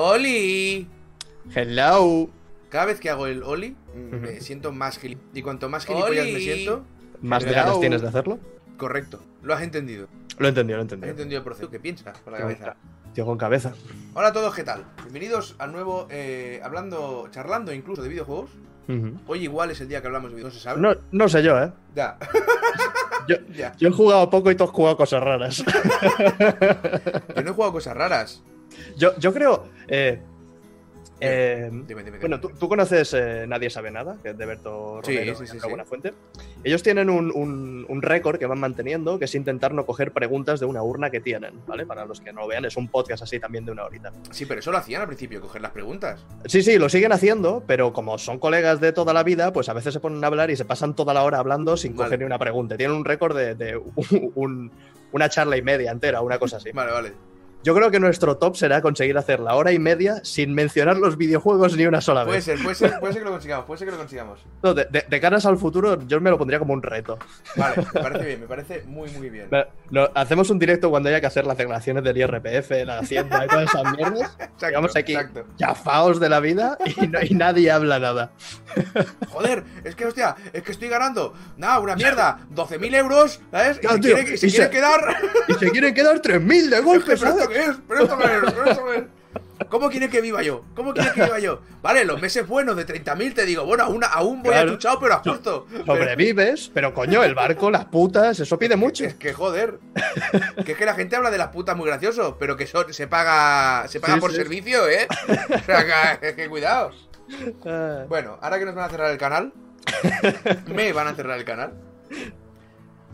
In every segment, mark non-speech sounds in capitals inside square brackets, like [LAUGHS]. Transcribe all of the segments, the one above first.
¡Oli! Hello. Cada vez que hago el Oli, me siento más gilipollas. Y cuanto más gilipollas me siento, ¿Más Hello. ganas tienes de hacerlo? correcto. Lo has entendido. Lo he entendido, lo he Has entendido. entendido el proceso que piensas con la Qué cabeza. Tío con cabeza. Hola a todos, ¿qué tal? Bienvenidos al nuevo, eh, hablando, charlando incluso de videojuegos. Hoy igual es el día que hablamos de videojuegos, ¿no se sabe? No, no sé yo, ¿eh? Ya. [LAUGHS] Yo, ya. yo he jugado poco y tú has jugado cosas raras. [LAUGHS] Yo no he jugado cosas raras. yo, yo creo. Eh, eh, Dime, dime, dime. bueno, ¿tú, tú conoces eh, Nadie sabe nada, que es de Berto Romero sí, y sí, Andreu sí. Buenafuente. Ellos tienen un, un- un récord que van manteniendo, que es intentar no coger preguntas de una urna que tienen, ¿vale? Para los que no lo vean, es un podcast así también de una horita. Sí, pero eso lo hacían al principio, coger las preguntas. Sí, sí, lo siguen haciendo, pero como son colegas de toda la vida, pues a veces se ponen a hablar y se pasan toda la hora hablando sin Vale. coger ni una pregunta. Tienen un récord de, de [LAUGHS] un- un- una charla y media entera, una cosa así. Vale, vale. Yo creo que nuestro top será conseguir hacer la hora y media sin mencionar los videojuegos ni una sola Puede vez. ser, puede ser, puede ser que lo consigamos, puede ser que lo consigamos. No, de, de- de caras al futuro, yo me lo pondría como un reto. Vale, me [LAUGHS] parece bien, me parece muy, muy bien. No, hacemos un directo cuando haya que hacer las declaraciones del IRPF, la Hacienda y todas esas mierdas. [LAUGHS] Llegamos aquí exacto. chafaos de la vida y, no- y nadie habla nada. [LAUGHS] Joder, es que, hostia, es que estoy ganando, nada, una mierda, 12.000 euros, ¿sabes? Y se tío, quiere, y se y quiere se- quedar. Y se quieren quedar 3.000 de golpe, ¿Pero esto ¿sabes? qué es? ¿Pero esto qué es? ¿Pero esto qué es? ¿Cómo quiere que viva yo? ¿Cómo quiere que viva yo? Vale, los meses buenos de 30.000 te digo, bueno, aún, aún voy Claro. atuchado, pero a justo. Sobrevives, pero coño, el barco, las putas, eso pide mucho. Es que joder. Que es que la gente habla de las putas muy gracioso, pero que se paga se paga Sí, por sí. servicio, ¿eh? O sea, que, que cuidado. Ah, Bueno, ahora que nos van a cerrar el canal, me van a cerrar el canal.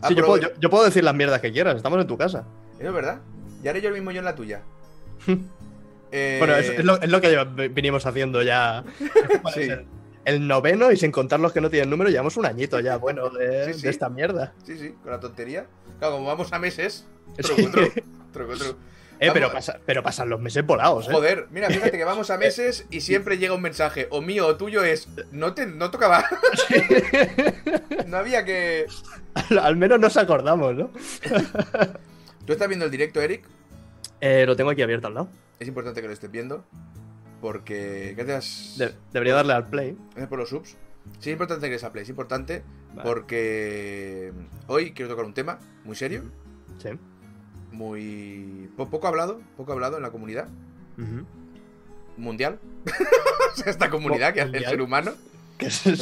sí, yo, puedo, yo- yo puedo decir las mierdas que quieras, estamos en tu casa. Es verdad. Y haré yo el mismo yo en la tuya. Eh, [LAUGHS] Bueno, es, es lo, es lo que venimos haciendo ya. [LAUGHS] ¿Cuál Sí. El, el noveno, y sin contar los que no tienen número, llevamos un añito ya, bueno, de, Sí, sí. de esta mierda. Sí, sí, con la tontería. Claro, como vamos a meses. Truco, truco, truco, truco. [LAUGHS] Eh, pero, pasa- pero pasan los meses volados, ¿eh? Joder, mira, fíjate que vamos a meses y siempre llega un mensaje, o mío o tuyo es, no te, no tocaba. no había que... Al, al menos nos acordamos, ¿no? ¿Tú estás viendo el directo, Eric? Eh, lo tengo aquí abierto al lado. Es importante que lo estés viendo, porque... Gracias, De- debería darle al play. gracias por los subs. Sí, es importante que les play, es importante Vale. porque hoy quiero tocar un tema muy serio, Sí. muy... po- poco hablado, poco hablado en la comunidad Ujú. mundial. [LAUGHS] o sea, esta comunidad que hace el Mundial. ser humano. [LAUGHS] Que sí.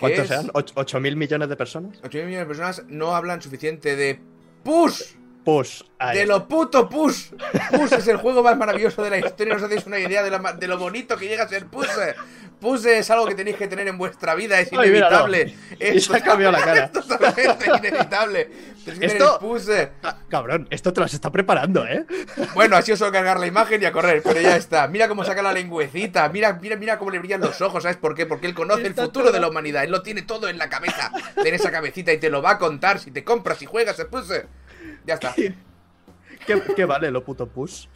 ¿Cuántos sean? ¿Ocho- ¿8 mil millones de personas? 8 millones de personas no hablan suficiente de Push! Push. Pues. ahí De lo puto push. Push es el juego más maravilloso de la historia. No os hacéis una idea de lo, ma- de lo bonito que llega a ser push. Push es algo que tenéis que tener en vuestra vida. Es Ay, inevitable. [LAUGHS] Y se ha cambiado la cara. Es totalmente inevitable. Esto- push. Ah, cabrón, esto te lo has está preparando, ¿eh? Bueno, ha sido solo cargar la imagen y a correr, pero ya está. Mira cómo saca la lengüecita, mira, mira, mira cómo le brillan los ojos, ¿sabes por qué? Porque él conoce el futuro todo- de la humanidad, él lo tiene todo en la cabeza, tiene esa cabecita y te lo va a contar si te compras y juegas, se puse. Ya está. ¿Qué, qué vale lo puto push?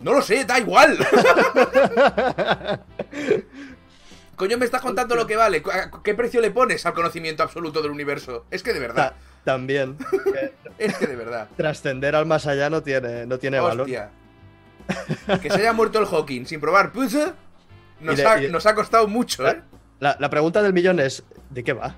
No lo sé, da igual. [LAUGHS] Coño, me estás contando lo que vale. ¿Cu- ¿Qué precio le pones al conocimiento absoluto del universo? Es que de verdad, Ta- también. es que de verdad. trascender al más allá no tiene, no tiene valor. Que se haya muerto el Hawking sin probar puse nos, ha, nos ha costado mucho, ¿eh? La, la pregunta del millón es: ¿de qué va?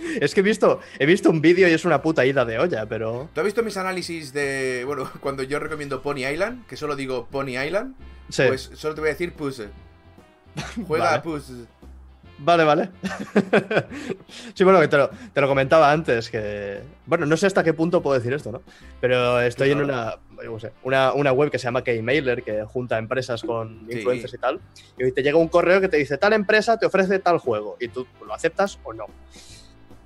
[LAUGHS] es que he visto, he visto un vídeo y es una puta ida de olla, pero. ¿Tú has visto mis análisis de. Bueno, [LAUGHS] cuando yo recomiendo Pony Island, que solo digo Pony Island, Sí. pues solo te voy a decir Puss. [LAUGHS] Juega Vale. a Puss. Vale, vale. sí, bueno, que te lo, te lo comentaba antes, que... Bueno, no sé hasta qué punto puedo decir esto, ¿no? Pero estoy en una, qué sé, una, una web que se llama Keymailer, que junta empresas con Sí. influencers y tal. Y hoy te llega un correo que te dice, tal empresa te ofrece tal juego. Y tú lo aceptas o no.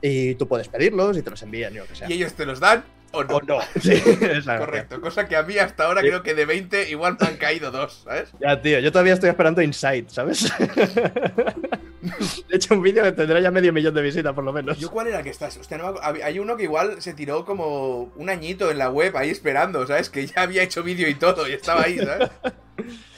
Y tú puedes pedirlos y te los envían, yo que sea. Y ellos te los dan o no. O no. [LAUGHS] Sí. Correcto, cosa que a mí hasta ahora Sí. creo que de 20 igual me han caído dos, ¿sabes? Ya, tío, yo todavía estoy esperando Insight, ¿sabes? [LAUGHS] He hecho un vídeo que tendrá ya medio millón de visitas, por lo menos. ¿Yo cuál era que estás? Hostia, no hay uno que igual se tiró como un añito en la web ahí esperando, ¿sabes? Que ya había hecho vídeo y todo y estaba ahí, ¿sabes? [LAUGHS]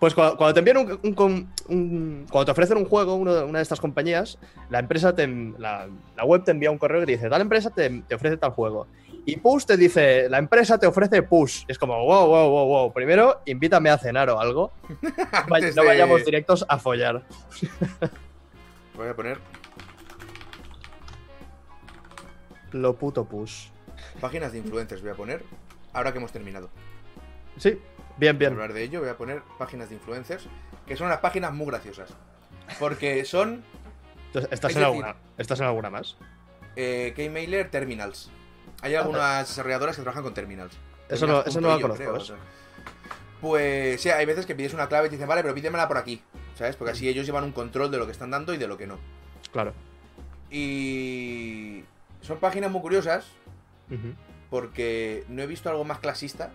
Pues cuando, cuando te envían un, un com- un- Cuando te ofrecen un juego, uno una de estas compañías, la empresa te. La, la web te envía un correo que te dice: Tal empresa te, te ofrece tal juego. Y push te dice, la empresa te ofrece push. Es como, wow, wow, wow, wow. Primero, invítame a cenar o algo. [LAUGHS] Antes no de- vayamos directos a follar. [LAUGHS] Voy a poner Lo puto push. páginas de influencers. Voy a poner. Ahora que hemos terminado. Sí, bien, bien. hablar de ello, voy a poner páginas de influencers. Que son unas páginas muy graciosas. Porque son Entonces, ¿Estás Es en, decir- alguna, ¿Estás en alguna más? eh, Keymailer Terminals. Hay algunas desarrolladoras que trabajan con terminals. Eso no, eso no lo conozco. creo, ¿ves? o sea. Pues sí, hay veces que pides una clave y te dicen, vale, pero pídemela por aquí. ¿Sabes? Porque así ellos llevan un control de lo que están dando y de lo que no. Claro. Y son páginas muy curiosas porque no he visto algo más clasista.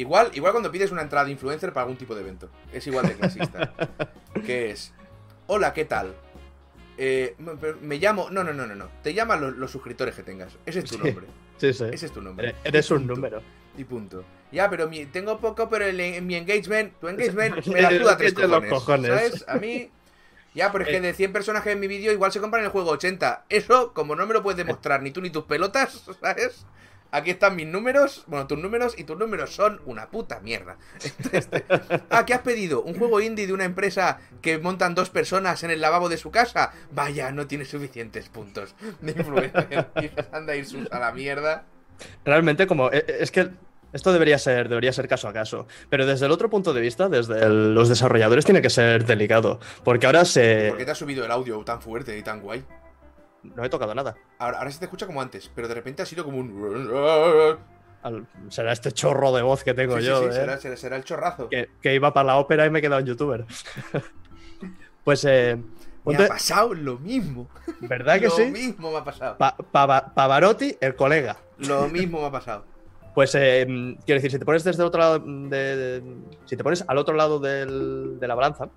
Igual, igual cuando pides una entrada de influencer para algún tipo de evento. Es igual de clasista. [LAUGHS] que es, hola, ¿qué tal? Eh, me, me llamo... No, no, no, no, no. Te llaman los, los suscriptores que tengas. Ese es tu Sí. nombre. Sí, sí. Ese es tu nombre. Eres- un punto. número. Y punto. Ya, pero mi- tengo poco, pero el- en mi engagement, tu engagement [LAUGHS] me la suda tres cojones, cojones. ¿Sabes? A mí. Ya, pero es que de 100 personas que ven mi vídeo, igual se compran el juego 80. Eso, como no me lo puedes demostrar ni tú ni tus pelotas, [LAUGHS] ¿sabes? Aquí están mis números, bueno, tus números, y tus números son una puta mierda. Entonces, [LAUGHS] te- ah, ¿qué has pedido? ¿Un juego indie de una empresa que montan dos personas en el lavabo de su casa? Vaya, no tiene suficientes puntos de influencia. [LAUGHS] Anda a ir sus- a la mierda. Realmente, como. e- Es que esto debería ser, debería ser caso a caso. Pero desde el otro punto de vista, desde el- los desarrolladores, tiene que ser delicado. Porque ahora se. ¿Por qué te has subido el audio tan fuerte y tan guay? No he tocado nada. Ahora, ahora se te escucha como antes, pero de repente ha sido como un. Al- será este chorro de voz que tengo Sí, yo. sí, ¿eh? será, será- será el chorrazo. que, que iba para la ópera y me he quedado en youtuber. [LAUGHS] pues, eh, Me ponte- ha pasado lo mismo. ¿verdad que lo sí? mismo me ha pasado. Pa- Pava- Pavarotti, el colega. Lo mismo me ha pasado. Pues eh, quiero decir, si te pones desde el otro lado de, de- si te pones al otro lado del- de la balanza,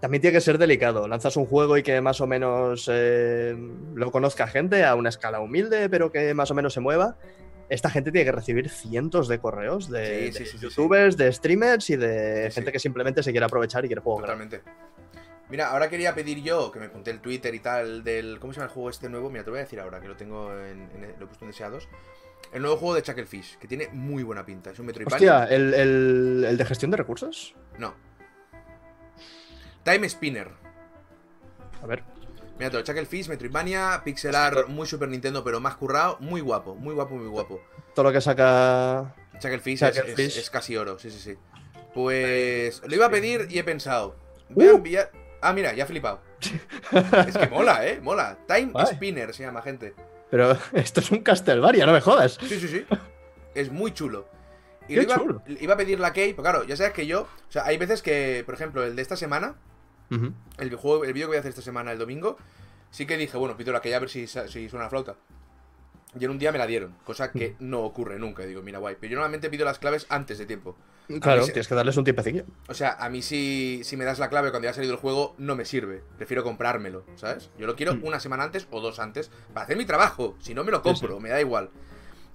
también tiene que ser delicado. Lanzas un juego y que más o menos eh, lo conozca gente a una escala humilde, pero que más o menos se mueva. Esta gente tiene que recibir cientos de correos de, Sí, de sí, sí, youtubers, de streamers y de gente que simplemente se quiere aprovechar y quiere gratis. Totalmente. Mira, ahora quería pedir yo, que me apunté el Twitter y tal, del. ¿Cómo se llama el juego este nuevo? Mira, te lo voy a decir ahora, que lo tengo en. en- lo he puesto en deseados. El nuevo juego de Chucklefish, que tiene muy buena pinta. Es un Metroidvania. Hostia, ¿el, el- el de gestión de recursos? No. Time Spinner. A ver. Mira todo, Chucklefish, Metroidvania, pixel art muy Super Nintendo, pero más currado, muy guapo, muy guapo, muy guapo. Todo lo que saca. Chucklefish, es- Chucklefish. Es, es casi oro, sí, sí, sí. Pues lo iba a pedir y he pensado, voy a Uh. enviar... Ah, mira, ya he flipado. [LAUGHS] es que mola, ¿eh? Mola. Time. Spinner se llama, gente. Pero [LAUGHS] esto es un Castlevania, no me jodas. Sí, sí, sí. Es muy chulo. Y Qué iba, chulo. iba a pedir la key, pero claro, ya sabes que yo... O sea, hay veces que, por ejemplo, el de esta semana, El juego, el vídeo que voy a hacer esta semana, el domingo, sí que dije, bueno, pido la key a ver si, suena la flauta. Y en un día me la dieron, cosa que no ocurre nunca. Digo, mira, guay. Pero yo normalmente pido las claves antes de tiempo. Claro, mí tienes que darles un tiempecillo. O sea, a mí si, si me das la clave cuando ya ha salido el juego, no me sirve. Prefiero comprármelo, ¿sabes? Yo lo quiero Mm. una semana antes o dos antes para hacer mi trabajo. Si no, me lo compro, sí. me da igual.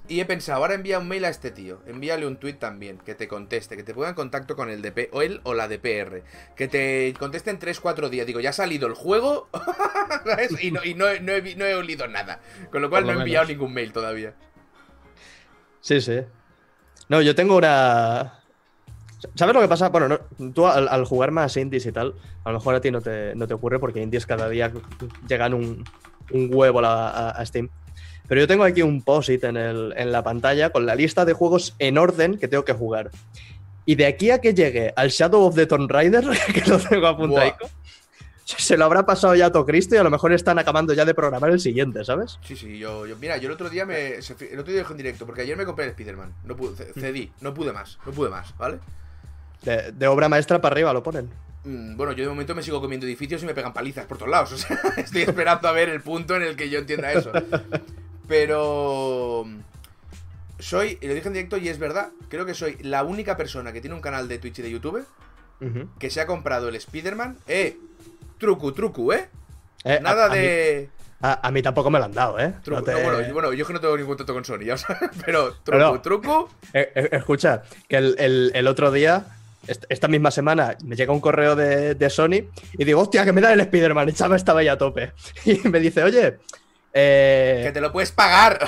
Y he pensado, ahora envía un mail a este tío, envíale un tweet también, que te conteste, que te ponga en contacto con el DP, o él o la DPR, que te conteste en 3-4 días. Digo, ya ha salido el juego, [LAUGHS] ¿sabes? Y no, y no, he- no he, vi- no he olido nada. Con lo cual no he enviado menos. ningún mail todavía. Sí, sí. No, yo tengo una. ¿Sabes lo que pasa? Bueno, no- tú al, al jugar más indies y tal, a lo mejor a ti no te, no te ocurre porque indies cada día llegan un, un huevo a, la- a- a Steam. Pero yo tengo aquí un post-it en, el- en la pantalla con la lista de juegos en orden que tengo que jugar. Y de aquí a que llegue al Shadow of the Tomb Raider, [LAUGHS] que lo tengo apuntado, se lo habrá pasado ya todo Cristo y a lo mejor están acabando ya de programar el siguiente, ¿sabes? Sí, sí, yo, yo- mira, yo el otro día me. El otro día dejé en directo, porque ayer me compré el Spider-Man. No pude, ce- cedí, no pude más, no pude más, ¿vale? De, de obra maestra para arriba lo ponen. Mm, Bueno, yo de momento me sigo comiendo edificios y me pegan palizas por todos lados. [LAUGHS] O sea, estoy esperando a ver el punto en el que yo entienda eso. Pero. Soy, y lo dije en directo y es verdad, creo que soy la única persona que tiene un canal de Twitch y de YouTube que se ha comprado el Spider-Man. ¡Eh! Trucu, trucu, ¿eh? Eh, a- Nada a mí- de. A, a mí tampoco me lo han dado, ¿eh? Truco. No te- No, bueno, yo, bueno, yo es que no tengo ningún contacto con Sony, ya sabes. [LAUGHS] Pero truco, No, truco. Eh, eh, escucha, que el, el- el otro día, est- esta misma semana, me llega un correo de, de Sony y digo, hostia, que me da el Spider-Man. El chaval estaba ya a tope. [LAUGHS] Y me dice, oye, Eh, Que te lo puedes pagar. [LAUGHS]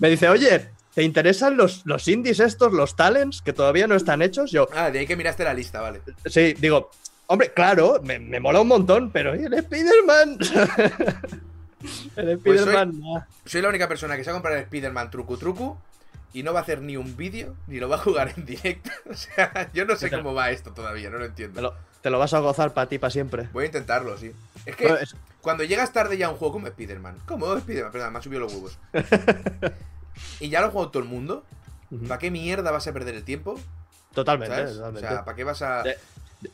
me dice, oye, ¿te interesan los, los indies estos, los talents, que todavía no están hechos? Yo, ah, de ahí que miraste la lista, vale. sí, digo, hombre, claro, me, me mola un montón, pero ¿y el Spider-Man? [LAUGHS] el Pues soy- Spider-Man, nah. Soy la única persona que se va a comprar el Spider-Man trucu trucu y no va a hacer ni un vídeo ni lo va a jugar en directo. [LAUGHS] O sea, yo no sé cómo va esto todavía, no lo Te entiendo. lo, te lo vas a gozar para ti, para siempre. Voy a intentarlo, sí. Es que Bueno, es- cuando llegas tarde ya a un juego como Spider-Man, ¿cómo Spider-Man? Perdón, me ha subido los huevos. [LAUGHS] y ya lo ha jugado todo el mundo. ¿Para qué mierda vas a perder el tiempo? Totalmente, ¿Sabes? O totalmente. sea, ¿para qué vas a.? De-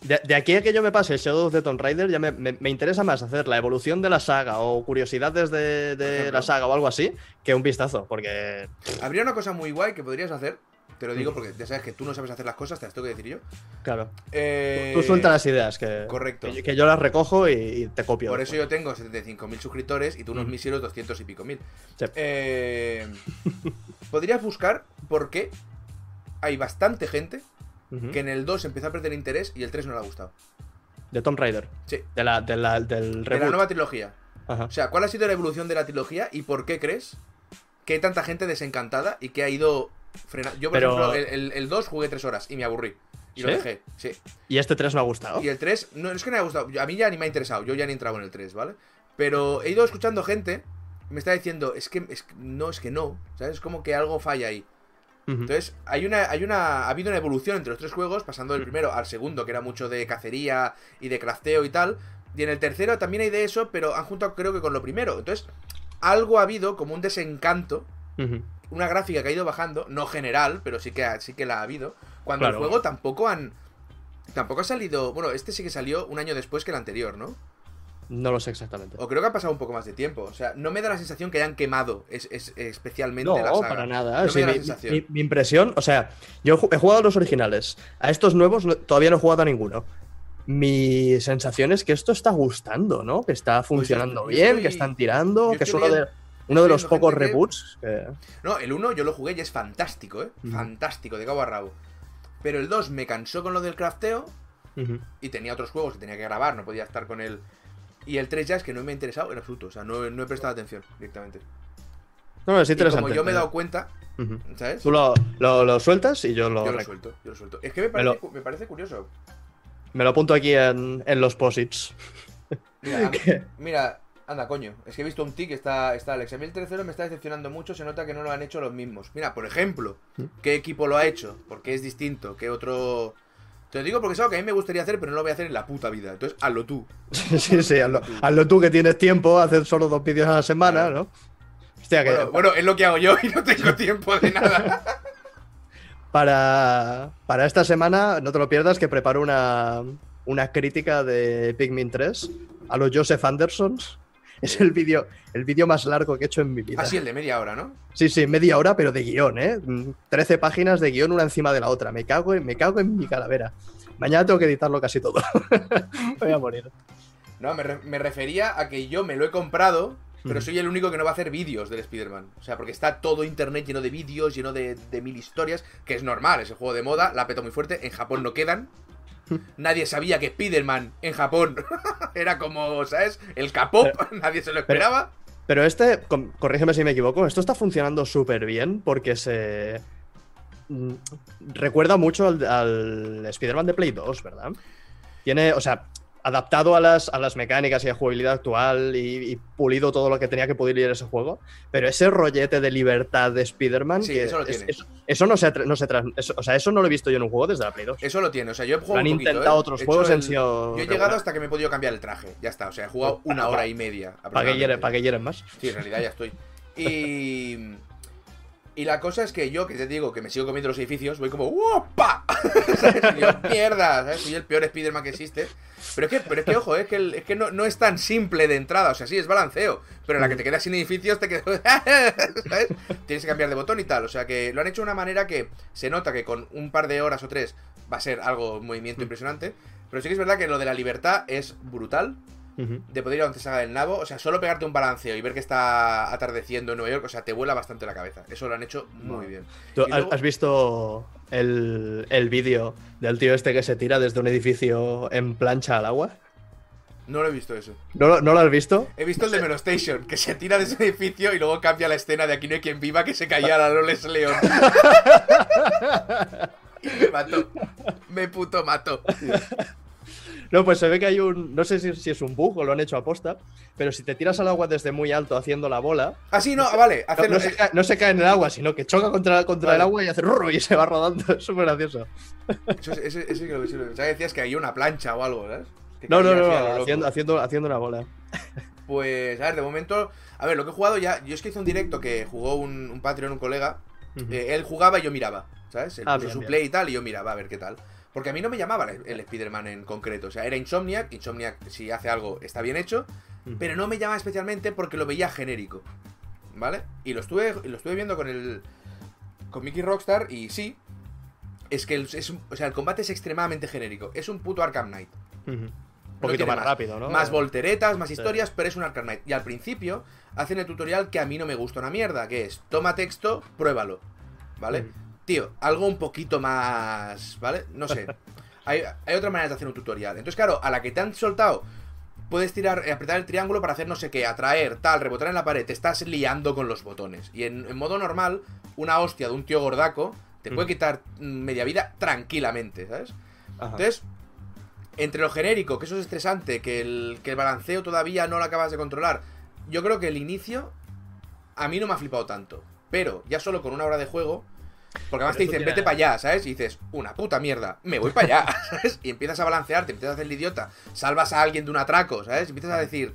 De, de aquí a que yo me pase el Shadow of the Tomb Raider, ya me, me- me interesa más hacer la evolución de la saga o curiosidades de, de la saga o algo así que un vistazo, porque. Habría una cosa muy guay que podrías hacer. Te lo digo porque ya sabes que tú no sabes hacer las cosas, te las tengo que decir yo. Claro. Eh, Tú suelta las ideas, que, correcto. que, yo- que yo las recojo y, y te copio. Por eso yo tengo 75.000 suscriptores y tú unos Mm. míseros 200 y pico mil. Sí. Eh, podrías buscar por qué hay bastante gente que en el 2 empezó a perder interés y el 3 no le ha gustado. De Tomb Raider. Sí. De la, de la- del De la nueva trilogía. Ajá. O sea, ¿cuál ha sido la evolución de la trilogía y por qué crees que hay tanta gente desencantada y que ha ido Yo, por Pero- ejemplo, el, el, el 2 jugué 3 horas y me aburrí. Y lo dejé, sí. Y este 3 no ha gustado. Y el 3, no es que no me haya gustado. A mí ya ni me ha interesado. Yo ya ni he entrado en el 3, ¿vale? Pero he ido escuchando gente. Me está diciendo, es que, es no, es que no. ¿Sabes? Es como que algo falla ahí. Entonces, hay una, hay una. Ha habido una evolución entre los tres juegos, pasando del primero al segundo, que era mucho de cacería y de crafteo y tal. Y en el tercero también hay de eso, pero han juntado creo que con lo primero. Entonces, algo ha habido como un desencanto. Una gráfica que ha ido bajando, no general, pero sí que, ha- sí que la ha habido. Cuando Claro. el juego tampoco han. Tampoco ha salido. Bueno, este sí que salió un año después que el anterior, ¿no? No lo sé exactamente. O creo que ha pasado un poco más de tiempo. O sea, no me da la sensación que hayan quemado es, es- especialmente No, la saga. para nada. No Sí, me da la mi, sensación. mi- mi impresión, o sea, yo he ju- he jugado a los originales. A estos nuevos no- todavía no he jugado a ninguno. Mi sensación es que esto está gustando, ¿no? Que está funcionando Pues yo bien, estoy- que están tirando, que es uno de, uno de los pocos reboots. que- No, el 1 yo lo jugué y es fantástico, ¿eh? Fantástico, de cabo a rabo. Pero el 2 me cansó con lo del crafteo y tenía otros juegos que tenía que grabar, no podía estar con él. Y el 3 ya es que no me ha interesado en absoluto, o sea, no, no he prestado atención directamente. No, es Y interesante. como yo me he dado cuenta. ¿sabes? Tú lo, lo- lo sueltas y yo lo, Yo lo suelto, yo lo suelto. Es que me Me parece, lo- cu- me parece curioso. me lo apunto aquí en, en los posits. Mira, [LAUGHS] anda, coño. Es que he visto un tic, está, está Alex. A mí el tercero me está decepcionando mucho, se nota que no lo han hecho los mismos. Mira, por ejemplo, ¿Mm? ¿qué equipo lo ha hecho? Porque es distinto, ¿qué otro...? Te lo digo porque es algo que a mí me gustaría hacer, pero no lo voy a hacer en la puta vida. Entonces, hazlo tú. [LAUGHS] sí, sí, hazlo, hazlo tú que tienes tiempo, hacer solo dos vídeos a la semana, Claro. ¿no? Hostia, que Bueno, bueno, es lo que hago yo [LAUGHS] y no tengo tiempo de nada. [LAUGHS] para, para esta semana, no te lo pierdas, que preparo una, una crítica de Pikmin 3 a los Joseph Andersons. Es el vídeo el vídeo más largo que he hecho en mi vida. Así el de media hora, ¿no? Sí, sí, media hora, pero de guion, ¿eh? Mm, 13 páginas de guion una encima de la otra. Me cago en, me cago en mi calavera. Mañana tengo que editarlo casi todo. [LAUGHS] Voy a morir. No, me, re- me refería a que yo me lo he comprado, pero Ujú. soy el único que no va a hacer vídeos del Spider-Man. O sea, porque está todo internet lleno de vídeos, lleno de, de mil historias, que es normal, es el juego de moda, la petó muy fuerte, en Japón no quedan. Nadie sabía que Spider-Man en Japón [LAUGHS] era como, ¿sabes? El K-pop, [LAUGHS] nadie se lo esperaba. Pero este, corrígeme si me equivoco, esto está funcionando súper bien porque se. mm, Recuerda mucho al, al Spider-Man de Play 2, ¿verdad? Tiene, o sea, adaptado a las, a las mecánicas y a jugabilidad actual y, y pulido todo lo que tenía que pulir ese juego. Pero ese rollete de libertad de Spider-Man. Sí, que eso lo es- tiene. eso, eso no se, no se eso- O sea, eso no lo he visto yo en un juego desde la Play 2. Eso lo tiene, o sea, yo he Lo jugado han un poquito, intentado ¿eh? otros He juegos han sido. Yo he llegado hasta que me he podido cambiar el traje, ya está, o sea, he jugado una hora y media. ¿Para aproximadamente. para qué quieren más? Sí, en realidad ya estoy. Y. Y la cosa es que yo, que te digo que me sigo comiendo los edificios, voy como ¡Opa! [LAUGHS] ¿Sabes? Y yo, mierda, ¿sabes? Soy el peor Spider-Man que existe. Pero es que, pero es que ojo, es que, el- es que no, no es tan simple de entrada, o sea, sí, es balanceo. Pero en la que te quedas sin edificios, te quedas. [LAUGHS] ¿Sabes? Tienes que cambiar de botón y tal. O sea que lo han hecho de una manera que se nota que con un par de horas o tres va a ser algo, un movimiento impresionante. Pero sí que es verdad que lo de la libertad es brutal de poder ir a donde se haga el nabo. O sea, solo pegarte un balanceo y ver que está atardeciendo en Nueva York, o sea, te vuela bastante la cabeza. Eso lo han hecho muy bien. ¿Tú Y has, luego- has visto el, el vídeo del tío este que se tira desde un edificio en plancha al agua? No lo he visto eso. ¿No, lo- no lo has visto? He visto el de Melostation, que se tira de ese edificio y luego cambia la escena de Aquí no hay quien viva que se caía la Loles León. [LAUGHS] y me mató. Me puto mató. No, pues se ve que hay un. No sé si, si es un bug o lo han hecho a posta, pero si te tiras al agua desde muy alto haciendo la bola, Ah, sí, no, vale. no, hacerlo- no se, cae, no se cae en el agua, sino que choca contra, contra Vale. el agua y hace rrr y se va rodando. [LAUGHS] Es súper gracioso. Eso, eso, eso sí que lo. O sea, decías que había una plancha o algo, ¿sabes? Que No, no, no, haciendo, haciendo, haciendo una bola. Pues, a ver, de momento. A ver, lo que he jugado ya. Yo es que hice un directo que jugó un, un Patreon, un colega. Eh, él jugaba y yo miraba, ¿sabes? Él Ah, puso bien, su bien. play y tal, y yo miraba a ver qué tal. Porque a mí no me llamaba el, el Spider-Man en concreto. O sea, era Insomniac. Insomniac, si hace algo, está bien hecho. Pero no me llamaba especialmente porque lo veía genérico. ¿Vale? Y lo estuve, lo estuve viendo con el. Con Mickey Rockstar, y sí. Es que el, es o sea, el combate es extremadamente genérico. Es un puto Arkham Knight. Un No poquito tiene más, rápido, ¿no? Más volteretas, más historias, pero es un Arkham Knight. Y al principio hacen el tutorial que a mí no me gusta una mierda, que es toma texto, pruébalo. ¿Vale? Tío, algo un poquito más. ¿Vale? No sé. [LAUGHS] Hay, hay otra manera de hacer un tutorial. Entonces, claro, a la que te han soltado, puedes tirar, eh, apretar el triángulo para hacer no sé qué, atraer, tal, rebotar en la pared. Te estás liando con los botones. Y en, en modo normal, una hostia de un tío gordaco te puede quitar mm, media vida tranquilamente, ¿sabes? Ajá. Entonces, entre lo genérico, que eso es estresante, que el, que el balanceo todavía no lo acabas de controlar, yo creo que el inicio a mí no me ha flipado tanto. Pero ya solo con una hora de juego, porque además te Pero dicen, tiene- vete para allá, ¿sabes? Y dices, una puta mierda, me voy para allá, [LAUGHS] ¿sabes? Y empiezas a balancear, te empiezas a hacer el idiota, salvas a alguien de un atraco, ¿sabes? Y empiezas a decir,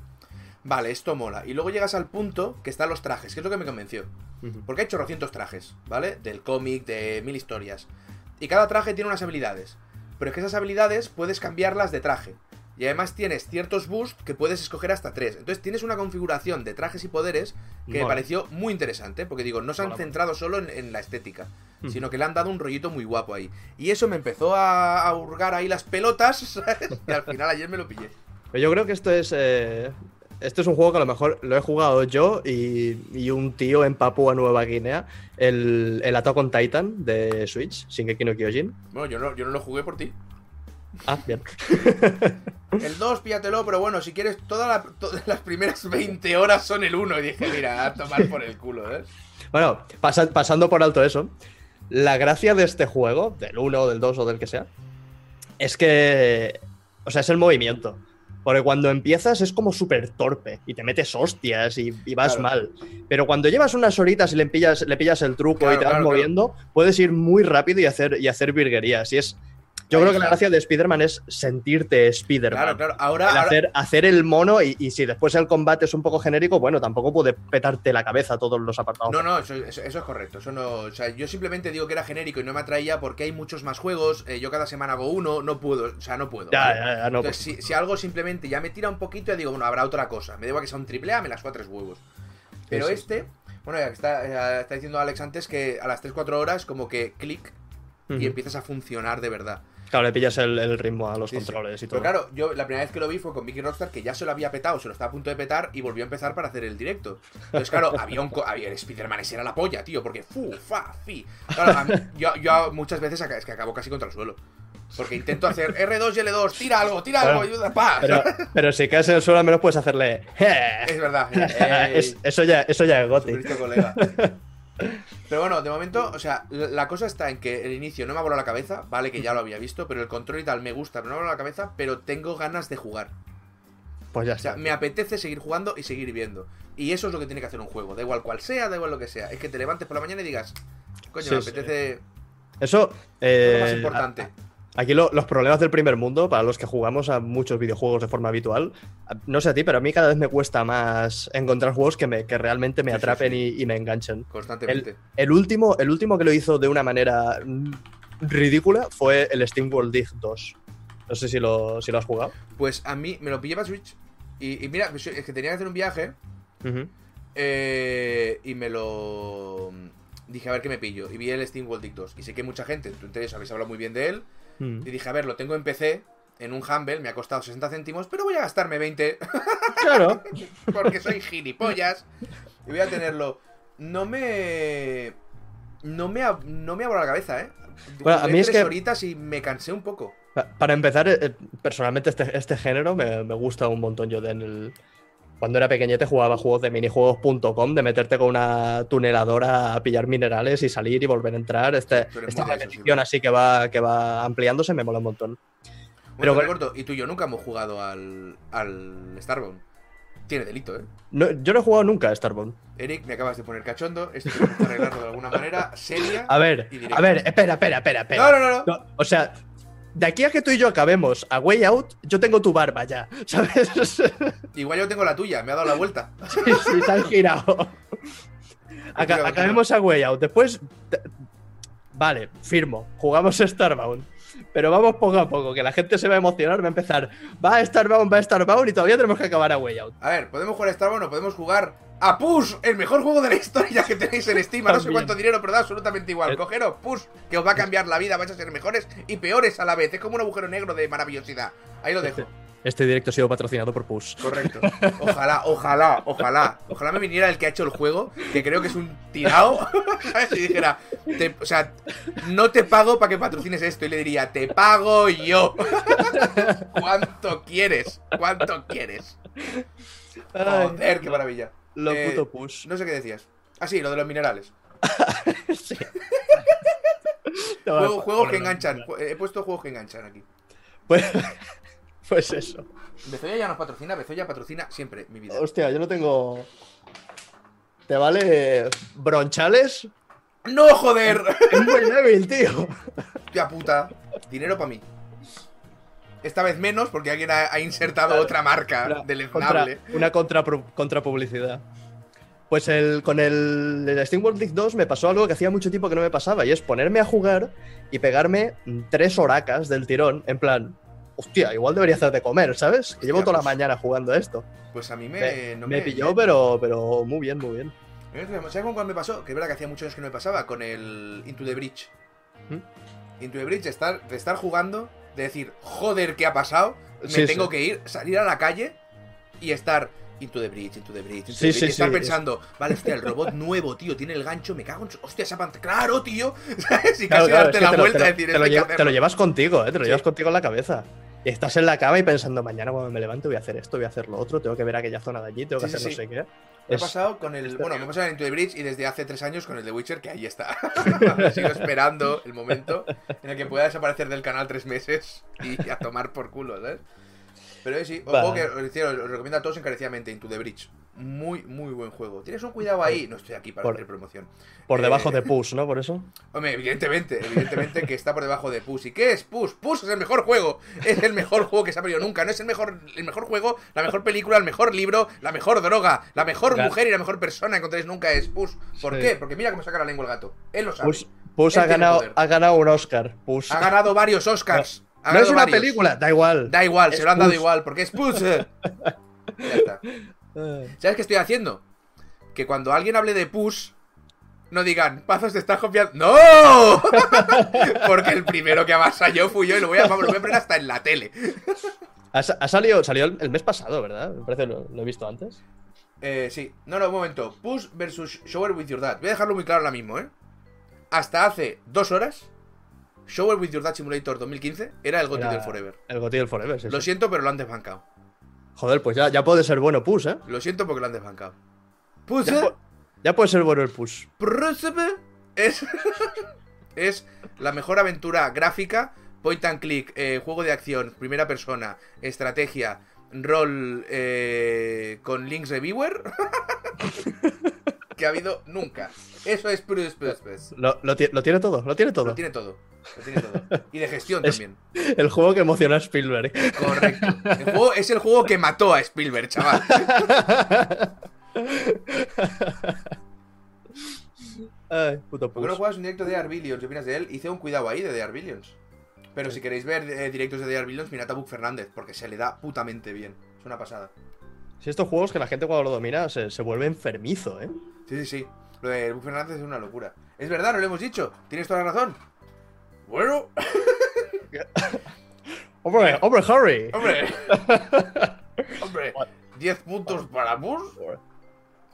vale, esto mola. Y luego llegas al punto que están los trajes, que es lo que me convenció. Porque hay chorrocientos trajes, ¿vale? Del cómic, de mil historias. Y cada traje tiene unas habilidades. Pero es que esas habilidades puedes cambiarlas de traje. Y además tienes ciertos boosts que puedes escoger hasta tres. Entonces tienes una configuración de trajes y poderes que me pareció muy interesante. Porque digo, no se han Mola. centrado solo en, en la estética, sino que le han dado un rollito muy guapo ahí. Y eso me empezó a, a hurgar ahí las pelotas, [LAUGHS] ¿sabes? Y al final ayer me lo pillé. Pero yo creo que esto es. eh, Este es un juego que a lo mejor lo he jugado yo y, y un tío en Papúa Nueva Guinea, el, el Attack on Titan de Switch, Shingeki no Kyojin. Bueno, yo no, yo no lo jugué por ti. Ah, bien. El 2, píllatelo, pero bueno, si quieres, toda la- todas las primeras 20 horas son el 1. Y dije, mira, a tomar por el culo, ¿eh? Bueno, pasa- pasando por alto eso, la gracia de este juego, del 1, del 2 o del que sea, es que. O sea, es el movimiento. Porque cuando empiezas es como súper torpe y te metes hostias y, y vas Claro. mal. Pero cuando llevas unas horitas y le pillas, le pillas el truco Claro, y te vas claro. moviendo, puedes ir muy rápido y hacer, y hacer virguerías. Y es. Yo Ahí creo que la gracia de Spider-Man es sentirte Spider-Man. Claro, claro. Ahora, El ahora- hacer, el mono y, y si después el combate es un poco genérico, bueno, tampoco puede petarte la cabeza todos los apartados. No, no, eso, eso- eso es correcto. Eso no, o sea, yo simplemente digo que era genérico y no me atraía porque hay muchos más juegos. eh, yo cada semana hago uno, no puedo, o sea, no puedo. Ya, ¿vale? ya, ya, no. Entonces, si, si algo simplemente ya me tira un poquito, ya digo, bueno, habrá otra cosa. Me da igual que sea un triple A, me las suda tres huevos. Pero sí. este, bueno, ya que está, está diciendo Alex antes que a las 3-4 horas, como que clic y empiezas a funcionar de verdad. Claro, le pillas el, el ritmo a los Sí, sí. controles y todo. Pero claro, yo la primera vez que lo vi fue con Mickey Rockstar, que ya se lo había petado, se lo estaba a punto de petar y volvió a empezar para hacer el directo. Entonces, claro, [LAUGHS] había un. Había el Spider-Man, ese era la polla, tío, porque fu, fa, fi. Claro, mí- yo, yo muchas veces es que acabo casi contra el suelo. Porque intento hacer R2 y L2, tira algo, tira algo, ayuda, pa. Pero, pero si caes en el suelo, al menos puedes hacerle. Es verdad. [LAUGHS] Ey, Es- eso, ya, eso ya es. Jesucristo, colega. [LAUGHS] Pero bueno, de momento, o sea, la cosa está en que el inicio no me ha volado la cabeza, vale que ya lo había visto, pero el control y tal me gusta, pero no me ha volado la cabeza, pero tengo ganas de jugar. Pues ya O sea, está. me apetece seguir jugando y seguir viendo. Y eso es lo que tiene que hacer un juego, da igual cual sea, da igual lo que sea. Es que te levantes por la mañana y digas, coño, Sí, me sí. apetece. Eso. es lo eh, más importante. a- Aquí lo- los problemas del primer mundo, para los que jugamos a muchos videojuegos de forma habitual, no sé a ti, pero a mí cada vez me cuesta más encontrar juegos que, me, que realmente me Sí, sí, atrapen sí. Y, y me enganchen. Constantemente. El último, el último que lo hizo de una manera ridícula fue el Steam World Dig 2. No sé si lo, si lo has jugado. Pues a mí me lo pillé para Switch. Y, y mira, es que tenía que hacer un viaje. Eh, y me lo. Dije, a ver qué me pillo. Y vi el Steam World Dig 2. Y sé que mucha gente, tú ustedes habéis hablado muy bien de él. Mm. Y dije, a ver, lo tengo en PC, en un Humble, me ha costado 60 céntimos, pero voy a gastarme 20 [LAUGHS] Claro. [LAUGHS] porque soy gilipollas. Y voy a tenerlo. No me. no me, ha, no me abro la cabeza, ¿eh? Bueno, a mí es tres que- horitas y me cansé un poco. Pa- Para empezar, eh, personalmente este, este género me, me gusta un montón. Yo de en el- cuando era pequeñete jugaba juegos de minijuegos.com, de meterte con una tuneladora a pillar minerales y salir y volver a entrar. Este, esta repetición así que va, que va ampliándose me mola un montón. Pero Pero- corto, y tú y yo nunca hemos jugado al, al Starbound. Tiene delito, ¿eh? No, yo no he jugado nunca a Starbound. Eric, me acabas de poner cachondo. Esto tenemos que arreglarlo de alguna manera seria. A ver, y a ver, espera, espera, espera, espera. No, no. No, o sea, de aquí a que tú y yo acabemos a Way Out, yo tengo tu barba ya, [LAUGHS] ¿sabes? sí, Igual yo tengo la tuya, me ha dado la vuelta. [LAUGHS] sí, te has girado. [LAUGHS] Aca- Continúa, acabemos a Way Out. Después, vale, firmo, jugamos Starbound. Pero vamos poco a poco, que la gente se va a emocionar, va a empezar, va a Starbound, va a Starbound y todavía tenemos que acabar a Way Out. A ver, podemos jugar a Starbound o podemos jugar a Push, el mejor juego de la historia que tenéis en Steam. a No sé cuánto dinero, pero da absolutamente igual. Eh. Cogeros Push, que os va a cambiar la vida, vais a ser mejores y peores a la vez. Es como un agujero negro de maravillosidad. Ahí lo dejo. Este directo ha sido patrocinado por Push. Correcto. Ojalá, ojalá, ojalá. Ojalá me viniera el que ha hecho el juego, que creo que es un tirado. [LAUGHS] ¿Sabes? Y dijera, te- o sea, no te pago para que patrocines esto. Y le diría, te pago yo. [LAUGHS] ¿Cuánto quieres? ¿Cuánto quieres? Joder, qué maravilla. Lo Eh, puto Push. No sé qué decías. Ah, sí, lo de los minerales. [LAUGHS] Sí. Juego- juegos que enganchan. He puesto juegos que enganchan aquí. Pues, pues eso. Bezoya ya nos patrocina, Bezoya patrocina siempre mi vida. Hostia, yo no tengo. ¿Te vale bronchales? ¡No, joder! Es muy débil, tío. Hostia puta. Dinero para mí. Esta vez menos porque alguien ha, ha insertado otra marca Una, deleznable. contra- una contra, contrapublicidad. Pues el, con el, el Steam World League 2 me pasó algo que hacía mucho tiempo que no me pasaba, y es ponerme a jugar y pegarme tres horacas del tirón, en plan, hostia, igual debería hacer de comer, ¿sabes? Que llevo toda la pues- mañana jugando a esto. Pues a mí me, Me, no me pilló, pero, pero muy bien, muy bien. ¿Sabes con cuál me pasó? Que es verdad que hacía muchos años que no me pasaba. Con el Into the Bridge. ¿Mm? Into the Bridge, de estar, de estar jugando, de decir, joder, ¿qué ha pasado? Me Sí, tengo sí. que ir, salir a la calle y estar Into the Bridge, Into the Bridge, Into Sí, the Bridge. sí, y estar sí, pensando, vale, hostia, el robot nuevo, tío, tiene el gancho, me cago en. Hostia, esa pantalla... ¡Claro, tío! [LAUGHS] ¿Sabes? Y casi claro, darte la te vuelta lo- y decir, te lo, "Esto hay que lleva- te lo hacerlo". llevas contigo, ¿eh? Te lo llevas contigo en la cabeza. Y estás en la cama y pensando, mañana cuando me levante voy a hacer esto, voy a hacer lo otro, tengo que ver aquella zona de allí, tengo que hacer no sé qué. Me ha pasado con el. esto- Bueno, me ha pasado en Into the Bridge y desde hace tres años con el de Witcher, que ahí está. [LAUGHS] [LAUGHS] Sigo esperando el momento en el que pueda desaparecer del canal tres meses y a tomar por culo, ¿sabes? Pero sí, un juego que os decía, os recomiendo a todos encarecidamente, Into the Bridge. Muy, muy buen juego. Tienes un cuidado ahí. No estoy aquí para Por- hacer promoción. Por Eh, debajo de [LAUGHS] Push, ¿no? Por eso. Hombre, evidentemente, evidentemente que está por debajo de Puss. ¿Y qué es Puss? Puss es el mejor juego. Es el mejor juego que se ha perdido nunca. No es el mejor, el mejor juego, la mejor película, el mejor libro, la mejor droga, la mejor mujer y la mejor persona que encontréis nunca es Puss. ¿Por Sí. qué? Porque mira cómo saca la lengua el gato. Él lo sabe. Push, Push ha, ganado, ha ganado un Oscar. Push. Ha ganado varios Oscars. Ha no es una varios. película, da igual. Da igual, Es se lo han dado igual, porque es Puss. [LAUGHS] ya está. ¿Sabes qué estoy haciendo? Que cuando alguien hable de Push, no digan, Pazos te estás copiando. ¡No! [LAUGHS] Porque el primero que avasalló fui yo y lo voy a, vamos, lo voy a poner hasta en la tele. Ha, sa- ha salido, salió el, el mes pasado, ¿verdad? Me parece lo, lo he visto antes. Eh, sí. No, no, un momento. Push versus Shower with Your Dad. Voy a dejarlo muy claro ahora mismo, ¿eh? Hasta hace dos horas, Shower with Your Dad Simulator 2015 era el GOTY del Forever. El Goti del Forever, sí, Lo sí. siento, pero lo han desbancado. Joder, pues ya, ya puede ser bueno Push, ¿eh? Lo siento porque lo han desbancado. Push Ya, pu- ya puede ser bueno el Push. es, [LAUGHS] es la mejor aventura gráfica, point and click, eh, juego de acción, primera persona, estrategia, rol eh, con links reviewer [LAUGHS] que ha habido nunca. Eso es Prus Prus Prus. Lo, lo ti- lo tiene todo, lo tiene todo. Lo tiene todo. Lo tiene todo. Y de gestión Es- también. El juego que emociona a Spielberg. Correcto. El juego es el juego que mató a Spielberg, chaval. Ay, puto ¿Por qué no juegas un directo de Arbillions? ¿Qué opinas de él? Hice un cuidado ahí de The Arbillions. Pero si queréis ver eh, directos de The Arbillions, mirad a Buck Fernández, porque se le da putamente bien. Es una pasada. Si estos juegos que la gente cuando lo domina se, se vuelve enfermizo, ¿eh? Sí, sí, sí. Lo de Buck Fernández es una locura. Es verdad, no lo hemos dicho. Tienes toda la razón. Bueno, [LAUGHS] ¡Hombre, hombre, Harry! hombre. [LAUGHS] hombre. 10 puntos para Bush.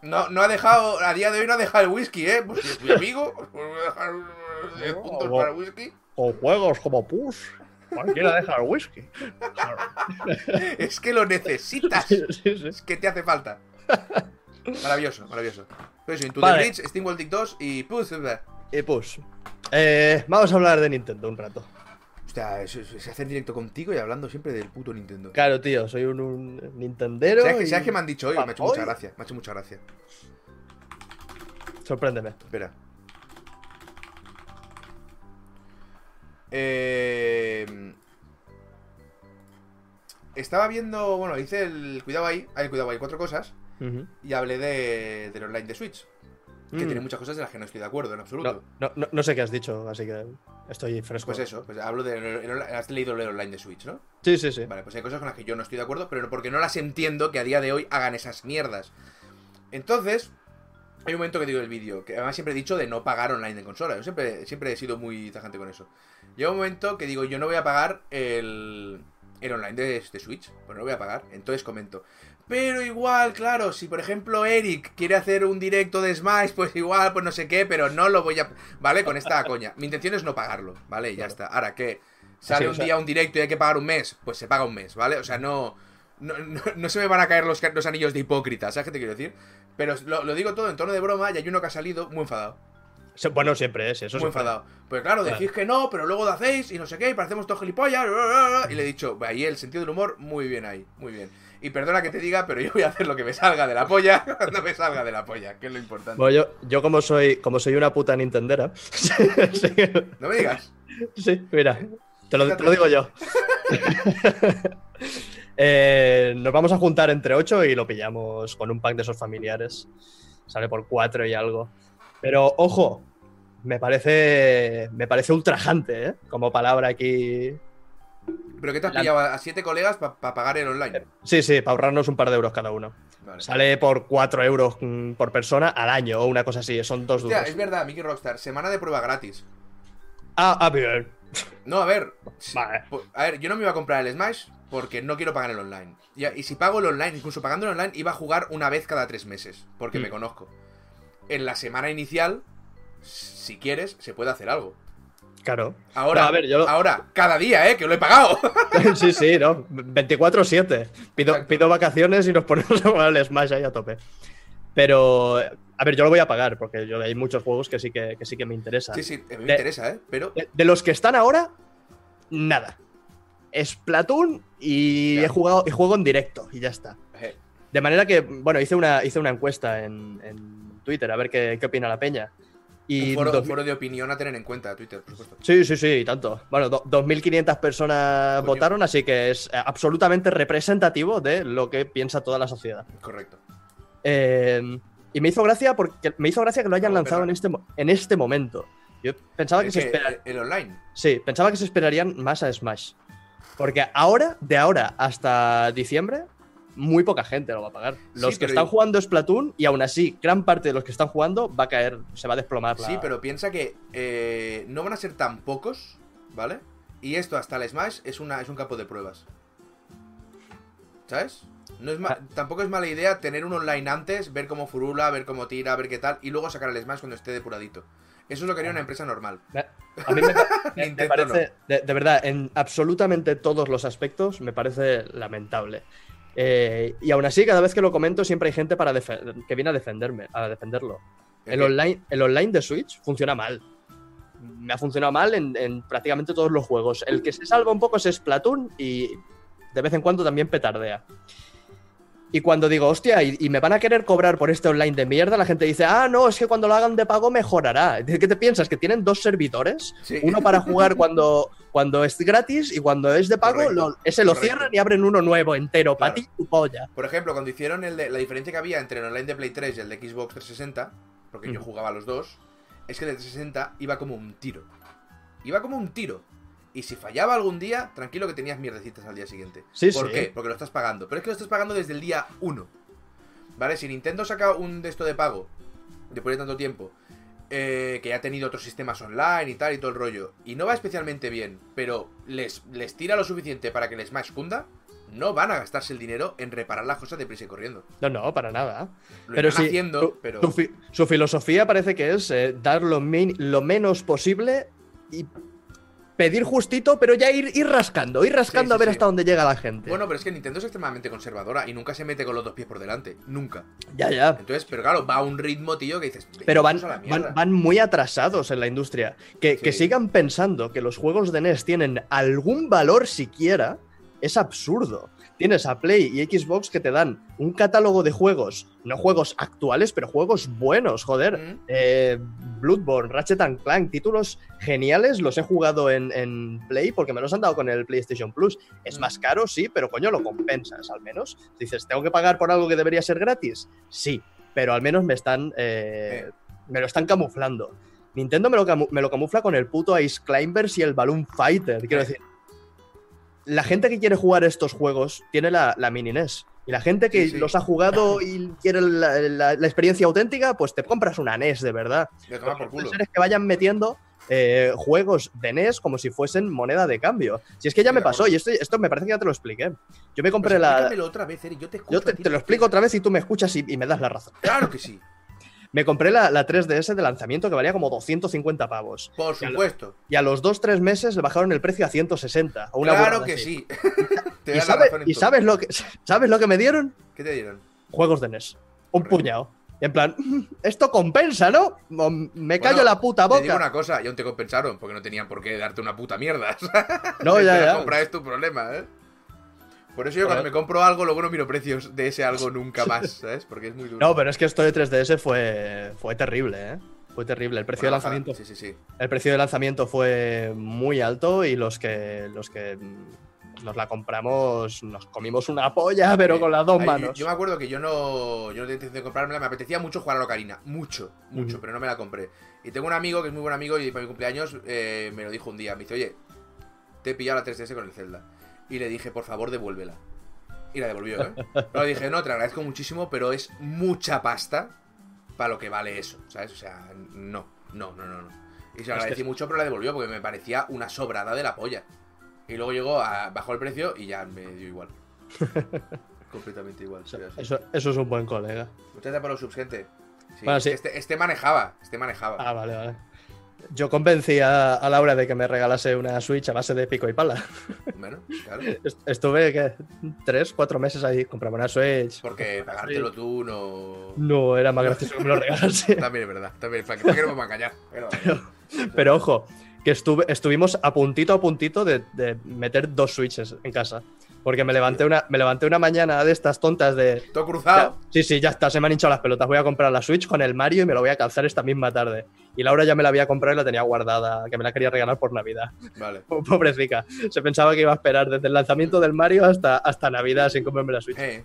No, no ha dejado, a día de hoy no ha dejado el whisky, ¿eh? Pues si es mi [LAUGHS] amigo, pues voy a dejar eh, puntos No, para el whisky. O juegos como Push. Cualquiera deja el whisky. Es que lo necesitas. Sí, sí, sí. Es que te hace falta. Maravilloso, maravilloso. Pero eso, Into Vale. the Bridge, Steam World Dig 2 y Puss. Y Push. Eh, vamos a hablar de Nintendo un rato. Hostia, es, hacer directo contigo y hablando siempre del puto Nintendo. Claro, tío, soy un, un Nintendero. ¿Sabes, que, y- ¿Sabes qué me han dicho hoy? Me ha hecho mucha gracia. Me ha hecho mucha gracia. Sorpréndeme. Espera. Eh, estaba viendo. Bueno, hice el. Cuidado ahí. Hay cuidado ahí, cuatro cosas. Y hablé de, del online de Switch. Que Mm. tiene muchas cosas de las que no estoy de acuerdo en absoluto. No, no, no, sé qué has dicho, así que estoy fresco. Pues eso, pues hablo de. el- el- Has leído el online de Switch, ¿no? Sí, sí, sí. Vale, pues hay cosas con las que yo no estoy de acuerdo, pero porque no las entiendo que a día de hoy hagan esas mierdas. Entonces, hay un momento que digo el vídeo, que además siempre he dicho de no pagar online en consola. Yo siempre, siempre he sido muy tajante con eso. Llega un momento que digo, yo no voy a pagar el, el online de, de Switch. Pues no lo voy a pagar. Entonces comento. Pero igual, claro, si por ejemplo Eric quiere hacer un directo de Smash, pues igual, pues no sé qué, pero no lo voy a... ¿Vale? Con esta coña. Mi intención es no pagarlo, ¿vale? Y ya está. Ahora que sale Sí, o un sea- día un directo y hay que pagar un mes, pues se paga un mes, ¿vale? O sea, no... No, no- no se me van a caer los, los anillos de hipócrita, ¿sabes qué te quiero decir? Pero lo, lo digo todo en tono de broma y hay uno que ha salido muy enfadado. Bueno, siempre es eso. muy siempre. enfadado. Pues claro, Claro. decís que no, pero luego lo hacéis y no sé qué, y parecemos todos gilipollas. Y le he dicho, ahí el sentido del humor, muy bien ahí, muy bien. Y perdona que te diga, pero yo voy a hacer lo que me salga de la polla [LAUGHS] cuando me salga de la polla, que es lo importante. Bueno, yo, yo como soy como soy una puta Nintendera. [LAUGHS] No me digas. sí, mira. Te lo, te lo digo yo. [LAUGHS] Eh, nos vamos a juntar entre ocho y lo pillamos con un pack de esos familiares. Sale por cuatro y algo. Pero ojo, me parece. Me parece ultrajante, ¿eh? Como palabra aquí. ¿Pero qué te has La- pillado a siete colegas para pagar el online? Sí, sí, para ahorrarnos un par de euros cada uno. Vale. Sale por 4 euros mm, por persona al año o una cosa así. Son dos Hostia, duros. es verdad, Mickey Rockstar, semana de prueba gratis. Ah, ah, bien. No, a ver. Vale. A ver, yo no me iba a comprar el Smash porque no quiero pagar el online. Y, y si pago el online, incluso pagando el online, iba a jugar una vez cada tres meses. Porque Mm. me conozco. En la semana inicial, si quieres, se puede hacer algo. Claro. Ahora, No, a ver, yo lo- ahora, cada día, ¿eh? Que lo he pagado. [LAUGHS] sí, sí, ¿no? 24-7. Pido, pido vacaciones y nos [LAUGHS] ponemos a jugar al Smash ahí a tope. Pero, a ver, yo lo voy a pagar porque yo hay muchos juegos que sí que, que sí que me interesan. sí, sí, me De- interesa, ¿eh? Pero. De, de los que están ahora, nada. Splatoon y Ya. he jugado y juego en directo y ya está. eh, De manera que, bueno, hice una, hice una encuesta en, en Twitter a ver qué, qué opina la peña. Y un, foro, dos- un foro de opinión a tener en cuenta, Twitter, por supuesto. Sí, sí, sí, y tanto. Bueno, do- 2.500 personas Coño. votaron, así que es eh, absolutamente representativo de lo que piensa toda la sociedad. Correcto. Eh, y me hizo gracia porque me hizo gracia que lo hayan No, lanzado en este, en este momento. Yo pensaba que se que espera... el, el online. Sí, pensaba que se esperarían más a Smash. Porque ahora, de ahora hasta diciembre, muy poca gente lo va a pagar. Los Sí, que están yo- jugando Splatoon, y aún así, gran parte de los que están jugando va a caer, se va a desplomar la... Sí, pero piensa que eh, no van a ser tan pocos, ¿vale? Y esto hasta el Smash es, una, es un campo de pruebas. ¿Sabes? No es ma- Ah. Tampoco es mala idea tener un online antes, ver cómo furula, ver cómo tira, ver qué tal, y luego sacar el Smash cuando esté depuradito. Eso es lo que haría una empresa normal. A mí me, [LAUGHS] me- me Nintendo parece, de, de verdad, en absolutamente todos los aspectos, me parece lamentable. Eh, y aún así, cada vez que lo comento, siempre hay gente para que viene a defenderme, a defenderlo. El online, el online de Switch funciona mal. Me ha funcionado mal en, en prácticamente todos los juegos. El que se salva un poco es Splatoon y de vez en cuando también petardea. Y cuando digo, hostia, y, y me van a querer cobrar por este online de mierda, la gente dice, ah, no, es que cuando lo hagan de pago mejorará. [LAUGHS] ¿Qué te piensas? ¿Que tienen dos servidores? Sí. Uno para jugar [LAUGHS] cuando, cuando es gratis y cuando es de pago, lo- ese lo correcto. cierran y abren uno nuevo entero. Para Claro. ti, tu polla. Por ejemplo, cuando hicieron el de, la diferencia que había entre el online de Play 3 y el de Xbox 360, porque yo Ujú. jugaba a los dos, es que el de 360 iba como un tiro. Iba como un tiro. Y si fallaba algún día, tranquilo que tenías mierdecitas al día siguiente. Sí, ¿Por sí. qué? Porque lo estás pagando. Pero es que lo estás pagando desde el día 1. ¿Vale? Si Nintendo saca un de esto de pago, después de tanto tiempo, eh, que ya ha tenido otros sistemas online y tal y todo el rollo, y no va especialmente bien, pero les, les tira lo suficiente para que el Smash cunda, no van a gastarse el dinero en reparar las cosas de prisa y corriendo. No, no, para nada. Lo Pero irán sí, haciendo, su, pero. su fi- su filosofía parece que es eh, dar lo, lo menos posible y pedir justito, pero ya ir, ir rascando, ir rascando Sí, a ver sí, hasta dónde llega la gente. Bueno, pero es que Nintendo es extremadamente conservadora y nunca se mete con los dos pies por delante. Nunca. ya, ya. Entonces, pero claro, va a un ritmo, tío, que dices. Pero van, van, van muy atrasados en la industria. Que, que sigan pensando que los juegos de NES tienen algún valor siquiera es absurdo. Tienes a Play y Xbox que te dan un catálogo de juegos, no juegos actuales, pero juegos buenos, joder. Mm. Eh, Bloodborne, Ratchet and Clank, títulos geniales, los he jugado en, en Play porque me los han dado con el PlayStation Plus. Es Mm. más caro, sí, pero coño, lo compensas al menos. Dices, ¿tengo que pagar por algo que debería ser gratis? Sí, pero al menos me están. eh, me lo están camuflando. Nintendo me lo, camu- me lo camufla con el puto Ice Climbers y el Balloon Fighter. Quiero decir, la gente que quiere jugar estos juegos tiene la, la mini NES. Y la gente que Sí, sí. los ha jugado y quiere la, la- la experiencia auténtica, pues te compras una NES de verdad. Lo que por culo. vayan metiendo eh, juegos de NES como si fuesen moneda de cambio. Si es que ya me de pasó, y esto, esto me parece que ya te lo expliqué. Yo me Pues compré la. explícamelo otra vez, Eric, yo te escucho Yo te, lo explico otra vez y tú me escuchas y, y me das la razón. Claro que sí, Me compré la, la 3DS de lanzamiento que valía como 250 pavos. por supuesto. Y a los 2-3 meses le bajaron el precio a 160. o una Claro que así. sí. [LAUGHS] te ¿Y, sabe- sabes, lo que, sabes lo que me dieron? ¿Qué te dieron? Juegos de NES. Un Correcto. puñado. En plan, "Mm, [LAUGHS] esto compensa, ¿no? Me callo Bueno, la puta Te digo boca. una cosa, y aún te compensaron, porque no tenían por qué darte una puta mierda. [LAUGHS] No, ya, ya. compras es tu problema, ¿eh? Por eso yo cuando me compro algo, luego no miro precios de ese algo nunca más, [LAUGHS] ¿sabes? Porque es muy duro. No, pero es que esto de 3DS fue, fue terrible, ¿eh? Fue terrible. El precio de lanzamiento. Sí, sí, sí. El precio de lanzamiento fue muy alto y los que los que nos la compramos nos comimos una polla, pero con las dos Ay, manos. Yo me acuerdo que yo no, yo no tenía intención de comprármela, me apetecía mucho jugar a la Ocarina, mucho, mucho, pero no me la compré. Y tengo un amigo que es muy buen amigo y para mi cumpleaños eh, me lo dijo un día, me dice, oye, te he pillado la 3DS con el Zelda. Y le dije, por favor, devuélvela. Y la devolvió, ¿eh? [LAUGHS] No, le dije, no, te la agradezco muchísimo, pero es mucha pasta para lo que vale eso, ¿sabes? O sea, no, no, no, no. no. Y se lo agradecí que- mucho, pero la devolvió porque me parecía una sobrada de la polla. Y luego llegó a, bajó el precio y ya me dio igual. [LAUGHS] Completamente igual. Eso, eso- eso es un buen colega. Muchas gracias por los subs, gente. Sí, Bueno, sí. Este, este manejaba, este manejaba. Ah, vale, vale. Yo convencí a, a Laura de que me regalase una Switch a base de pico y pala. Bueno, claro. [LAUGHS] Est- Estuve ¿qué? tres, cuatro meses ahí, compraba una Switch. Porque pagártelo tú no. No, era más gracioso que me lo regalase. [LAUGHS] También es verdad. También, ¿para qué, nos vamos a engañar? Pero ojo, que estuve, estuvimos a puntito a puntito de, de meter dos Switches en casa. Porque me levanté una, me levanté una mañana de estas tontas de. Todo ya- cruzado. sí, sí, ya está, se me han hinchado las pelotas. Voy a comprar la Switch con el Mario y me lo voy a calzar esta misma tarde. Y Laura ya me la había comprado y la tenía guardada, que me la quería regalar por Navidad. Vale. [LAUGHS] Pobrecita. Se pensaba que iba a esperar desde el lanzamiento del Mario hasta, hasta Navidad sin comprarme la Switch. Eh,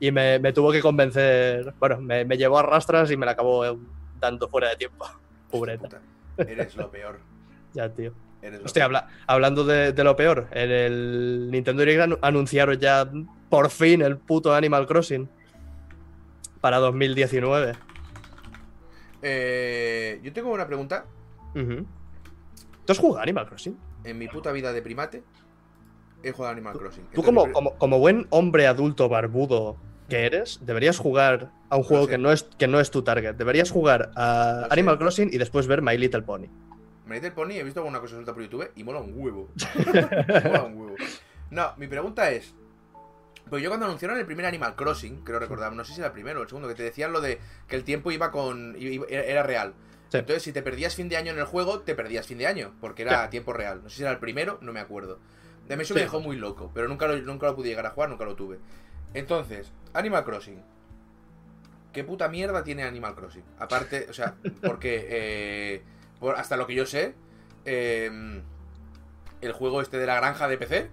Y me, me tuvo que convencer. Bueno, me, me llevó a rastras y me la acabó dando fuera de tiempo. [LAUGHS] Pobreta. puta. Eres lo peor. [LAUGHS] Ya, tío. Hostia, habla- hablando de, de lo peor, en el Nintendo Direct anu- anunciaron ya por fin el puto Animal Crossing para 2019. Eh, yo tengo una pregunta. ¿Tú has jugado a Animal Crossing? En mi puta vida de primate, he jugado a Animal Crossing. Tú Entonces, como, como, como buen hombre adulto barbudo que eres, deberías jugar a un juego sé. que no, es, que no es tu target. Deberías jugar a sé. Animal Crossing y después ver My Little Pony. Me el pony, he visto alguna cosa suelta por YouTube y mola un huevo. [LAUGHS] mola un huevo. No, mi pregunta es. Pues yo cuando anunciaron el primer Animal Crossing, creo recordar, no sé si era el primero o el segundo, que te decían lo de que el tiempo iba con. iba- era real. Sí. Entonces, si te perdías fin de año en el juego, te perdías fin de año, porque era Sí. tiempo real. No sé si era el primero, no me acuerdo. De mí eso Sí. me dejó muy loco, pero nunca lo, nunca lo pude llegar a jugar, nunca lo tuve. Entonces, Animal Crossing. ¿Qué puta mierda tiene Animal Crossing? Aparte, o sea, porque eh, por- hasta lo que yo sé, eh, el juego este de la granja de PC,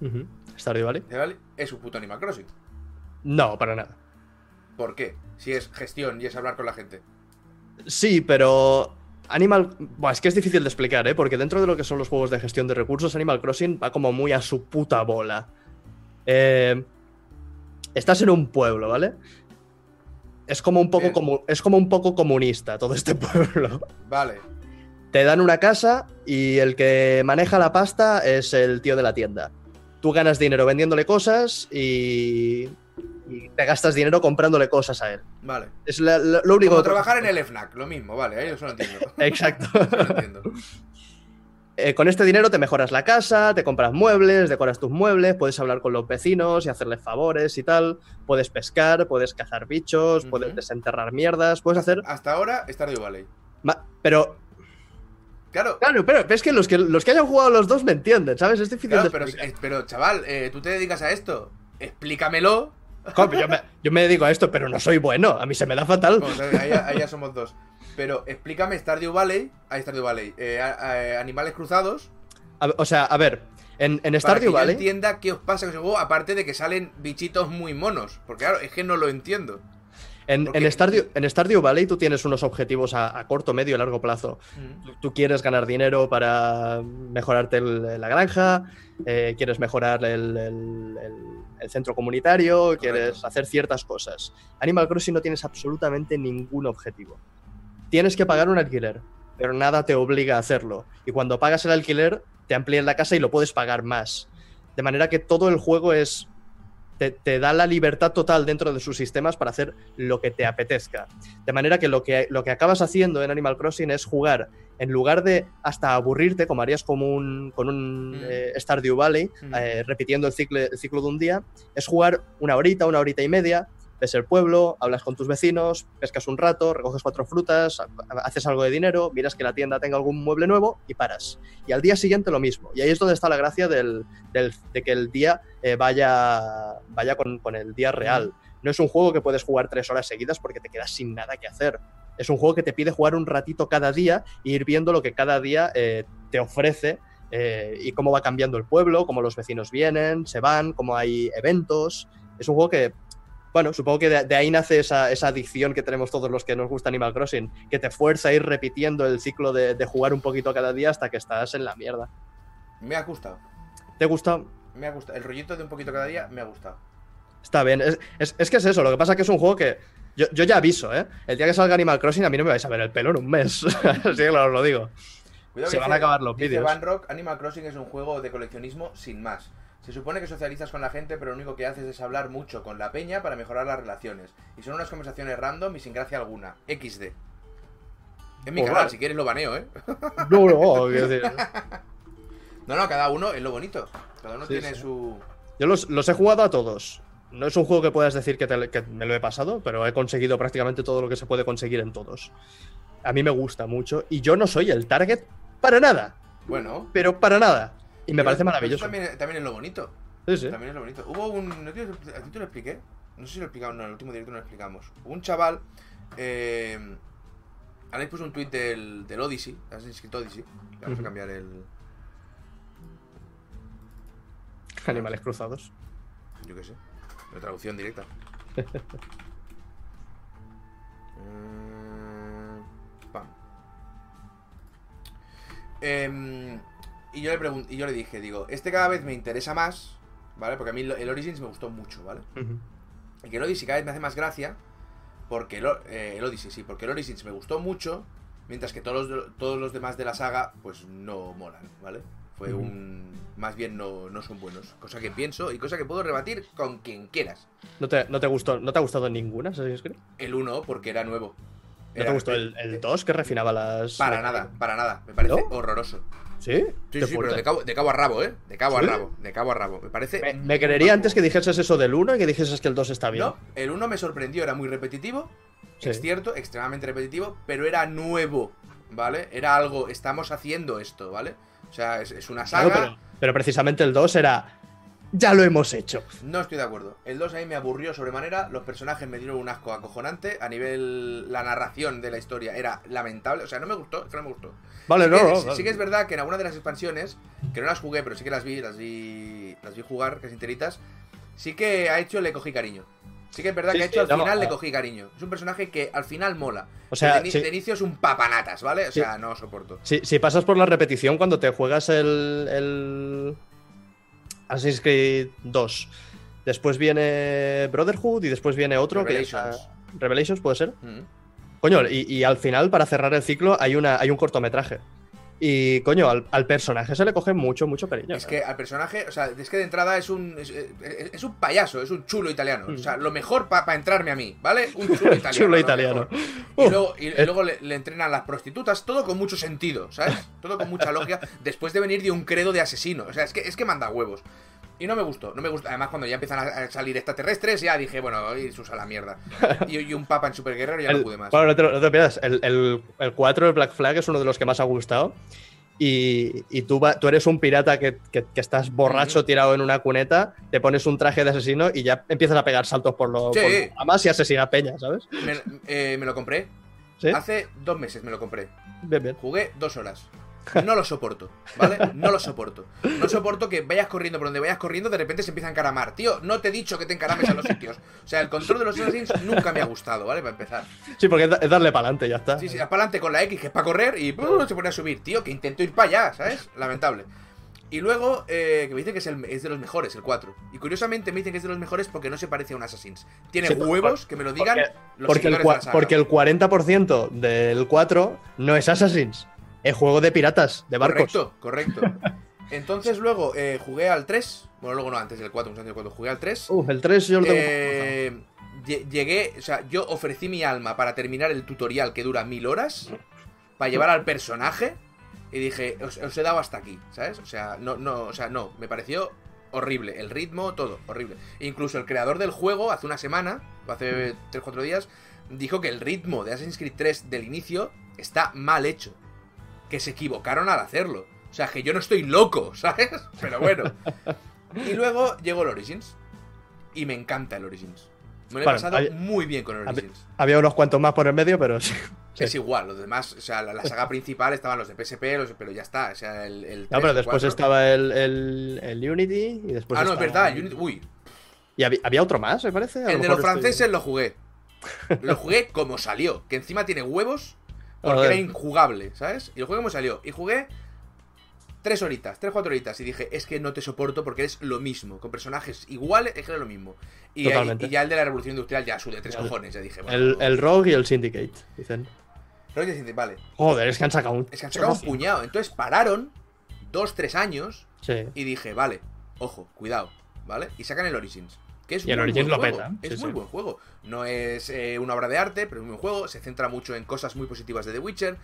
Ujú. Stardew Valley. Es un puto Animal Crossing. No, para nada. ¿Por qué? Si es gestión y es hablar con la gente. Sí, pero Animal... Buah, es que es difícil de explicar, ¿eh? Porque dentro de lo que son los juegos de gestión de recursos, Animal Crossing va como muy a su puta bola. Eh, estás en un pueblo, ¿vale? Es como un poco, Bien. comu- es como un poco comunista todo este [LAUGHS] pueblo. Vale, Te dan una casa y el que maneja la pasta es el tío de la tienda. tú ganas dinero vendiéndole cosas y, y te gastas dinero comprándole cosas a él. Vale. Es la- la- lo único Como trabajar en el FNAC, lo mismo, vale, ahí eso lo entiendo. [LAUGHS] Exacto. Eso lo entiendo. Eh, con este dinero te mejoras la casa, te compras muebles, decoras tus muebles, puedes hablar con los vecinos y hacerles favores y tal. Puedes pescar, puedes cazar bichos, puedes desenterrar mierdas, puedes hacer. Hasta ahora, Stardew Valley. ma- Pero, Claro, claro, pero es que los, que los que hayan jugado los dos me entienden, ¿sabes? Es difícil claro, de pero, pero chaval, eh, tú te dedicas a esto. Explícamelo. Joder, yo, me, yo me dedico a esto, pero no soy bueno. A mí se me da fatal. Ahí, ya- ahí ya somos dos. Pero explícame Stardew Valley. Ahí Stardew Valley. eh, a- a- animales cruzados. A- o sea, a ver, en, en Stardew Valley. entienda qué os pasa con ese juego, aparte de que salen bichitos muy monos. Porque claro, es que no lo entiendo. En, Porque- en Stardew, en Stardew Valley tú tienes unos objetivos a, a corto, medio y largo plazo. Tú, tú quieres ganar dinero para mejorarte el- la granja, eh, quieres mejorar el, el- el- el centro comunitario, quieres hacer ciertas cosas. Animal Crossing no tienes absolutamente ningún objetivo. Tienes que pagar un alquiler, pero nada te obliga a hacerlo. Y cuando pagas el alquiler, te amplían la casa y lo puedes pagar más. De manera que todo el juego es te, te da la libertad total dentro de sus sistemas para hacer lo que te apetezca. De manera que lo que, lo que acabas haciendo en Animal Crossing es jugar, en lugar de hasta aburrirte, como harías como un, con un Mm. eh, Stardew Valley, Mm. eh, repitiendo el ciclo, el ciclo de un día, es jugar una horita, una horita y media, ves el pueblo, hablas con tus vecinos, pescas un rato, recoges cuatro frutas, ha- haces algo de dinero, miras que la tienda tenga algún mueble nuevo y paras. Y al día siguiente lo mismo. Y ahí es donde está la gracia del, de que el día eh, vaya, vaya con, con el día real. No es un juego que puedes jugar tres horas seguidas porque te quedas sin nada que hacer. Es un juego que te pide jugar un ratito cada día e ir viendo lo que cada día eh, te ofrece eh, y cómo va cambiando el pueblo, cómo los vecinos vienen, se van, cómo hay eventos. Es un juego que, bueno, supongo que de, de ahí nace esa, esa adicción que tenemos todos los que nos gusta Animal Crossing, que te fuerza a ir repitiendo el ciclo de, de jugar un poquito cada día hasta que estás en la mierda. Me ha gustado. ¿Te gusta? Me ha gustado. El rollito de un poquito cada día me ha gustado. Está bien. Es, es- es que es eso. Lo que pasa es que es un juego que. Yo, yo ya aviso, ¿eh? El día que salga Animal Crossing, a mí no me vais a ver el pelo en un mes. [LAUGHS] Así que os lo digo. Cuidado Se van a acabar los vídeos. Van Rock, Animal Crossing es un juego de coleccionismo sin más. Se supone que socializas con la gente, pero lo único que haces es hablar mucho con la peña para mejorar las relaciones. Y son unas conversaciones random y sin gracia alguna. XD. Es mi Pues canal, si quieres lo baneo, ¿eh? [LAUGHS] No, no, decir, No, no, cada uno es lo bonito. Cada uno Sí, tiene sí. su. Yo los, los he jugado a todos. No es un juego que puedas decir que, te- que me lo he pasado, pero he conseguido prácticamente todo lo que se puede conseguir en todos. A mí me gusta mucho y yo no soy el target para nada, Bueno. pero para nada. Y me parece maravilloso. eso También, también es lo bonito. Sí, sí. También es lo bonito. Hubo un. ¿no te- ¿A ti te lo expliqué? No sé si lo explicamos, no, en el último directo no lo explicamos. Hubo un chaval. Eh, Alex puso un tweet del, del Odyssey. Has inscrito Odyssey. Vamos a cambiar el. Animales cruzados. Yo qué sé. La traducción directa. [LAUGHS] Eh, pam. Em, y yo le y yo le dije, digo, este cada vez me interesa más, ¿vale? Porque a mí el Origins me gustó mucho, ¿vale? Ujú. Y que el Odyssey cada vez me hace más gracia. Porque el, eh, el Odyssey, sí, porque el Origins me gustó mucho. Mientras que todos los, todos los demás de la saga, pues no molan, ¿vale? Fue un. Más bien no, no son buenos. Cosa que pienso y cosa que puedo rebatir con quien quieras. ¿No te, no te gustó, ¿No te ha gustado ninguna Assassin's Creed? El 1 porque era nuevo. ¿No te gustó el, el 2 que refinaba las. Para nada, para nada. Me parece horroroso. ¿Sí? Sí, pero de cabo, de cabo a rabo, ¿eh? De cabo ¿Sí? a rabo, de cabo a rabo. Me parece. Me, creería antes que dijeses eso del 1 y que dijeses que el 2 está bien. No, el 1 me sorprendió, era muy repetitivo. Sí. Es cierto, extremadamente repetitivo, pero era nuevo, ¿vale? Era algo, estamos haciendo esto, ¿vale? O sea, es, es una Claro, saga. pero, pero precisamente el 2 era. Ya lo hemos hecho. No estoy de acuerdo. El 2 a mí me aburrió sobremanera. Los personajes me dieron un asco acojonante. A nivel. La narración de la historia era lamentable. O sea, no me gustó. Es que no me gustó. Vale, sí, no, que, no, sí- vale. sí que es verdad que en alguna de las expansiones, que no las jugué, pero sí que las vi, las vi. Las vi jugar, casi enteritas. Sí que ha hecho, le cogí cariño. Sí que es verdad Sí, que ha sí, hecho al no, final le cogí cariño. Es un personaje que al final mola. O sea, de, inicio es un papanatas, ¿vale? O sea, no soporto. Si, si pasas por la repetición cuando te juegas el, el Assassin's Creed 2, después viene Brotherhood y después viene otro que Revelations. está- Revelations puede ser. Mm. Coño, y, y al final para cerrar el ciclo hay una hay un cortometraje Y coño, al, al personaje se le coge mucho, mucho cariño. Es que al personaje, o sea, es que de entrada es un. Es, es- es un payaso, es un chulo italiano. O sea, lo mejor para entrarme a mí, ¿vale? Un chulo [LAUGHS] italiano. Chulo lo italiano. Uh, Y luego, y- y eh. luego le, le entrenan las prostitutas, todo con mucho sentido, ¿sabes? Todo con mucha lógica, después de venir de un credo de asesino. O sea, es que, es que manda huevos. Y no me gustó, no me gusta. Además, cuando ya empiezan a salir extraterrestres, ya dije, bueno, y sus a la mierda. [LAUGHS] Y, y un papa en Super Guerrero ya el- no pude más. Bueno, no te, lo- no te pierdas. El, el, el 4 de Black Flag es uno de los que más ha gustado. Y, y tú, va- tú eres un pirata que, que- que estás borracho tirado en una cuneta, te pones un traje de asesino y ya empiezas a pegar saltos por lo Sí. y asesina a peña, ¿sabes? Me, eh, me lo compré. ¿Sí? Hace dos meses me lo compré. Bien, bien. Jugué dos horas. [LAUGHS] No lo soporto, ¿vale? No lo soporto. No soporto que vayas corriendo por donde vayas corriendo, de repente se empieza a encaramar. Tío, no te he dicho que te encarames a los sitios. O sea, el control de los Assassins nunca me ha gustado, ¿vale? Para empezar. Sí, porque es, da- es darle para adelante, ya está. Sí, sí, para adelante con la X, que es para correr, y ¡pum! se pone a subir. Tío, que intento ir para allá, ¿sabes? Lamentable. Y luego, eh, que me dicen que es, el- es de los mejores, el 4. Y curiosamente me dicen que es de los mejores porque no se parece a un Assassins. Tiene Sí, por- huevos, que me lo digan porque- los Porque el, de la saga. porque el 40% del 4 no es Assassin's, es juego de piratas, de barcos. Correcto, correcto. [LAUGHS] Entonces luego eh, jugué al 3. Bueno, luego no, antes del 4, antes del 4. Jugué al 3. Uf, el 3 yo lo tengo. Eh, lle- llegué, o sea, yo ofrecí mi alma para terminar el tutorial que dura mil horas. Para llevar al personaje. Y dije, os, os he dado hasta aquí, ¿sabes? O sea, no, no, o sea, no, me pareció horrible. El ritmo, todo, horrible. Incluso el creador del juego, hace una semana, o hace 3-4 días, dijo que el ritmo de Assassin's Creed 3 del inicio está mal hecho. Que se equivocaron al hacerlo. O sea, que yo no estoy loco, [LAUGHS] ¿sabes? Pero bueno. Y luego llegó el Origins. Y me encanta el Origins. Me lo he Bueno, pasado muy bien con el Origins. Había unos cuantos más por el medio, pero sí. sí. Es igual, los demás, o sea, la, la saga [LAUGHS] principal estaban los de PSP, los- pero ya está, o sea, el, el No, 3, pero el después 4. estaba el, el, el Unity y después. Ah, no, es verdad, Unity- uy, Y había, había otro más, me parece. A lo el de los estoy- franceses lo jugué. Lo jugué como salió, que encima tiene huevos, porque era injugable, ¿sabes? Y lo jugué como salió. Y jugué tres horitas, tres, cuatro horitas. Y dije, es que no te soporto porque eres lo mismo, con personajes iguales, es que era lo mismo. Y, y ya el de la Revolución Industrial ya sube tres El- cojones, ya dije, bueno. El, el Rogue y el Syndicate, dicen. Creo que sí, vale. Joder, es que han sacado un. Es que han sacado un puñado. Entonces pararon dos, tres años Sí. y dije, vale, ojo, cuidado, ¿vale? Y sacan el Origins. Que es Y el Origins buen lo juego. peta, Es sí, muy sí. buen juego. No es eh, una obra de arte, pero es un buen juego. Se centra mucho en cosas muy positivas de The Witcher.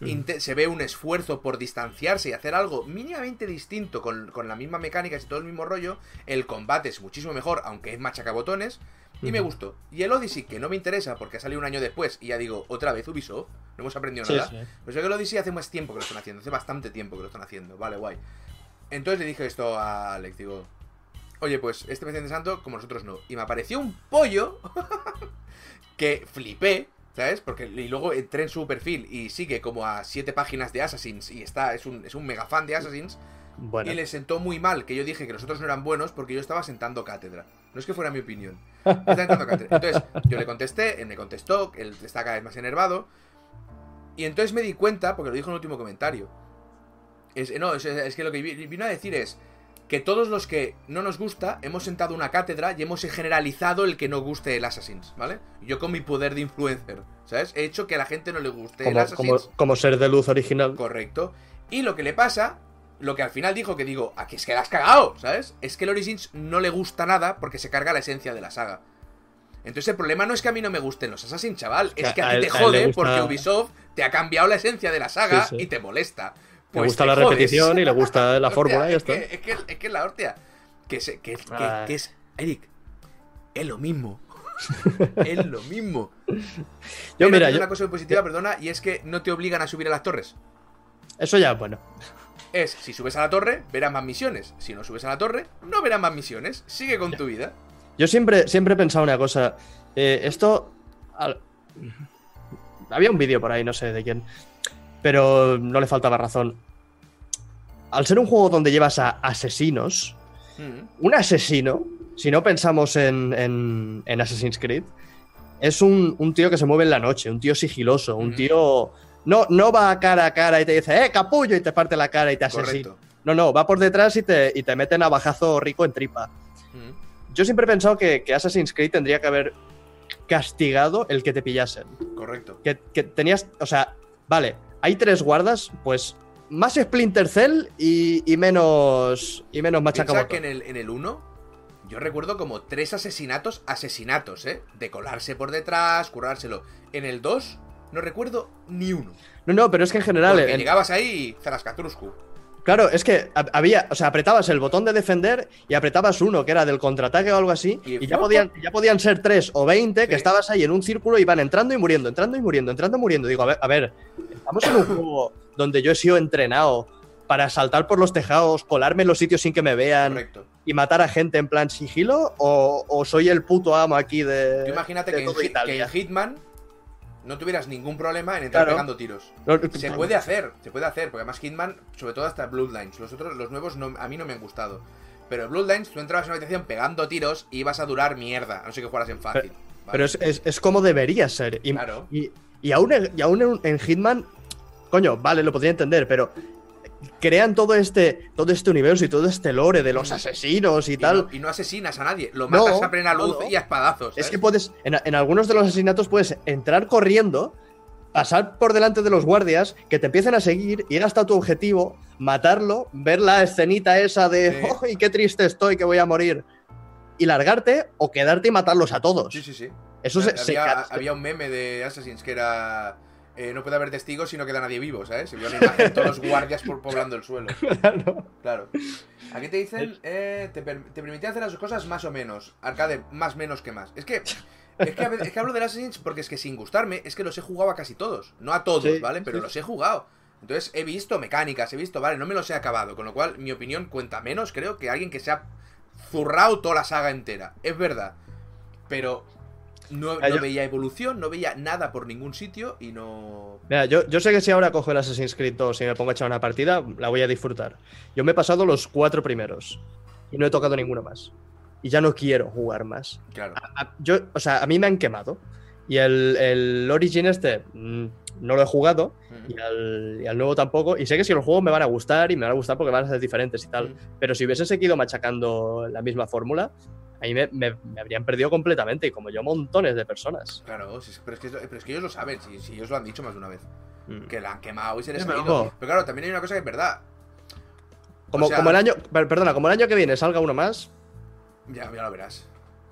Mm. Se ve un esfuerzo por distanciarse y hacer algo mínimamente distinto con, con la misma mecánica y todo el mismo rollo. El combate es muchísimo mejor, aunque es machacabotones. Y me gustó. Y el Odyssey, que no me interesa porque ha salido un año después, y ya digo, otra vez Ubisoft, no hemos aprendido Sí, nada. sí. Pues yo que el Odyssey hace más tiempo que lo están haciendo, hace bastante tiempo que lo están haciendo. Vale, guay. Entonces le dije esto a Alex, digo, oye, pues este me está interesando como nosotros no. Y me apareció un pollo [LAUGHS] que flipé, ¿sabes? Porque y luego entré en su perfil y sigue como a siete páginas de Assassins y está, es un, es un mega fan de Assassins. Bueno. Y le sentó muy mal que yo dije que los otros no eran buenos porque yo estaba sentando cátedra. No es que fuera mi opinión. [LAUGHS] Estaba sentando cátedra. Entonces, yo le contesté, él me contestó, él está cada vez más enervado. Y entonces me di cuenta, porque lo dijo en el último comentario. Es, no, es, es que lo que vi- vino a decir es que todos los que no nos gusta hemos sentado una cátedra y hemos generalizado el que no guste el Assassins, ¿vale? Yo con mi poder de influencer, ¿sabes? He hecho que a la gente no le guste el Como, Assassins. como, como ser de luz original. Correcto. Y lo que le pasa, lo que al final dijo que digo, aquí es que la has cagado, ¿sabes? Es que el Origins no le gusta nada porque se carga la esencia de la saga. Entonces el problema no es que a mí no me gusten los Assassin, chaval, es Que que a, a ti te él jode gusta- porque Ubisoft te ha cambiado la esencia de la saga Sí, sí. y te molesta. Le Pues gusta la jodes. repetición y le gusta [LAUGHS] la fórmula y ya es está. que, es, que, es que es la hostia. Que, se- que, es. Eric, es lo mismo. [LAUGHS] es lo mismo. Yo, mira, tiene yo- una cosa muy positiva, perdona, y es que no te obligan a subir a las torres. eso ya, bueno. Es, si subes a la torre, verás más misiones. Si no subes a la torre, no verás más misiones. Sigue con tu vida. Yo siempre, siempre he pensado una cosa. eh, esto. al- Había un vídeo por ahí, no sé de quién. Pero no le faltaba razón. Al ser un juego donde llevas a asesinos, Mm, un asesino, si no pensamos en, en- en Assassin's Creed, es un, un tío que se mueve en la noche, un tío sigiloso, un Ujú. tío. No, no va cara a cara y te dice, ¡eh, capullo! y te parte la cara y te asesina. No, no, va por detrás y te, y te mete navajazo rico en tripa. Mm, Yo siempre he pensado que, que Assassin's Creed tendría que haber castigado el que te pillasen. correcto. Que, que tenías, o sea, vale, hay tres guardas, pues más Splinter Cell y, y menos. Y menos Piensa machacamotor. que en el, en el 1, yo recuerdo como tres asesinatos, asesinatos, ¿eh? De colarse por detrás, currárselo. En el 2, no recuerdo ni uno. No, no, pero es que en general. Porque en- llegabas ahí y Zarascatruscu. Claro, es que hab- había, o sea, apretabas el botón de defender y apretabas uno que era del contraataque o algo así, Y y, ya, podían, ya podían ser tres o veinte que estabas ahí en un círculo y van entrando y muriendo, entrando y muriendo, entrando y muriendo. Digo, a ver, a ver, estamos en un juego donde yo he sido entrenado para saltar por los tejados, colarme en los sitios sin que me vean Correcto. y matar a gente en plan sigilo, o, o soy el puto amo aquí de. Tú imagínate de que en, todo Hit- Italia? que en Hitman no tuvieras ningún problema en entrar Claro. pegando tiros. No, Se puede hacer, se puede hacer, porque además Hitman, sobre todo hasta Bloodlines, los otros, los nuevos no- a mí no me han gustado. Pero Bloodlines, tú entrabas en una habitación pegando tiros y ibas a durar mierda, a no sé que jugaras en fácil. ¿vale? Pero es, es- es como debería ser. Y, Claro. y, y aún, en- y aún en, en Hitman, coño, vale, lo podría entender, pero crean todo este, todo este universo y todo este lore de los asesinos y, Y tal. no, y no asesinas a nadie, lo No, matas a plena no, luz no. y a espadazos. Es ¿sabes? que puedes, en, en algunos de los asesinatos puedes entrar corriendo, pasar por delante de los guardias, que te empiecen a seguir, ir hasta tu objetivo, matarlo, ver la escenita esa de, Sí. ¡ay, qué triste estoy que voy a morir! Y largarte o quedarte y matarlos a todos. Sí, sí, sí. Eso se, se- había, había un meme de Assassins que era. eh, no puede haber testigos si no queda nadie vivo, ¿sabes? Se vio una imagen todos los guardias por poblando el suelo. [LAUGHS] Claro. Aquí te dicen, eh, te, per- te hacer las cosas más o menos. Arcade, más menos que más. Es que, es que, es que hablo de Assassin's porque es que sin gustarme, es que los he jugado a casi todos. No a todos, Sí, ¿vale? Pero sí. los he jugado. Entonces he visto mecánicas, he visto, vale, no me los he acabado. Con lo cual, mi opinión cuenta menos, creo, que alguien que se ha zurrado toda la saga entera. Es verdad. Pero no, Ah, no yo- veía evolución, no veía nada por ningún sitio y no. Mira, yo, yo sé que si ahora cojo el Assassin's Creed 2 y me pongo a echar una partida, la voy a disfrutar. Yo me he pasado los cuatro primeros y no he tocado ninguno más. Y ya no quiero jugar más. Claro. A- yo, o sea, a mí me han quemado. Y el, el Origin este mm, no lo he jugado. Y al, y al nuevo tampoco. Y sé que si los juegos me van a gustar y me van a gustar porque van a ser diferentes y tal. Pero si hubiesen seguido machacando la misma fórmula, a mí me, me- me habrían perdido completamente. Y como yo, montones de personas. Claro, si pero, es que, pero es que ellos lo saben, si, si ellos lo han dicho más de una vez. Mm. Que la han quemado y se les ha pero ido. Pero claro, también hay una cosa que es verdad. Como, o sea- como el año. per- Perdona, como el año que viene salga uno más. Ya, ya lo verás.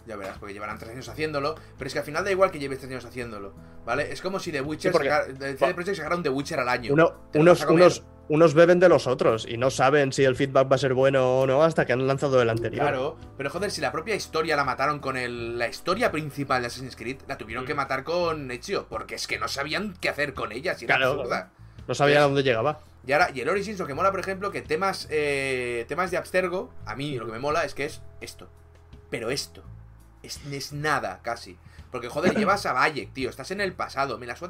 Ya verás, porque llevarán tres años haciéndolo. Pero es que al final da igual que lleves tres años haciéndolo. ¿Vale? Es como si The Witcher Sí, porque- sacara- de CD Projekt sacara un The Witcher al año. Uno- unos, unos, unos beben de los otros y no saben si el feedback va a ser bueno o no hasta que han lanzado el anterior. Claro, pero joder, si la propia historia la mataron con el, la historia principal de Assassin's Creed, la tuvieron que Mm. matar con Ezio, porque es que no sabían qué hacer con ella, si era Claro. absurda. No sabían a dónde llegaba. Y ahora, y el Origins lo que mola, por ejemplo, que temas, eh, temas de Abstergo, a mí lo que me mola es que es esto. Pero esto. Es, es nada, casi. Porque, joder, [LAUGHS] llevas a Bayek, tío. Estás en el pasado. Mira, co-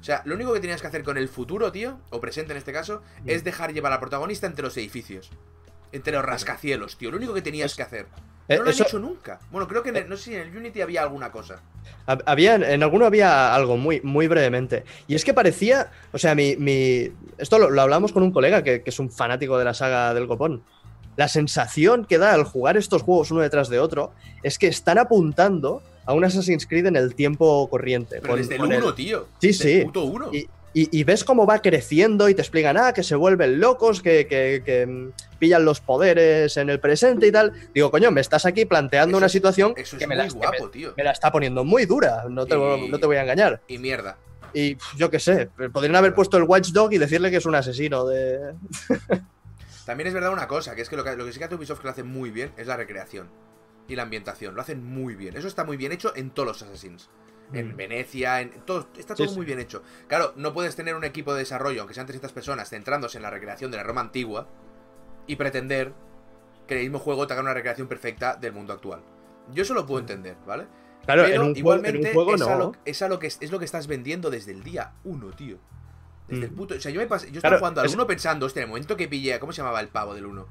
O sea, lo único que tenías que hacer con el futuro, tío, o presente en este caso, Mm. es dejar llevar al protagonista entre los edificios. Entre los rascacielos, tío. Lo único que tenías Es- que hacer. Eh, No lo han eso- hecho nunca. Bueno, creo que en el- no sé si en el Unity había alguna cosa. Hab- Había, en alguno había algo muy, muy brevemente. Y es que parecía, o sea, mi, mi- esto lo, lo hablamos con un colega que, que es un fanático de la saga del copón. La sensación que da al jugar estos juegos uno detrás de otro es que están apuntando a un Assassin's Creed en el tiempo corriente. Pero con- desde el con el- 1, tío. Sí, Desde el sí. puto 1. Y, y- y ves cómo va creciendo y te explican, ah, que se vuelven locos, que, que- que, mm, pillan los poderes en el presente y tal. Digo, coño, me estás aquí planteando Eso una es- situación Eso que es me muy la, que guapo, me- tío. me la está poniendo muy dura, no te, Y- no te voy a engañar. Y mierda. Y yo qué sé, podrían haber puesto el Watchdog y decirle que es un asesino de... [LAUGHS] También es verdad una cosa, que es que lo que, lo que sí que hace Ubisoft que lo hace muy bien es la recreación y la ambientación. Lo hacen muy bien. Eso está muy bien hecho en todos los Assassins. En Mm. Venecia, en todo, está todo sí. muy bien hecho. Claro, no puedes tener un equipo de desarrollo, aunque sean 300 personas, centrándose en la recreación de la Roma antigua y pretender que el mismo juego te haga una recreación perfecta del mundo actual. Yo eso lo puedo entender, ¿vale? Claro, Pero en un, juego- igualmente en un juego es, a no. lo, es, a lo que, es lo que estás vendiendo desde el día uno, tío. Desde el Mm. puto. O sea, yo me pasé, yo Claro, estaba jugando al es- 1 pensando, hostia, en el momento que pillé. ¿Cómo se llamaba el pavo del 1?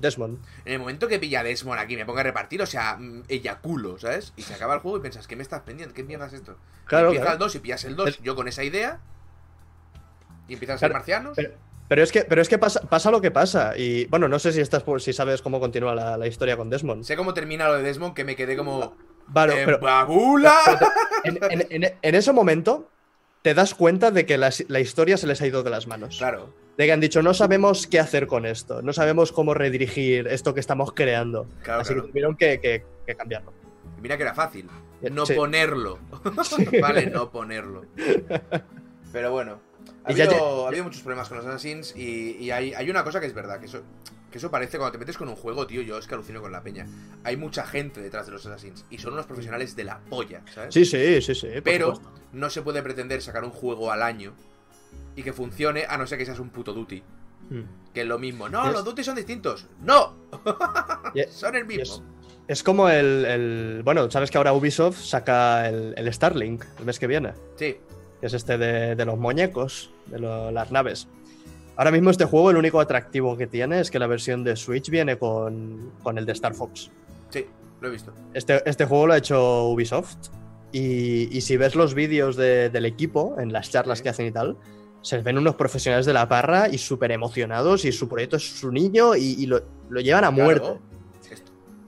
Desmond. En el momento que pilla Desmond aquí, me ponga a repartir, o sea, mm, eyaculo, ¿sabes? Y se acaba el juego y piensas, ¿qué me estás pendiendo? ¿Qué mierda es esto? Claro, y empieza claro. el 2 y pillas el 2, Es- yo con esa idea. Y empiezan a ser marcianos. Pero, pero es que, pero es que pasa, pasa lo que pasa. Y bueno, no sé si estás si sabes cómo continúa la, la historia con Desmond. Sé cómo termina lo de Desmond, que me quedé como. Vale, eh, pero ¡Babula! en, en- en- en ese momento te das cuenta de que la, la historia se les ha ido de las manos. Claro. De que han dicho, no sabemos qué hacer con esto, no sabemos cómo redirigir esto que estamos creando. Claro, Así claro. que tuvieron que, que- que cambiarlo. Mira que era fácil. No Sí. ponerlo. [LAUGHS] [LAUGHS] vale, no ponerlo. Pero bueno. Ha ya- habido, ha habido muchos problemas con los Assassins y, y hay, hay una cosa que es verdad, que eso, que eso parece cuando te metes con un juego, tío, yo es que alucino con la peña. Hay mucha gente detrás de los Assassins y son unos profesionales de la polla, ¿sabes? Sí, sí, sí, sí. Pero supuesto. no se puede pretender sacar un juego al año y que funcione a no ser que seas un puto duty. Mm. Que es lo mismo. No, los duty son distintos. ¡No! [LAUGHS] Son el mismo. es como el, el- Bueno, sabes que ahora Ubisoft saca el, el Starlink el mes que viene. Sí, que es este de, de los muñecos, de lo- las naves. Ahora mismo este juego el único atractivo que tiene es que la versión de Switch viene con, con el de Star Fox. sí, lo he visto. Este, este juego lo ha hecho Ubisoft y, y si ves los vídeos de- del equipo en las charlas Sí. que hacen y tal, se ven unos profesionales de la parra y súper emocionados y su proyecto es su niño y, y lo, lo llevan a Claro. muerte.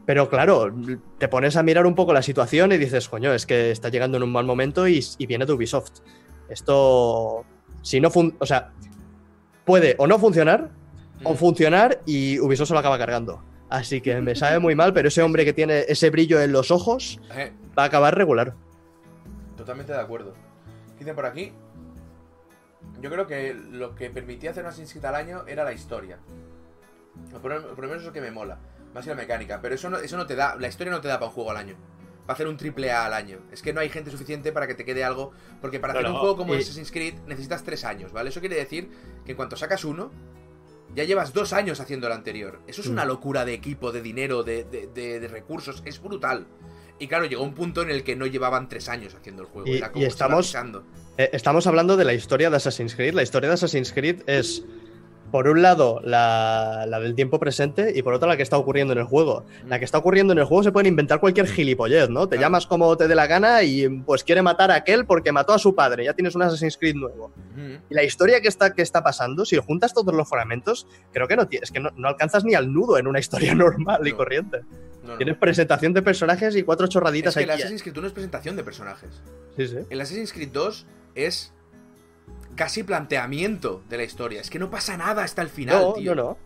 Pero claro, te pones a mirar un poco la situación y dices, coño, es que está llegando en un mal momento y, y viene de Ubisoft. Esto, si no fun o sea, puede o no funcionar, o Mm. funcionar y Ubisoft se lo acaba cargando. Así que me sabe muy mal, pero ese hombre que tiene ese brillo en los ojos Eh, va a acabar regular. Totalmente de acuerdo. Dicen por aquí. Yo creo que lo que permitía hacer una Assassin's Creed al año era la historia. Por, lo menos es lo que me mola. Más que la mecánica. Pero eso no, eso no te da. La historia no te da para un juego al año. Para hacer un triple A al año. Es que no hay gente suficiente para que te quede algo. Porque para No, hacer no, un juego como y- Assassin's Creed necesitas tres años, ¿vale? Eso quiere decir que en cuanto sacas uno. Ya llevas dos años haciendo el anterior. Eso es Mm. una locura de equipo, de dinero, de, de- de- de recursos. Es brutal. Y claro, llegó un punto en el que no llevaban tres años haciendo el juego. Y- estamos-. Eh, estamos hablando de la historia de Assassin's Creed. La historia de Assassin's Creed es, por un lado, la, la del tiempo presente y por otro, la que está ocurriendo en el juego. La que está ocurriendo en el juego se pueden inventar cualquier gilipollez, ¿no? Te Claro. llamas como te dé la gana y pues quiere matar a aquel porque mató a su padre. Ya tienes un Assassin's Creed nuevo. Y la historia que está, que está pasando, si juntas todos los fragmentos, creo que no tienes, que no, no alcanzas ni al nudo en una historia [LAUGHS] normal y corriente. No. Tienes presentación de personajes y cuatro Es chorraditas que el aquí. Assassin's Creed 1 es presentación de personajes. Sí, sí. El Assassin's Creed 2 es casi planteamiento de la historia. Es que no pasa nada hasta el final, No, tío. no, no.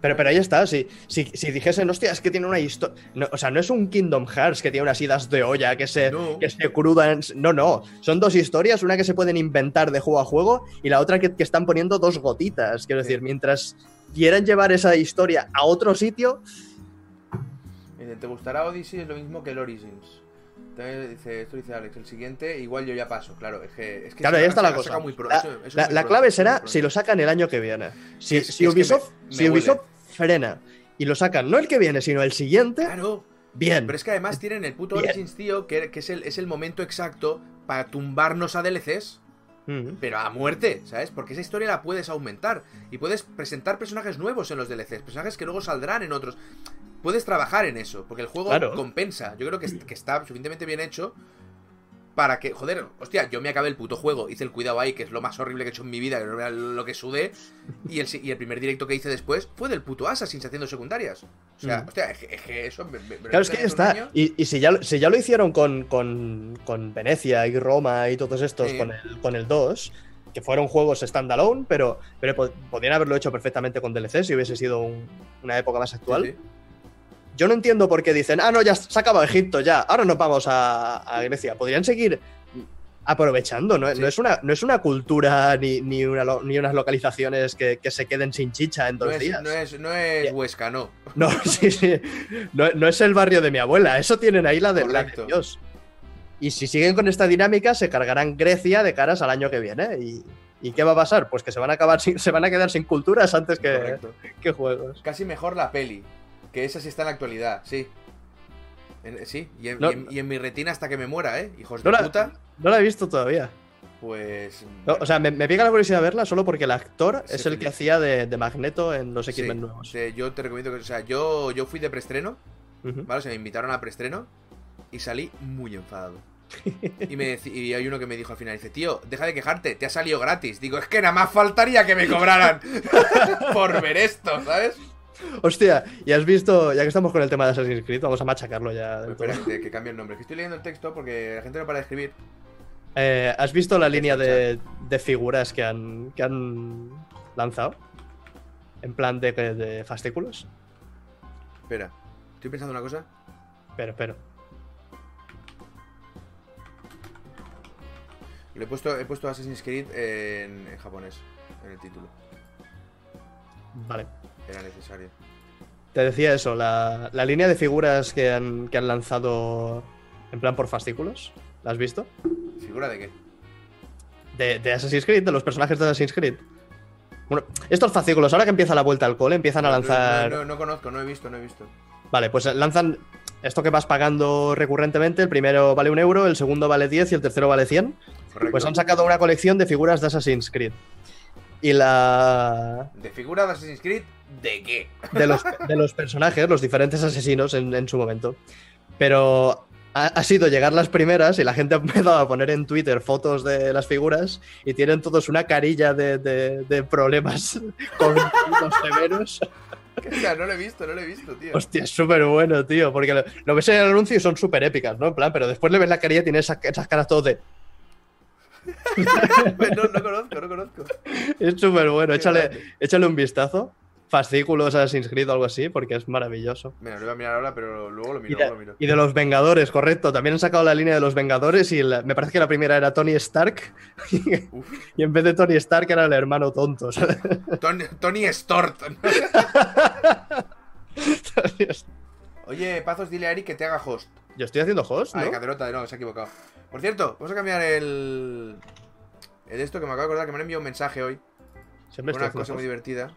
Pero, pero ahí está, si, si, si dijesen, hostia, es que tiene una historia. o sea, no es un Kingdom Hearts que tiene unas idas de olla que se, No. que se crudan. No, no. Son dos historias, una que se pueden inventar de juego a juego y la otra que, que están poniendo dos gotitas. Quiero Sí. decir, mientras quieran llevar esa historia a otro sitio, Dice, ¿Te gustará Odyssey? Es lo mismo que el Origins. También dice, esto dice Alex, el siguiente, igual yo ya paso, claro. Es que, es que Claro, ahí está la cosa. muy La, eso- eso es la- muy la clave será si lo sacan el año que viene. Si, Es- si es Ubisoft, me- me si. Ubisoft frena y lo sacan no el que viene, sino el siguiente, Claro. bien. Pero es que además tienen el puto Bien. Origins, tío, que, que es, el, es el momento exacto para tumbarnos a DLCs. Mm. Pero a muerte, ¿sabes? Porque esa historia la puedes aumentar. Y puedes presentar personajes nuevos en los DLCs. Personajes que luego saldrán en otros. Puedes trabajar en eso. Porque el juego Claro. compensa. Yo creo que, que está suficientemente bien hecho. Para que, joder, hostia, yo me acabé el puto juego. Hice el cuidado ahí, que es lo más horrible que he hecho en mi vida. Que no vea lo que sudé. Y el, si- y el primer directo que hice después fue del puto Assassin's haciendo secundarias. O sea, Mm. hostia, es que, es que eso. me- me- Claro, es que está. Y, y si, ya, si ya lo hicieron con, con, con Venecia y Roma y todos estos, Sí. con, el, con el 2, que fueron juegos standalone, pero, pero po- podrían haberlo hecho perfectamente con DLC si hubiese sido un- una época más actual. Sí, sí. Yo no entiendo por qué dicen, ah, no, ya se acaba Egipto, ya, ahora nos vamos a, a Grecia. Podrían seguir aprovechando, ¿no? Sí. No, es, una, no es una cultura ni, ni, una lo- ni unas localizaciones que, que se queden sin chicha en No dos es, días. no es, no es. Huesca, no. No, [LAUGHS] sí, sí. No, no es el barrio de mi abuela. Eso tienen ahí la de, la de. Dios. Y si siguen con esta dinámica, se cargarán Grecia de caras al año que viene. ¿Y, y qué va a pasar? Pues que se van a acabar sin- se van a quedar sin culturas antes que, Correcto. que juegos. Casi mejor la peli, que esa sí está en la actualidad, sí. En- sí, y en, No- y en- y en mi retina hasta que me muera, ¿eh? Hijos No de la- puta, No la he visto todavía. pues... No, o sea, me, me pica la curiosidad verla solo porque el actor es el que hacía de, de Magneto en los sí, X-Men nuevos. sí, yo te recomiendo que... O sea, yo, yo fui de preestreno. ¿vale? O sea, me invitaron a preestreno y salí muy enfadado. [LAUGHS] Y, me y hay uno que me dijo al final, dice, tío, deja de quejarte, te ha salido gratis. Digo, es que nada más faltaría que me cobraran [LAUGHS] [LAUGHS] por ver esto, ¿sabes? Hostia, y has visto, ya que estamos con el tema de Assassin's Creed, vamos a machacarlo ya. del Espera, todo. que, que cambie el nombre. Que estoy leyendo el texto porque la gente no para de escribir. Eh, ¿Has visto la línea de, de figuras que han, que han lanzado? En plan de, de fascículos. Espera, estoy pensando una cosa. Pero, pero. Le he puesto, he puesto Assassin's Creed en, en japonés, en el título. Vale. Era necesario. Te decía eso, la, la línea de figuras que han, que han lanzado en plan por fascículos. ¿La has visto? ¿Figura de qué? De, de Assassin's Creed, de los personajes de Assassin's Creed. Bueno, estos fascículos, ahora que empieza la vuelta al cole, empiezan a lanzar. No, no, no conozco, no he visto, no he visto. Vale, pues lanzan esto que vas pagando recurrentemente. El primero vale un euro, el segundo vale 10 y el tercero vale 100. Correcto. Pues han sacado una colección de figuras de Assassin's Creed. Y la. ¿De figura de Assassin's Creed? ¿De qué? de los, de los personajes, los diferentes asesinos en, en su momento. Pero ha, ha sido llegar las primeras y la gente ha empezado a poner en Twitter fotos de las figuras y tienen todos una carilla de, de- de problemas [LAUGHS] cognitivos severos. O sea, no lo he visto, no lo he visto, tío. Hostia, es súper bueno, tío, porque lo, lo ves en el anuncio y son súper épicas, ¿no? En plan, pero después le ves la carilla y tiene esa- esas caras todos de... no, no conozco, no conozco. Es súper bueno, échale, échale un vistazo. Fascículos Assassin's Creed o algo así, porque es maravilloso. Mira, lo voy a mirar ahora, pero luego lo Y miro, de, luego lo miro. y de los Vengadores, correcto. También han sacado la línea de los Vengadores y la- me parece que la primera era Tony Stark [LAUGHS] Uf. y en vez de Tony Stark era el hermano tonto. [LAUGHS] ¿sabes? Tony, [LAUGHS] Tony Stort. Oye, Pazos, dile a Eric que te haga host. Yo estoy haciendo host, ¿no? Caderota, no, se ha equivocado. Por cierto, vamos a cambiar el. El esto que me acabo de acordar que me han enviado un mensaje hoy. Siempre Una cosa muy divertida.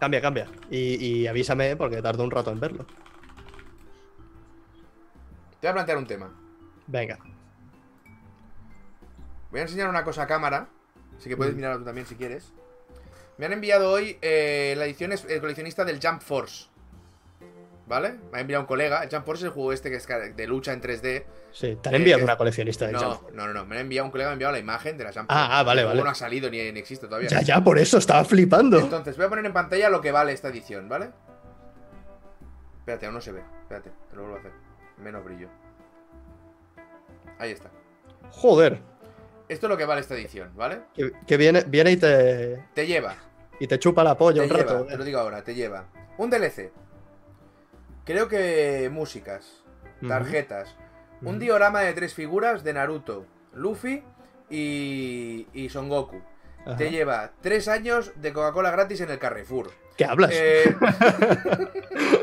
Cambia, cambia. Y, y avísame porque tardo un rato en verlo. Te voy a plantear un tema. Venga. Voy a enseñar una cosa a cámara. Así que puedes Mm. mirarlo tú también si quieres. Me han enviado hoy eh, la edición es- el coleccionista del Jump Force. ¿Vale? Me ha enviado un colega. El Jump Force es el juego este que es de lucha en 3D. Sí, te han Eh, enviado que- una coleccionista de No, Jump. no, no, no. Me ha enviado un colega, me ha enviado la imagen de la Jump Ah, Force. ah, vale, El juego vale. no ha salido ni, ni existe todavía. Ya, ya, por eso estaba flipando. Entonces, voy a poner en pantalla lo que vale esta edición, ¿vale? Espérate, aún no se ve. Espérate, te lo vuelvo a hacer. Menos brillo. Ahí está. Joder. Esto es lo que vale esta edición, ¿vale? Que, que viene, viene y te, Te lleva, y te chupa la polla te un lleva, rato. te lo digo ahora, te lleva. Un DLC. Creo que músicas, tarjetas. Un diorama de tres figuras de Naruto, Luffy y, y Son Goku. Ajá. Te lleva tres años de Coca-Cola gratis en el Carrefour. ¿Qué hablas? Eh, [LAUGHS]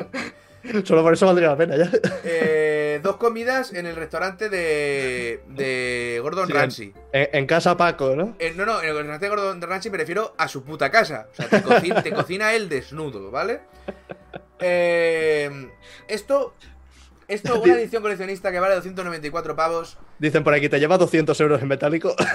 [LAUGHS] Solo por eso valdría la pena ya. eh, dos comidas en el restaurante de, de Gordon Sí, Ramsay. En, en casa Paco, ¿no? Eh, no, no, en el restaurante de Gordon Ramsay me refiero a su puta casa. O sea, te, coci- [LAUGHS] te cocina él desnudo, ¿vale? Eh, esto, esto, una edición coleccionista que vale 294 pavos. Dicen por aquí, te lleva 200 euros en metálico. [LAUGHS]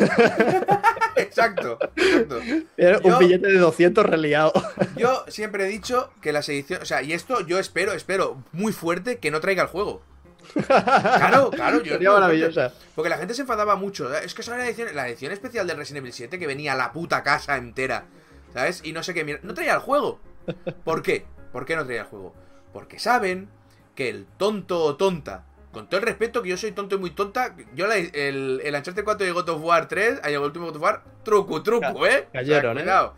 Exacto, exacto. Yo- Un billete de 200 reliado. Yo siempre he dicho que las ediciones. O sea, y esto yo espero, espero muy fuerte que no traiga el juego. Claro, claro, yo Sería no, maravillosa. Porque la gente se enfadaba mucho. Es que esa era la edición, la edición especial del Resident Evil 7 que venía la puta casa entera. ¿Sabes? Y no sé qué. No traía el juego. ¿Por qué? ¿Por qué no traía el juego? Porque saben que el tonto o tonta. Con todo el respeto que yo soy tonto y muy tonta. Yo la- el, el Uncharted 4 de God of War 3, el último God of War, truco, truco, ¿eh? cayeron, ¿eh? cuidado.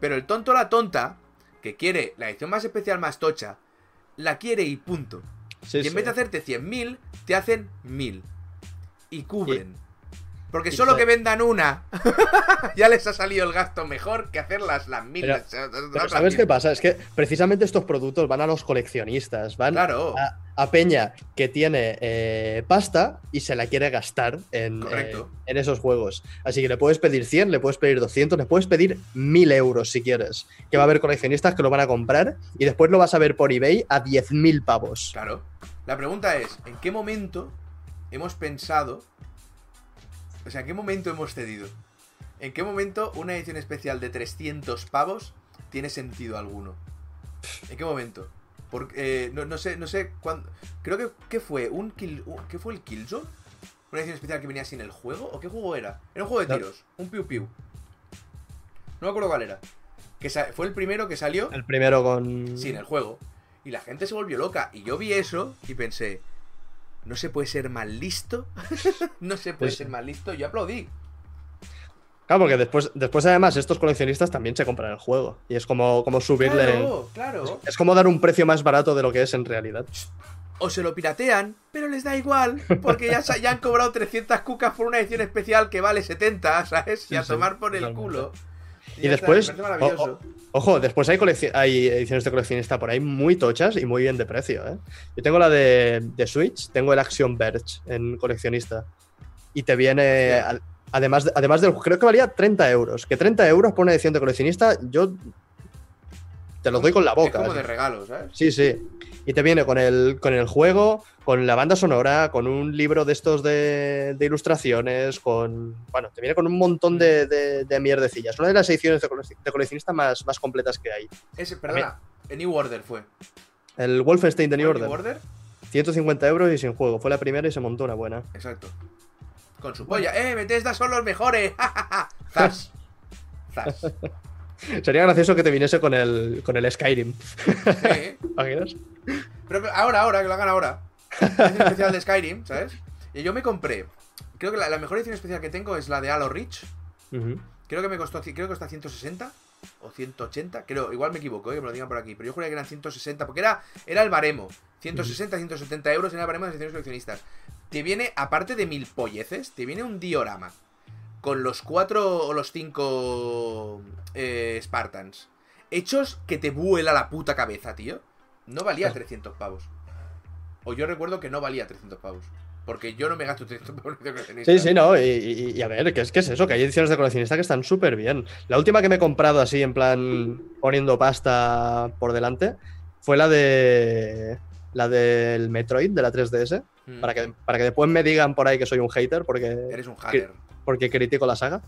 Pero el tonto o la tonta, que quiere la edición más especial, más tocha, la quiere y punto. Sí, y en sí. vez de hacerte 100.000, te hacen 1.000. Y cubren. Porque solo que vendan una, [LAUGHS] ya les ha salido el gasto mejor que hacerlas las 1.000. Pero- las- [LAUGHS] las Pero ¿sabes 1.000. qué pasa? Es que precisamente estos productos van a los coleccionistas, van Claro. a, a Peña que tiene eh, pasta y se la quiere gastar en, eh, en esos juegos. Así que le puedes pedir 100, le puedes pedir 200, le puedes pedir 1000 euros si quieres. Que va a haber coleccionistas que lo van a comprar y después lo vas a ver por eBay a 10.000 pavos. Claro. La pregunta es, ¿en qué momento hemos pensado... O sea, ¿en qué momento hemos cedido? ¿En qué momento una edición especial de 300 pavos tiene sentido alguno? ¿En qué momento? Porque, eh, no, no sé, no sé cuándo... Creo que ¿qué fue? ¿Un kill, ¿Qué fue el Killzone? ¿Una edición especial que venía sin el juego? ¿O qué juego era? Era un juego de tiros, un piu piu. No me acuerdo cuál era. Que fue el primero que salió El primero con. sin el juego. Y la gente se volvió loca. Y yo vi eso y pensé, no se puede ser más listo. [LAUGHS] no se puede sí. ser más listo. Yo aplaudí. Claro, porque después, después además estos coleccionistas también se compran el juego. Y es como, como subirle... Claro, claro. Es como dar un precio más barato de lo que es en realidad. O se lo piratean, pero les da igual, porque ya, ya han cobrado 300 cucas por una edición especial que vale 70, ¿sabes? Y a tomar por el culo. Y está, después, o- Ojo, después hay, hay ediciones de coleccionista por ahí muy tochas y muy bien de precio. ¿eh? Yo tengo la de, de Switch, tengo el Action Verge en coleccionista. Y te viene, al- además, de- además del creo que valía 30 euros. Que 30 euros por una edición de coleccionista, yo te los doy con la es boca. como así. de regalo, ¿sabes? Sí, sí. Y te viene con el, con el juego, con la banda sonora, con un libro de estos de, de ilustraciones, con. Bueno, te viene con un montón de, de, de mierdecillas. Una de las ediciones de, colec- de coleccionista más, más completas que hay. Ese, perdona, en New Order fue. El Wolfenstein de New ¿Fue Order. New Order? 150 euros y sin juego. Fue la primera y se montó una buena. Exacto. Con su polla. ¡Eh, Bethesda son los mejores! [LAUGHS] ¡Ja, ja, ja! ¡Zas! ¡Zas! [LAUGHS] Sería gracioso que te viniese con el, con el Skyrim. Sí. [LAUGHS] ¿Imaginas? Pero pero ahora, ahora, que lo hagan ahora. Es especial de Skyrim, ¿sabes? Y yo me compré. Creo que la, la mejor edición especial que tengo es la de Halo Reach. Creo que me costó, creo que cuesta 160 o 180. Creo, igual me equivoco, eh, que me lo digan por aquí. Pero yo juraría que eran 160, porque era, era el baremo. 160, 170 euros era el baremo de las ediciones coleccionistas. Te viene, aparte de mil polleces, te viene un diorama. Con los cuatro o los cinco eh, Spartans. Hechos que te vuela la puta cabeza, tío. No valía 300 pavos. O yo recuerdo que no valía 300 pavos. Porque yo no me gasto 300 pavos en coleccionista. Sí, sí, no. Y, y- y a ver, ¿qué es, ¿qué es eso? Que hay ediciones de coleccionista que están súper bien. La última que me he comprado así, en plan, poniendo pasta por delante, fue la de. La del Metroid, de la 3DS. Mm. Para que, para que después me digan por ahí que soy un hater porque, Eres un hacker. porque critico la saga.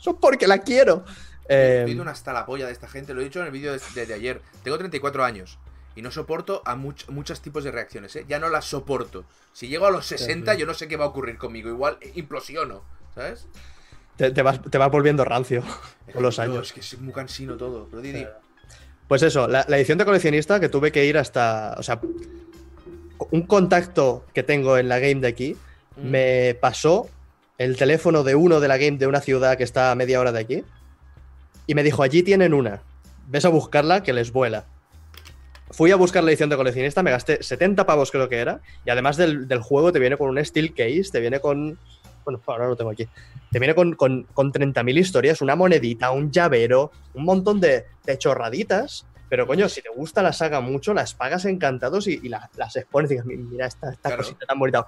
Eso porque la quiero. Eh, Estoy una hasta la polla de esta gente, lo he dicho en el vídeo de, ayer. Tengo 34 años y no soporto a much- muchos tipos de reacciones, ¿eh? Ya no las soporto. Si llego a los 60, sí. yo no sé qué va a ocurrir conmigo. Igual eh, implosiono, ¿sabes? te, te vas, te vas volviendo rancio. Con los años. Es que es muy cansino todo. Pero Didi, Pues eso, la, la edición de coleccionista que tuve que ir hasta. O sea, un contacto que tengo en la game de aquí mm, me pasó el teléfono de uno de la game de una ciudad que está a media hora de aquí y me dijo, allí tienen una, ves a buscarla que les vuela. Fui a buscar la edición de coleccionista, me gasté 70 pavos creo que era, y además del, del juego te viene con un steel case, te viene con... Bueno, ahora lo tengo aquí. Te viene con, con, con 30.000 historias, una monedita, un llavero, un montón de, de chorraditas. Pero coño, si te gusta la saga mucho, las pagas encantados y, y la- las expones dices, mira esta, esta Claro. cosita tan bonita. A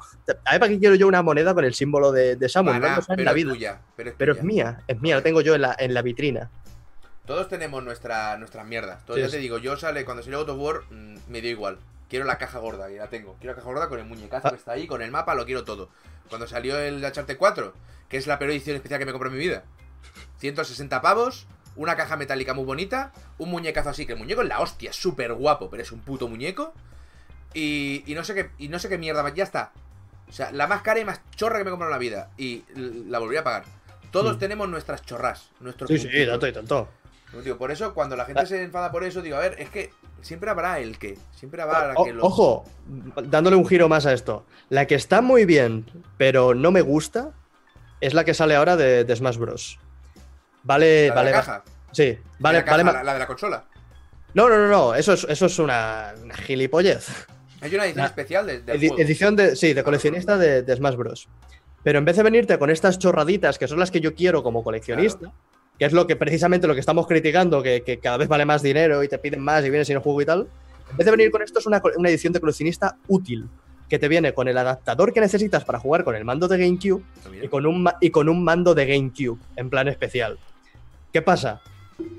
ver, ¿para qué quiero yo una moneda con el símbolo de, para, No en pero la es vida. tuya. Pero es, Pero es mía, es mía, la tengo yo en la, en la vitrina. Todos tenemos nuestra, nuestras mierdas. Todos, Sí, ya te digo, yo sale, cuando salió God of War, mm, me dio igual. Quiero la caja gorda, y la tengo. Quiero la caja gorda con el muñecazo Ah. que está ahí, con el mapa, lo quiero todo. Cuando salió el Uncharted 4, que es la peor edición especial que me compré en mi vida. 160 pavos, una caja metálica muy bonita, un muñecazo así, que el muñeco es la hostia, súper guapo, pero es un puto muñeco. Y, y no sé qué, y no sé qué mierda más, ya está. O sea, la más cara y más chorra que me he comprado en la vida. Y la volví a pagar. Todos Mm. tenemos nuestras chorras, nuestros Sí, sí, tanto y tanto. Por eso, cuando la gente Ah. se enfada por eso, digo, a ver, es que siempre habrá el que. Siempre habrá O- que lo. Ojo, dándole un giro más a esto. La que está muy bien, pero no me gusta, es la que sale ahora de, de Smash Bros. Vale, la de vale. la caja. Sí, vale, la, caja, vale. la, la de la consola. No, no, no, no. Eso es, eso es una, una gilipollez. Hay una edición La- especial de, del Edi- juego. edición de, sí, de coleccionista de, de Smash Bros. Pero en vez de venirte con estas chorraditas, que son las que yo quiero como coleccionista, que es lo que precisamente lo que estamos criticando, que, que cada vez vale más dinero y te piden más y vienes sin el juego y tal, en vez de venir con esto es una, una edición de coleccionista útil, que te viene con el adaptador que necesitas para jugar con el mando de GameCube y con un, y con un mando de GameCube en plan especial. ¿Qué pasa?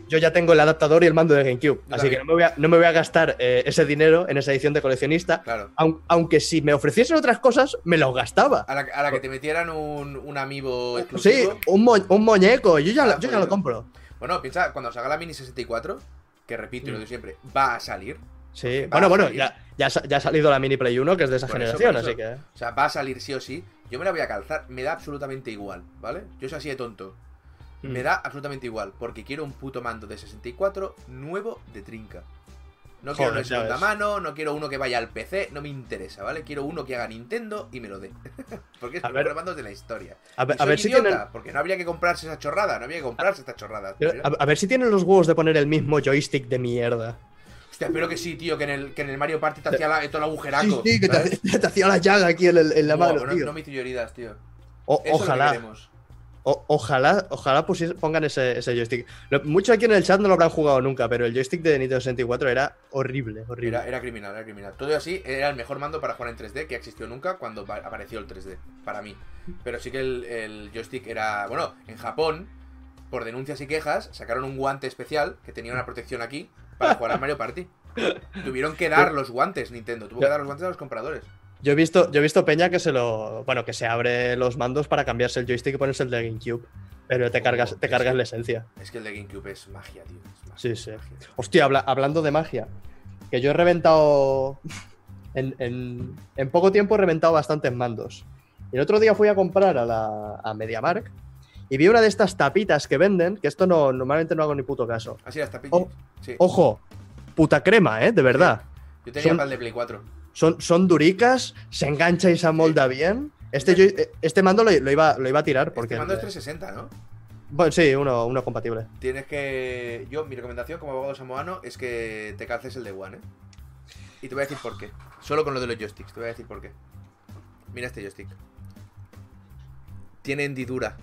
Yo ya tengo el adaptador y el mando de GameCube, así que no me voy a, no me voy a gastar eh, ese dinero en esa edición de coleccionista, Claro. aun- aunque si me ofreciesen otras cosas, me los gastaba. A la, a la que te metieran un, un amiibo Sí, exclusivo. un, mo- un muñeco, yo ya, Ah, lo- yo ya lo compro. Bueno, piensa, cuando salga la Mini 64, que repito y lo Mm. digo siempre, va a salir. Sí, Va bueno, bueno, ya, ya, ya ha salido la Mini Play 1, que es de esa Por generación, eso. así que... O sea, va a salir sí o sí. Yo me la voy a calzar. Me da absolutamente igual, ¿vale? Yo soy así de tonto. Me Mm. da absolutamente igual. Porque quiero un puto mando de 64 nuevo de trinca. No quiero una ya segunda mano, no quiero uno que vaya al PC, no me interesa, ¿vale? Quiero uno que haga Nintendo y me lo dé. [LAUGHS] porque es A los ver. mejores mandos de la historia. A ver, a ver si tienen. Porque no habría que comprarse esa chorrada, no habría que comprarse esta chorrada. Pero, A, a ver si tienen los huevos de poner el mismo joystick de mierda. Hostia, espero que sí, tío, que en el, que en el Mario Party te hacía la, todo el agujeraco. Sí, sí, que te, te hacía la llaga aquí en, el- en la mano, no, tío. no me hizo heridas, tío. O- Eso ojalá. O- ojalá, ojalá pongan ese, ese joystick. Lo- Muchos aquí en el chat no lo habrán jugado nunca, pero el joystick de Nintendo 64 era horrible, horrible. Era, era criminal, era criminal. Todo así era el mejor mando para jugar en 3D que existió nunca cuando apareció el 3D, para mí. Pero sí que el, el joystick era. Bueno, en Japón, por denuncias y quejas, sacaron un guante especial que tenía una protección aquí para jugar al Mario Party. [LAUGHS] Tuvieron que dar los guantes, Nintendo. Tuvo que dar los guantes a los compradores. Yo he visto, yo he visto Peña que se lo. Bueno, que se abre los mandos para cambiarse el joystick y ponerse el de GameCube. Pero te cargas, te es cargas que- la esencia. Es que el de GameCube es magia, tío. es magia, Sí, sí. magia. Hostia, habla- hablando de magia. Que yo he reventado. [LAUGHS] En, en- en poco tiempo he reventado bastantes mandos. El otro día fui a comprar a la a MediaMark y vi una de estas tapitas que venden, que esto no normalmente no hago ni puto caso. Así hasta Oh, Sí. Ojo, puta crema, ¿eh? De verdad. Yo tenía son- para el de Play 4. Son, son duricas, se engancha y se amolda bien. Este, yo- este mando lo, lo iba, lo iba a tirar porque. Este mando es 360, ¿no? Bueno, sí, uno, uno compatible. Tienes que. Yo, mi recomendación como abogado samoano es que te calces el de One, ¿eh? Y te voy a decir por qué. Solo con lo de los joysticks, te voy a decir por qué. Mira este joystick. Tiene hendidura.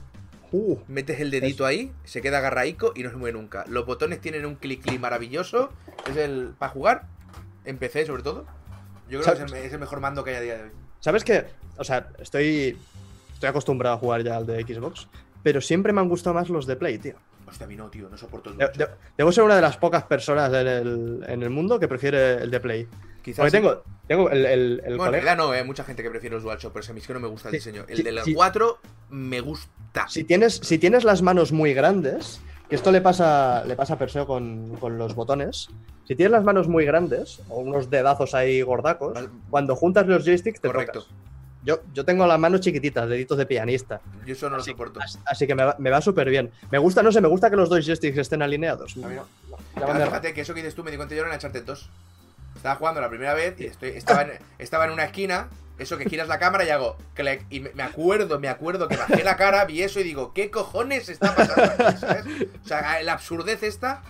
Uh, Metes el dedito ahí, se queda agarraico y no se mueve nunca. Los botones tienen un clic clic maravilloso. Es el. para jugar. En PC sobre todo. Yo creo que es el, es el mejor mando que hay a día de hoy. ¿Sabes qué? O sea, estoy, estoy acostumbrado a jugar ya al de Xbox, pero siempre me han gustado más los de Play, tío. Hostia, a mí no, tío, no soporto el De- debo ser una de las pocas personas en el, en el mundo que prefiere el de Play. Quizás. Porque sí. tengo, tengo el, el, el Bueno, en colega- realidad no, hay mucha gente que prefiere los DualShock, pero es que a mí es que no me gusta el Sí, diseño. El sí, de la sí. 4 me gusta. Si tienes, si tienes las manos muy grandes, que esto le pasa, le pasa a Perseo con, con los botones, si tienes las manos muy grandes, o unos dedazos ahí gordacos, Vale. cuando juntas los joysticks te Correcto. tocas. Yo, yo tengo las manos chiquititas, deditos de pianista. Yo eso no lo soporto. así- así que me va, me va súper bien. Me gusta, no sé, me gusta que los dos joysticks estén alineados. A mí no. Fíjate que eso que dices tú me di cuenta yo en Uncharted 2. Estaba jugando la primera vez y estoy, estaba, en, estaba en una esquina, eso que giras la cámara y hago clic. Y me, me acuerdo, me acuerdo que bajé la cara, vi eso y digo, ¿qué cojones está pasando aquí? ¿sabes? O sea, la absurdez esta,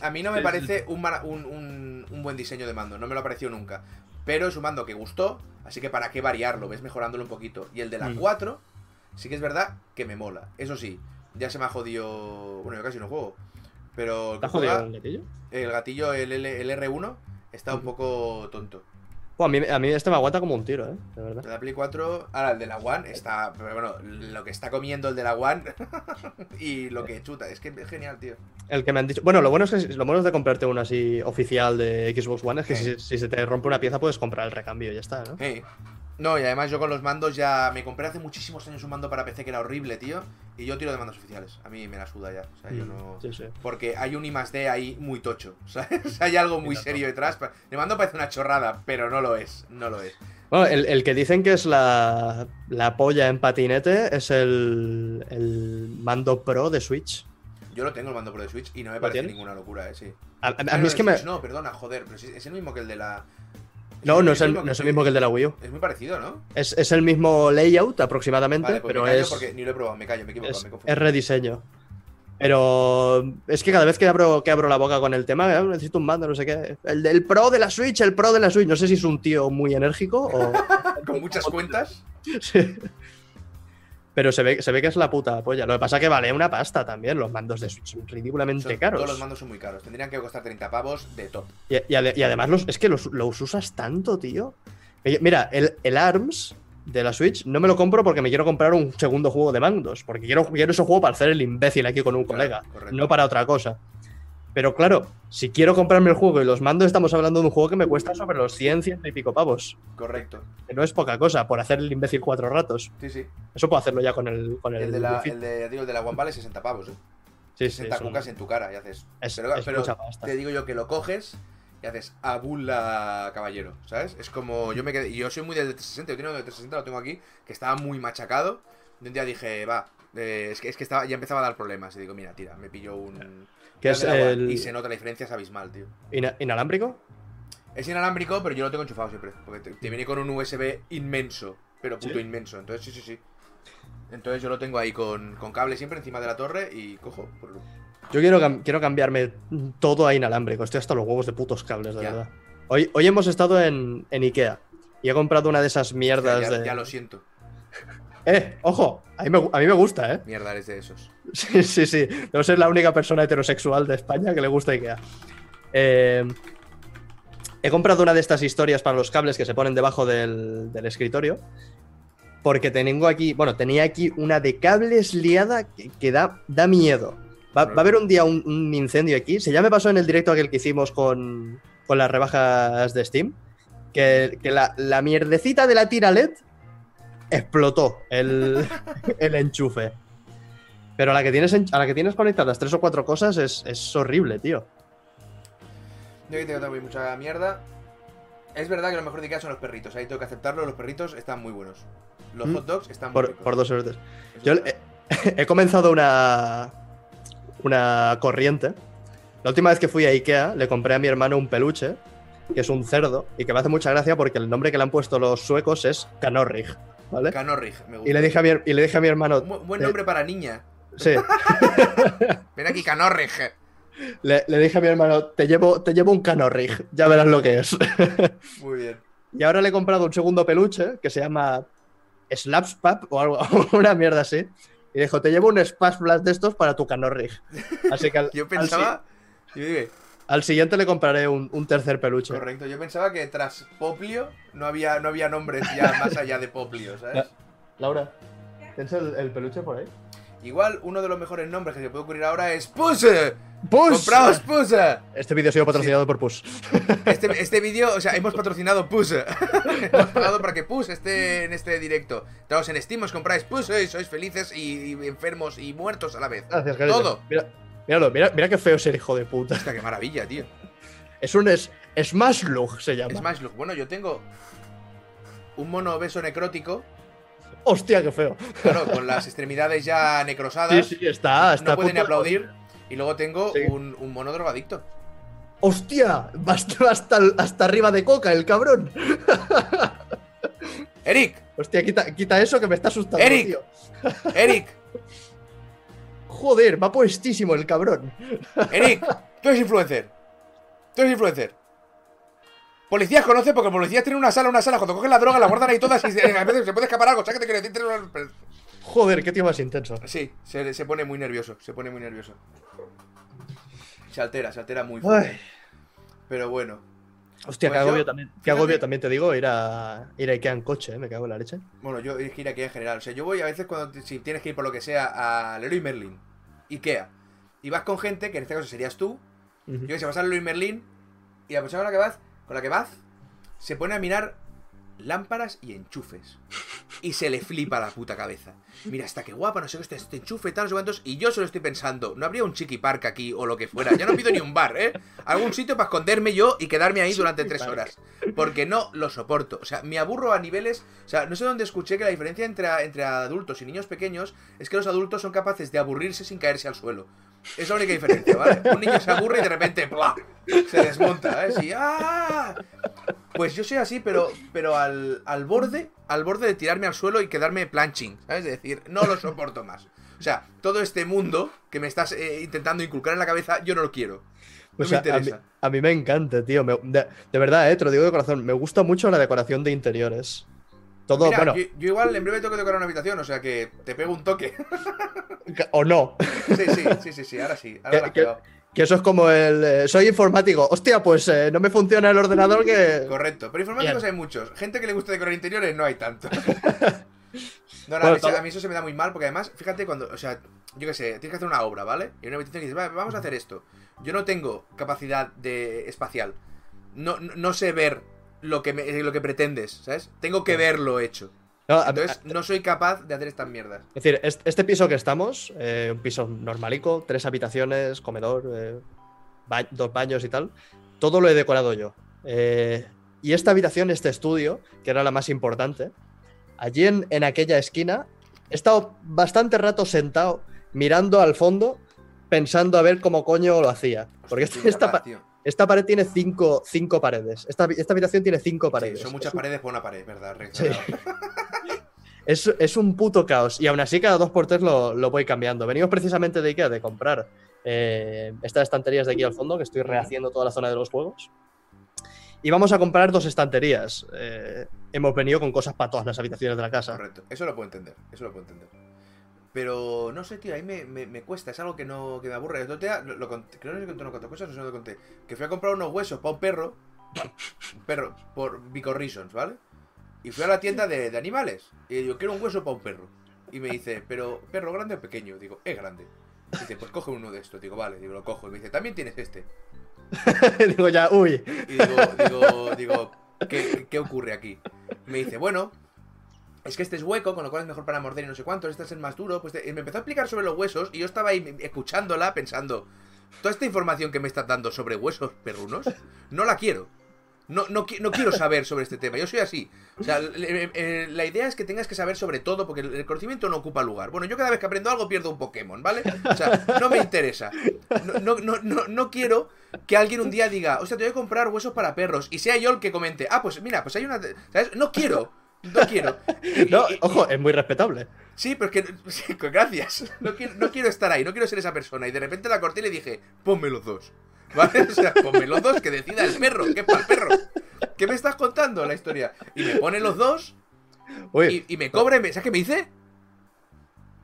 a mí no me parece un, un, un- un buen diseño de mando, no me lo ha parecido nunca. Pero es un mando que gustó, así que para qué variarlo, ves mejorándolo un poquito. Y el de la Mm. 4, sí que es verdad que me mola. Eso sí, ya se me ha jodido. Bueno, yo casi no juego. Pero el ¿Te que has jodido el gatillo? el gatillo, el, L- el R1, está un Ujú. poco tonto. A, mí, a mí este me aguanta como un tiro, ¿eh? De verdad. El de la Play 4, ahora el de la One está. Pero bueno, lo que está comiendo el de la One [LAUGHS] y lo que chuta, es que es genial, tío. El que me han dicho. Bueno, lo bueno es que lo bueno es de comprarte uno así oficial de Xbox One es que Sí. si, si se te rompe una pieza puedes comprar el recambio y ya está, ¿no? Hey. No, y además yo con los mandos ya. Me compré hace muchísimos años un mando para PC que era horrible, tío. Y yo tiro de mandos oficiales. A mí me la suda ya. O sea, yo no. Mm, Sí, sí. Porque hay un I más D ahí muy tocho. [LAUGHS] ¿Sabes? hay algo muy serio detrás. El mando parece una chorrada, pero no lo es. No lo es. Bueno, el, el que dicen que es la, la polla en patinete es el, el mando pro de Switch. Yo lo tengo el mando por de Switch y no me ¿Lo parece tienes? ninguna locura, eh, sí. A, a- a mí no, es que me. No, perdona, joder, pero es el mismo que el de la. No, no es el, mismo no es el mismo que el de la Wii U. Es muy parecido, ¿no? Es, es el mismo layout aproximadamente, Vale, pues pero me callo es, porque ni lo he probado, me callo, me equivoco, es, me confundo. es rediseño. Pero es que cada vez que abro, que abro la boca con el tema, "Ah, necesito un mando, no sé qué. El del pro de la Switch, el pro de la Switch. No sé si es un tío muy enérgico o. [LAUGHS] Con muchas cuentas. [LAUGHS] Sí. Pero se ve, se ve que es la puta polla. Lo que pasa es que vale una pasta también. Los mandos de Switch son ridículamente son- caros. Todos los mandos son muy caros. Tendrían que costar 30 pavos de top. Y, y ade- y además los, es que los, los usas tanto, tío. Eh, Mira, el, el ARMS de la Switch no me lo compro porque me quiero comprar un segundo juego de mandos. Porque quiero, quiero ese juego para hacer el imbécil aquí con un Claro, colega. correcto. No para otra cosa. Pero claro, si quiero comprarme el juego y los mandos, estamos hablando de un juego que me cuesta sobre los 100, 100 y pico pavos. Correcto. Que no es poca cosa por hacer el imbécil cuatro ratos. Sí, sí. Eso puedo hacerlo ya con el, con el, El de la, el de, digo, el de la One vale 60 pavos, eh. Sí, sí, 60 son- cucas en tu cara y haces. es, pero es pero mucha pasta. te digo yo que lo coges y haces abula caballero, ¿sabes? Es como yo me quedé. Yo soy muy del 360, yo tengo el 360, lo tengo aquí, que estaba muy machacado. Y un día dije, va, eh, es que, es que estaba, ya empezaba a dar problemas. Y digo, mira, tira, me pillo un. Que es el- Y se nota la diferencia, es abismal, tío. Ina- ¿Inalámbrico? Es inalámbrico, pero yo lo tengo enchufado siempre. Porque te, te viene con un USB inmenso. Pero puto ¿Sí? inmenso. Entonces, sí, sí, sí. Entonces yo lo tengo ahí con, con cable siempre encima de la torre y cojo. por- Yo quiero, cam- quiero cambiarme todo a inalámbrico. Estoy hasta los huevos de putos cables, de Ya. verdad. Hoy, hoy hemos estado en, en Ikea y he comprado una de esas mierdas ya, de. ya lo siento. Eh, ojo, a mí, me, gu- a mí me gusta, ¿eh? Mierda, eres de esos. [LAUGHS] Sí, sí, sí. Debo ser la única persona heterosexual de España que le gusta Ikea. Eh, he comprado una de estas historias para los cables que se ponen debajo del, del escritorio. Porque tengo aquí, bueno, tenía aquí una de cables liada que, que da, da miedo. Va, va a haber un día un, un incendio aquí. Se ya me pasó en el directo aquel que hicimos con, con las rebajas de Steam. Que, que la, la mierdecita de la tira LED explotó el, [LAUGHS] el enchufe. Pero a la que tienes, en- a la que tienes conectadas tres o cuatro cosas es, es horrible, tío. Yo aquí tengo también mucha mierda. Es verdad que lo mejor de Ikea son los perritos. Ahí tengo que aceptarlo. Los perritos están muy buenos. Los Mm. hot dogs están muy Por, ricos. por dos. Eso Yo he, [LAUGHS] he comenzado una, una corriente. La última vez que fui a Ikea le compré a mi hermano un peluche, que es un cerdo, y que me hace mucha gracia porque el nombre que le han puesto los suecos es Canorrig, ¿vale? Canorrig, me gusta. Y le dije a mi, y le dije a mi hermano, Un bu- buen nombre para niña. sí, [LAUGHS] Ven aquí, Canorrig. le, le dije a mi hermano, te llevo, te llevo un Canorrig, ya verás lo que es. [LAUGHS] Muy bien. Y ahora le he comprado un segundo peluche que se llama Slapspap o algo, [LAUGHS] una mierda así. Y dijo, te llevo un Splash Blast de estos para tu Canorrig. Así que al, Yo pensaba. Yo dije, si- al siguiente le compraré un, un tercer peluche. correcto. Yo pensaba que tras Poplio no había, no había nombres ya más allá de Poplio, [LAUGHS] ¿sabes? Ya. Laura, ¿tienes el, el peluche por ahí? Igual uno de los mejores nombres que se puede ocurrir ahora es Puss. ¡Puss! ¡Compraos Puss! Este vídeo ha sido patrocinado por Puss. [LAUGHS] Este, este vídeo, o sea, hemos patrocinado Puss. [LAUGHS] hemos pagado para que Puss esté en este directo. Entraos en Steam, os compráis Puss y sois felices y, y enfermos y muertos a la vez. Gracias, cariño. Todo. Mira, míralo, mira, mira qué feo es el hijo de puta. Hostia, qué maravilla, tío. Es un es, Smash Lug, se llama. Smash Look. Bueno, yo tengo un mono obeso necrótico, Hostia, qué feo. claro, con las extremidades ya Sí, necrosadas. sí, está. está no a puede ni aplaudir. Y luego tengo Sí. un, un mono drogadicto. ¡Hostia! Hasta, hasta, hasta arriba de coca, el cabrón. Eric, Hostia, quita, quita eso que me está asustando, Eric. tío. Eric, Joder, va puestísimo el cabrón. Eric, [LAUGHS] tú eres influencer. Tú eres influencer. Policías conoce porque policías tienen una sala, una sala. Cuando cogen la droga, la guardan ahí todas y se- a veces se puede escapar algo. ¿Sabes qué te quiero decir? Tienen una- Joder, qué tío más intenso. Sí, se, se pone muy nervioso. Se pone muy nervioso. Se altera, se altera muy Ay. fuerte. Pero bueno. Hostia, Pues qué agobio yo- también. Qué agobio también te digo ir a, ir a Ikea en coche, eh, me cago en la leche. Bueno, yo ir aquí en general. O sea, yo voy a veces cuando si tienes que ir por lo que sea a Leroy Merlin, Ikea, y vas con gente, que en este caso serías tú, yo que sé, vas a Leroy Merlin, y la persona con la que vas, con la que vas, se pone a mirar lámparas y enchufes. Y se le flipa la puta cabeza. Mira, está que guapa, no sé qué, este, este enchufe, tal, no sé cuántos. Y yo solo estoy pensando, ¿no habría un chiqui park aquí o lo que fuera? Yo no pido ni un bar, ¿eh? Algún sitio para esconderme yo y quedarme ahí durante tres horas. Porque no lo soporto. O sea, me aburro a niveles. O sea, no sé dónde escuché que la diferencia entre, entre adultos y niños pequeños es que los adultos son capaces de aburrirse sin caerse al suelo. Es la única diferencia, ¿vale? Un niño se aburre y de repente ¡plá! Se desmonta, ¿eh? Sí, ¡ah! Pues yo soy así, pero, pero al, al borde, al borde de tirarme al suelo y quedarme planching, ¿sabes? Es decir, no lo soporto más. O sea, todo este mundo que me estás eh, intentando inculcar en la cabeza, yo no lo quiero. No O sea, me a, mí, interesa. a mí me encanta, tío. me- de, de verdad, eh, te lo digo de corazón. Me gusta mucho la decoración de interiores. Todo, Mira, bueno, yo, yo igual en breve tengo que decorar una habitación, o sea que te pego un toque. [LAUGHS] o no. Sí, sí, sí, sí, sí, ahora sí. Ahora ¿Qué- la has qué- pegado. Que eso es como el. eh, soy informático. Hostia, pues eh, no me funciona el ordenador que. Correcto. Pero informáticos Bien. hay muchos. Gente que le gusta decorar interiores no hay tanto. [LAUGHS] No, no, Bueno, a, mí, todo- a mí eso se me da muy mal porque además, fíjate cuando, o sea, yo qué sé, tienes que hacer una obra, ¿vale? Y una habitación que dices, "Va, vamos a hacer esto. Yo no tengo capacidad de espacial. No, no, no sé ver lo que, me- lo que pretendes, ¿sabes? Tengo que verlo hecho. No, Entonces, no soy capaz de hacer estas mierdas. Es decir, est- este piso que estamos, eh, un piso normalico, tres habitaciones, comedor, eh, ba- dos baños y tal, todo lo he decorado yo. Eh, y esta habitación, este estudio, que era la más importante, allí en, en aquella esquina, he estado bastante rato sentado mirando al fondo, pensando a ver cómo coño lo hacía. Porque Hostia, esta. Esta pared tiene cinco, cinco paredes. Esta, esta habitación tiene cinco paredes. Sí, son muchas es un, paredes por una pared, ¿verdad? Sí. [LAUGHS] es, es un puto caos. Y aún así, cada dos por tres lo, lo voy cambiando. Venimos precisamente de Ikea de comprar eh, estas estanterías de aquí al fondo, que estoy rehaciendo toda la zona de los juegos. Y vamos a comprar dos estanterías. Eh, hemos venido con cosas para todas las habitaciones de la casa. Correcto, eso lo puedo entender, eso lo puedo entender. Pero no sé, tío, ahí me, me- me cuesta, es algo que no que me aburre. El día, lo, lo conté- creo que no conté una cuantas cosas, no sé lo conté. Que fui a comprar unos huesos para un perro, un perro, por Vico Reasons, ¿vale? Y fui a la tienda de, de animales. Y digo, quiero un hueso para un perro. Y me dice, pero, ¿perro grande o pequeño? Digo, es grande. Dice, pues coge uno de estos. Digo, vale, digo, lo cojo. Y me dice, también tienes este. [LAUGHS] Digo ya, uy. Y digo, digo, digo, ¿qué, qué ocurre aquí? Me dice, bueno, es que este es hueco, con lo cual es mejor para morder y no sé cuánto, este es el más duro. Pues me empezó a explicar sobre los huesos y yo estaba ahí escuchándola pensando, toda esta información que me estás dando sobre huesos perrunos, no la quiero. No, no, qui- no quiero saber sobre este tema, yo soy así. O sea, eh, la idea es que tengas que saber sobre todo, porque el conocimiento no ocupa lugar. Bueno, yo cada vez que aprendo algo pierdo un Pokémon, ¿vale? O sea, no me interesa. No, no, no, no quiero que alguien un día diga, o sea, te voy a comprar huesos para perros, y sea yo el que comente, ah, pues mira, pues hay una... ¿Sabes? No quiero. No quiero. [LAUGHS] No, ojo, es muy respetable. Sí, pero es que. [LAUGHS] pues gracias. No quiero, no quiero estar ahí, no quiero ser esa persona. Y de repente la corté y le dije, ponme los dos. ¿Vale? [LAUGHS] O sea, ponme los dos, que decida el perro, que es para el perro. ¿Qué me estás contando la historia? Y me pone los dos Uy, y, y me cobra. y me- ¿Sabes qué me dice?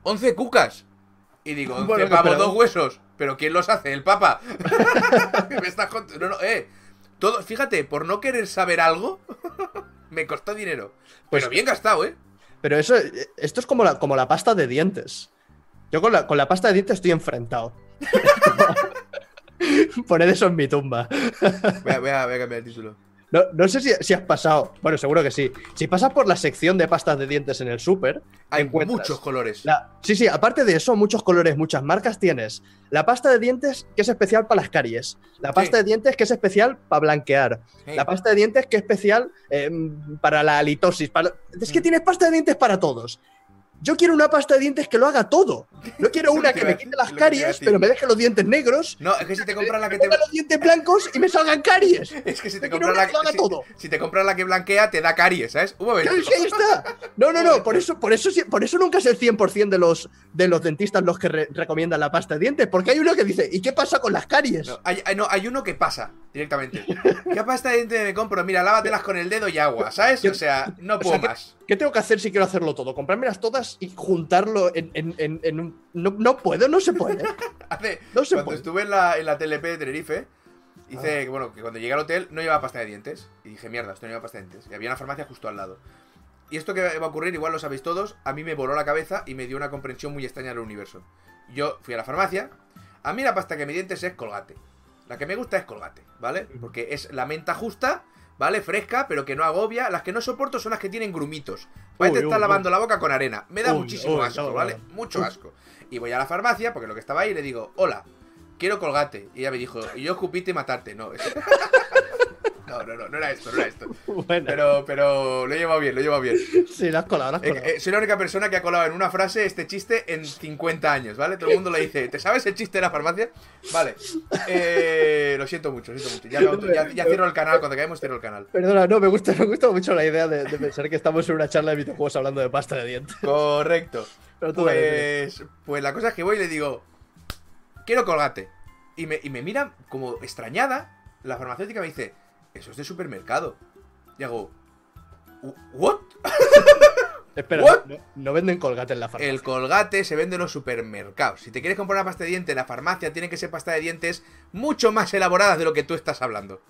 11 cucas. Y digo, 11 Bueno, pavos, dos huesos. ¿Pero quién los hace? ¿El papa? me estás contando. No, no, eh. Todo, fíjate, por no querer saber algo, me costó dinero. Pues- Pero bien gastado, ¿eh? pero eso, esto es como la, como la pasta de dientes. Yo con la, con la pasta de dientes estoy enfrentado. [LAUGHS] [LAUGHS] Poned eso en mi tumba. Voy a, voy a- voy a cambiar el título. No, no sé si, si has pasado. Bueno, seguro que sí. Si pasas por la sección de pastas de dientes en el súper. Hay muchos colores. la- sí, sí, aparte de eso, muchos colores, muchas marcas tienes. La pasta de dientes que es especial para las caries. La pasta Sí. de dientes que es especial para blanquear. La pasta de dientes que es especial eh, para la halitosis. para- Es que Mm. tienes pasta de dientes para todos. Yo quiero una pasta de dientes que lo haga todo. No quiero [LAUGHS] una que me quite las caries, pero me deje los dientes negros. No, es que si te compras la que me te. ponga los dientes blancos y me salgan caries. [LAUGHS] Es que si te compras la que haga si, todo. si te compras la que blanquea, te da caries, ¿sabes? Un momento. Ahí está. No, no, no. [LAUGHS] Por eso, por eso, por eso nunca es el 100% de los, de los dentistas los que re- recomiendan la pasta de dientes. Porque hay uno que dice, ¿y qué pasa con las caries? No, hay, no, hay uno que pasa directamente. ¿Qué pasta de diente me compro? Mira, lávatelas con el dedo y agua, ¿sabes? O sea, no O puedo sea, más. ¿Qué tengo que hacer si quiero hacerlo todo? ¿Comprármelas todas y juntarlo en, en- en- en un... No, no puedo, no se puede. [LAUGHS] Hace, No se cuando puede. estuve en la, en la TLP de Tenerife, hice que, bueno, que cuando llegué al hotel no llevaba pasta de dientes. Y dije, mierda, esto no lleva pasta de dientes. Y había una farmacia justo al lado. Y esto que va a ocurrir, igual lo sabéis todos, a mí me voló la cabeza y me dio una comprensión muy extraña del universo. Yo fui a la farmacia, a mí la pasta que me dientes es colgate. La que me gusta es colgate, ¿vale? Porque es la menta justa, ¿vale? Fresca, pero que no agobia. Las que no soporto son las que tienen grumitos. Te estás uy, lavando la boca con arena. Me da Uy, muchísimo uy, asco, ¿vale? Mucho asco. Y voy a la farmacia, porque lo que estaba ahí, le digo, hola, quiero colgate. Y ella me dijo, y yo escupite y matarte. No, es- [LAUGHS] no, no, no, no era esto, no era esto. [LAUGHS] Bueno, Pero, pero lo he llevado bien, lo he llevado bien. sí, la has colado, la has Eh, colado. eh, soy la única persona que ha colado en una frase este chiste en 50 años, ¿vale? Todo el mundo le dice, ¿te sabes el chiste de la farmacia? Vale. Eh, lo siento mucho, lo siento mucho. Ya, me- ya- ya cierro el canal, cuando caemos cierro el canal. Perdona, no, me gusta, me gusta mucho la idea de, de pensar que estamos en una charla de videojuegos hablando de pasta de dientes. Correcto. Pero tú dale, Pues, pues la cosa es que voy y le digo, quiero colgate. Y me, y me mira como extrañada. La farmacéutica me dice, eso es de supermercado. Y hago, ¿what? [LAUGHS] Espera, What? no, no venden colgate en la farmacia. El colgate se vende en los supermercados. Si te quieres comprar una pasta de dientes en la farmacia, tiene que ser pasta de dientes mucho más elaboradas de lo que tú estás hablando.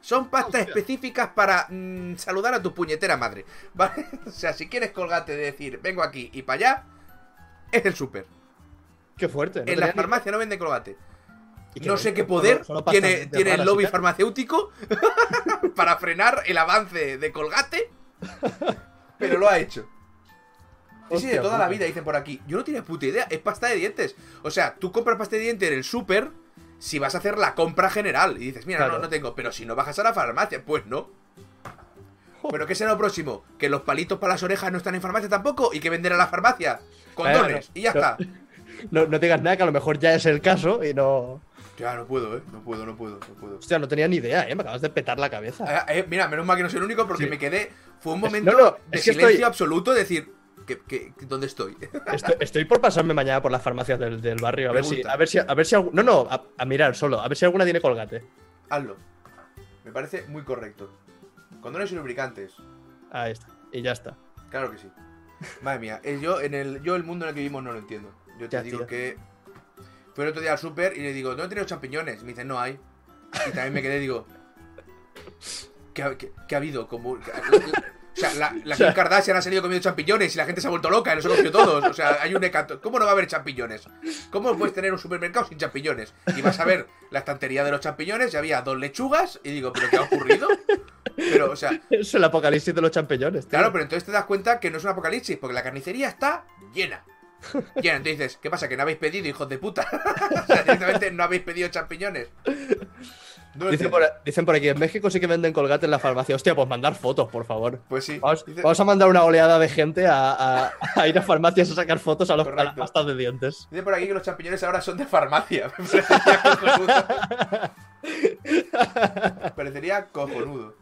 Son pastas específicas para mm, saludar a tu puñetera madre. [LAUGHS] ¿Vale? O sea, si quieres colgate de decir, vengo aquí y para allá, es el super. Qué fuerte. no en la ni- farmacia no venden colgate. ¿Y qué No sé qué poder solo tiene, tiene el lobby farmacéutico [LAUGHS] para frenar el avance de colgate, [LAUGHS] pero lo ha hecho. Sí, sí, de toda la vida, dicen por aquí. Yo no tenía puta idea, es pasta de dientes. O sea, tú compras pasta de dientes en el súper si vas a hacer la compra general. Y dices, mira, Claro. no, no tengo. Pero si no bajas a la farmacia, pues no. ¿Pero qué será lo próximo? ¿Que los palitos para las orejas no están en farmacia tampoco? ¿Y que vender a la farmacia? Condones. Y ya no- está. No, no digas nada, que a lo mejor ya es el caso y no. Ya, no puedo, ¿eh? No puedo, no puedo, no puedo. Hostia, no tenía ni idea, ¿eh? Me acabas de petar la cabeza. Ah, eh, mira, menos mal que no soy el único porque Sí. me quedé. Fue un momento no, no, de es que silencio estoy- absoluto, de decir, ¿qué, qué- dónde estoy? [LAUGHS] Estoy, estoy por pasarme mañana por las farmacias del, del barrio a ver si, a ver si, a ver si, no, no, a, a mirar solo, a ver si alguna tiene colgate. Hazlo. Me parece muy correcto. Condones y lubricantes. Ahí está, y ya está. Claro que sí. Madre mía, eh, yo, en el, yo el mundo en el que vivimos no lo entiendo. Yo te Ya, digo tío. que. Fui el otro día al súper y le digo, ¿no he tenido champiñones? Me dice, no hay. Y también me quedé, digo. ¿Qué ha, qué- qué ha habido? Como. o sea, la, la [LAUGHS] Kim Kardashian ha salido comiendo champiñones y la gente se ha vuelto loca y los ha cogido todos. O sea, hay un hecato. ¿Cómo no va a haber champiñones? ¿Cómo puedes tener un supermercado sin champiñones? Y vas a ver la estantería de los champiñones y había dos lechugas y digo, ¿pero qué ha ocurrido? Pero, o sea, Es el apocalipsis de los champiñones, tío. Claro, pero entonces te das cuenta que no es un apocalipsis, porque la carnicería está llena. Llena, entonces dices, ¿qué pasa? ¿Que no habéis pedido, hijos de puta? [LAUGHS] o sea, directamente no habéis pedido champiñones. No Dicen por, dicen por aquí, en México sí que venden colgate en la farmacia. Hostia, pues mandar fotos, por favor. Pues sí. Vamos, Dice- vamos a mandar una oleada de gente a, a- a ir a farmacias a sacar fotos a, los, a las Correcto. pastas de dientes. Dice por aquí que los champiñones ahora son de farmacia. Me [LAUGHS] parecería cojonudo. Me parecería cojonudo.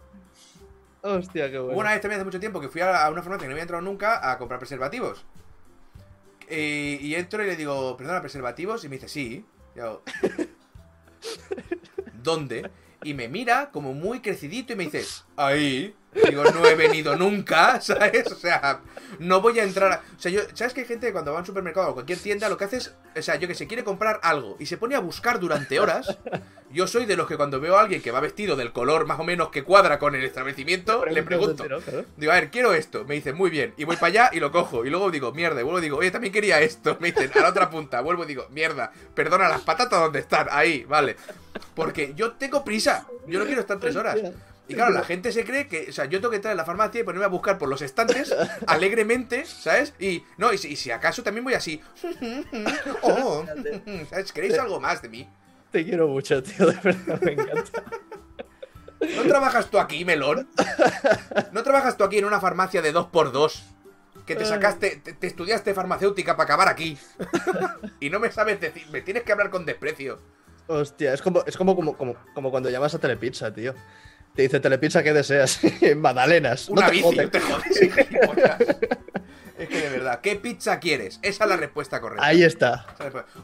Hostia, qué Hubo bueno. una vez también hace mucho tiempo que fui a a una farmacia que no había entrado nunca a comprar preservativos. Y entro y le digo, perdona, preservativos. Y me dice, sí. Y hago, [LAUGHS] ¿Dónde? Y me mira como muy crecidito y me dice, ahí. Digo, no he venido nunca, [LAUGHS] ¿sabes? O sea, no voy a entrar. a- O sea, yo, ¿sabes que hay gente que cuando va a un supermercado o cualquier tienda lo que hace es, o sea, yo que se quiere comprar algo y se pone a buscar durante horas? Yo soy de los que cuando veo a alguien que va vestido del color más o menos que cuadra con el establecimiento, le pregunto. Digo, a ver, quiero esto. Me dice, muy bien. Y voy para allá y lo cojo. Y luego digo, mierda. Y vuelvo y digo, oye, también quería esto. Me dicen, a la otra punta. Vuelvo y digo, mierda. Perdona, las patatas dónde están. Ahí, vale. Porque yo tengo prisa. Yo no quiero estar tres horas. Y claro, la gente se cree que, o sea, yo tengo que entrar en la farmacia y ponerme a buscar por los estantes [LAUGHS] alegremente, ¿sabes? Y no, y si, y si acaso también voy así. [LAUGHS] Oh, [LAUGHS] ¿sabes? ¿Queréis algo más de mí? Te quiero mucho, tío, de verdad, me encanta. ¿No trabajas tú aquí, melón? ¿No trabajas tú aquí en una farmacia de 2x2? Que te sacaste, te, te estudiaste farmacéutica para acabar aquí. y no me sabes decir, me tienes que hablar con desprecio. Hostia, es como, es como, como, como, como cuando llamas a Telepizza, tío. Te dice Telepizza, ¿qué deseas? [LAUGHS] Magdalenas. Una no te bici, no te jodes. Es que de verdad, ¿qué pizza quieres? Esa es la respuesta correcta. Ahí está.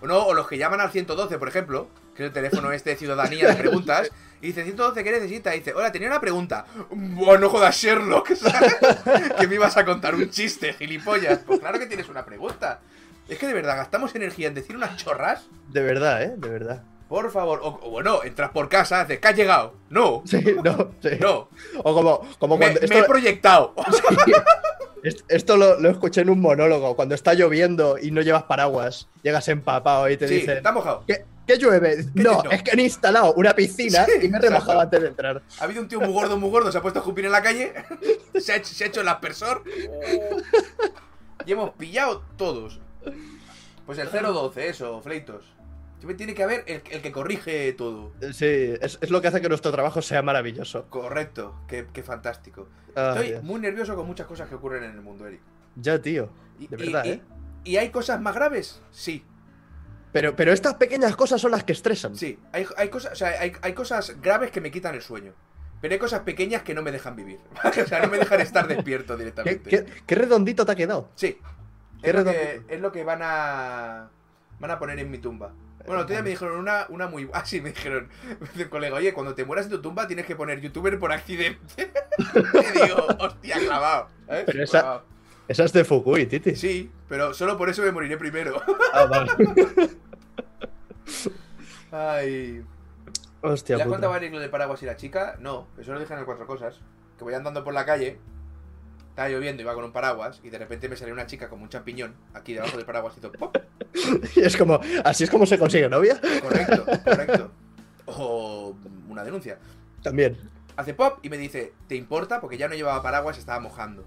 O no, o los que llaman al 112, por ejemplo, que es el teléfono este de ciudadanía de preguntas, y dice, 112, ¿qué necesita? Y dice, hola, tenía una pregunta. Bueno, no jodas, Sherlock, [LAUGHS] ¿sabes? que me ibas a contar un chiste, gilipollas. Pues claro que tienes una pregunta. Es que de verdad, gastamos energía en decir unas chorras. De verdad, ¿eh? De verdad. Por favor. O, o bueno, entras por casa, haces, ¿que has llegado? No. Sí, no, sí. No. O como, como Me, cuando. me Esto, he proyectado. [LAUGHS] es- esto lo, lo escuché en un monólogo. Cuando está lloviendo y no llevas paraguas, llegas empapado y te Sí, dicen. está mojado. ¿Qué, qué llueve? No, no. es que han instalado una piscina Sí, y me he remojado exacto. antes de entrar. Ha habido un tío muy gordo, muy gordo, se ha puesto a escupir en la calle, [LAUGHS] se ha hecho, se ha hecho el aspersor y hemos pillado todos. Pues el 012, eso, Fleitos. Siempre tiene que haber el, el que corrige todo. Sí, es, es lo que hace que nuestro trabajo sea maravilloso. Correcto, qué, qué fantástico. Ah, Estoy Dios. muy nervioso con muchas cosas que ocurren en el mundo, Eric. Ya, tío. De y- verdad, y- ¿eh? ¿Y hay cosas más graves? Sí, Pero, pero estas pequeñas cosas son las que estresan. sí. Hay, hay cosas, o sea, hay, hay cosas graves que me quitan el sueño. Pero hay cosas pequeñas que no me dejan vivir. [LAUGHS] o sea, no me dejan estar despierto [LAUGHS] ¿Qué, directamente. qué- qué redondito te ha quedado? Sí. Qué Es lo, que, es lo que van a. Van a poner en mi tumba. Bueno, otro día me dijeron una, una muy. [LAUGHS] Ah, sí, me dijeron. Me dice un colega, oye, cuando te mueras en tu tumba tienes que poner youtuber por accidente. [LAUGHS] y digo, hostia, clavado. Pero esa- Clavado. Esa es de Fukui, Titi. Sí, pero solo por eso me moriré primero. Ah, vale. [LAUGHS] Ay. Hostia, ¿Le has contado a Eric lo de paraguas y la chica? No, eso lo dije en el cuatro cosas. Que voy andando por la calle. Estaba lloviendo, iba con un paraguas y de repente me salió una chica como un champiñón aquí debajo del paraguas y hizo ¡pop! [LAUGHS] Y es como, así es como se consigue novia. Correcto, correcto. [LAUGHS] O una denuncia. También. Hace pop y me dice, ¿te importa? Porque ya no llevaba paraguas, estaba mojando.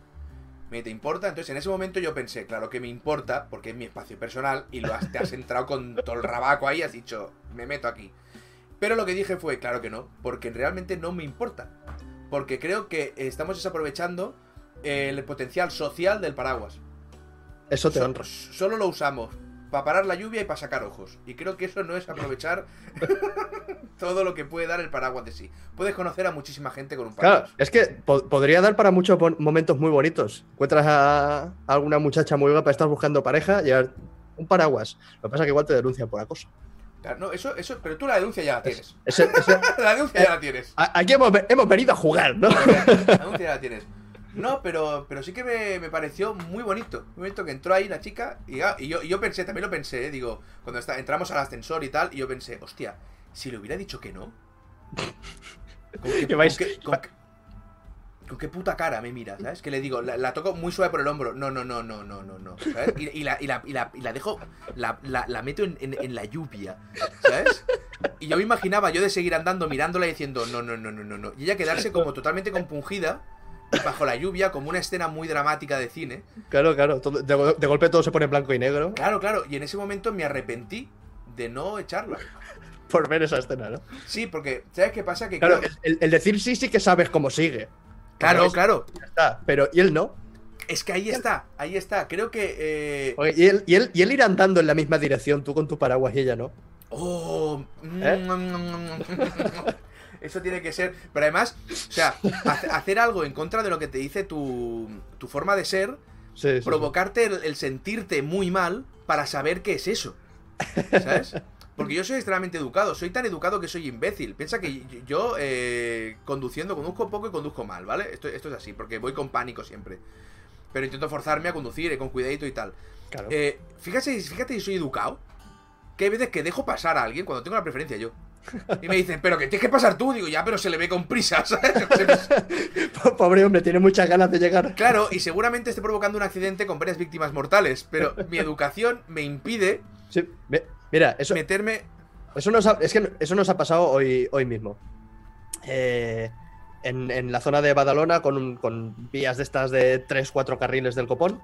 Me ¿te importa? Entonces en ese momento yo pensé, claro que me importa, porque es mi espacio personal y lo has, te has entrado con todo el rabaco ahí y has dicho, me meto aquí. Pero lo que dije fue, claro que no, porque realmente no me importa. Porque creo que estamos desaprovechando el potencial social del paraguas. Eso te So- honra. Solo lo usamos para parar la lluvia y para sacar ojos. Y creo que eso no es aprovechar [LAUGHS] todo lo que puede dar el paraguas de sí. Puedes conocer a muchísima gente con un paraguas. Claro, es que po- podría dar para muchos momentos muy bonitos. Encuentras a, a alguna muchacha muy guapa, estás buscando pareja, y un paraguas. Lo que pasa es que igual te denuncian por acoso. Claro, no, eso, eso, pero tú la denuncia ya la tienes. La denuncia ya la tienes. aquí hemos, hemos venido a jugar, ¿no? La denuncia ya la tienes. No, pero, pero sí que me, me pareció muy bonito. Muy bonito que entró ahí la chica. Y, ah, y yo, y yo pensé, también lo pensé, eh, digo, cuando está, entramos al ascensor y tal, y yo pensé, hostia, si le hubiera dicho que no. ¿Con qué, [LAUGHS] Que vais- con qué- con qué- con qué puta cara me mira, ¿sabes? Que le digo, la, la toco muy suave por el hombro. No, no, no, no, no, no, no. ¿Sabes? Y, y la, y, la, y, la, y la dejo, la, la, la meto en, en- en la lluvia, ¿sabes? Y yo me imaginaba yo de seguir andando mirándola y diciendo, no, no, no, no, no, no. Y ella quedarse como totalmente compungida bajo la lluvia, como una escena muy dramática de cine. Claro, claro. todo- de, go- de golpe todo se pone en blanco y negro Claro, claro. Y en ese momento me arrepentí de no echarla. [LAUGHS] por ver esa escena, ¿no? Sí, porque, ¿sabes qué pasa? Que Claro, creo- el, el decir sí, sí que sabes cómo sigue. claro, ¿sabes? claro. Ya está. Pero, y él no. Es que ahí está, ahí está. Creo que... eh, Oye, y, él, y, él, y él ir andando en la misma dirección, tú con tu paraguas y ella no. Oh, ¿Eh? Eso tiene que ser. Pero además, o sea, hace- hacer algo en contra de lo que te dice tu, tu forma de ser, Sí, sí, sí. provocarte el, el sentirte muy mal para saber qué es eso. ¿Sabes? Porque yo soy extremadamente educado, soy tan educado que soy imbécil. Piensa que yo, yo, eh, conduciendo conduzco poco y conduzco mal, ¿vale? Esto, esto es así, porque voy con pánico siempre. Pero intento forzarme a conducir, eh, con cuidadito y tal. Claro. Eh, fíjate, fíjate si soy educado. Que hay veces que dejo pasar a alguien cuando tengo la preferencia yo. Y me dicen, pero que tienes que pasar tú. Digo, ya, pero se le ve con prisa, [LAUGHS] ¿sabes? [LAUGHS] Pobre hombre, tiene muchas ganas de llegar. Claro, y seguramente esté provocando un accidente con varias víctimas mortales. Pero [LAUGHS] mi educación me impide Sí, Mira, eso, meterme. eso, nos ha, es que eso nos ha pasado hoy, hoy mismo. Eh, en, en la zona de Badalona, con, un- con vías de estas de 3-4 carriles del copón,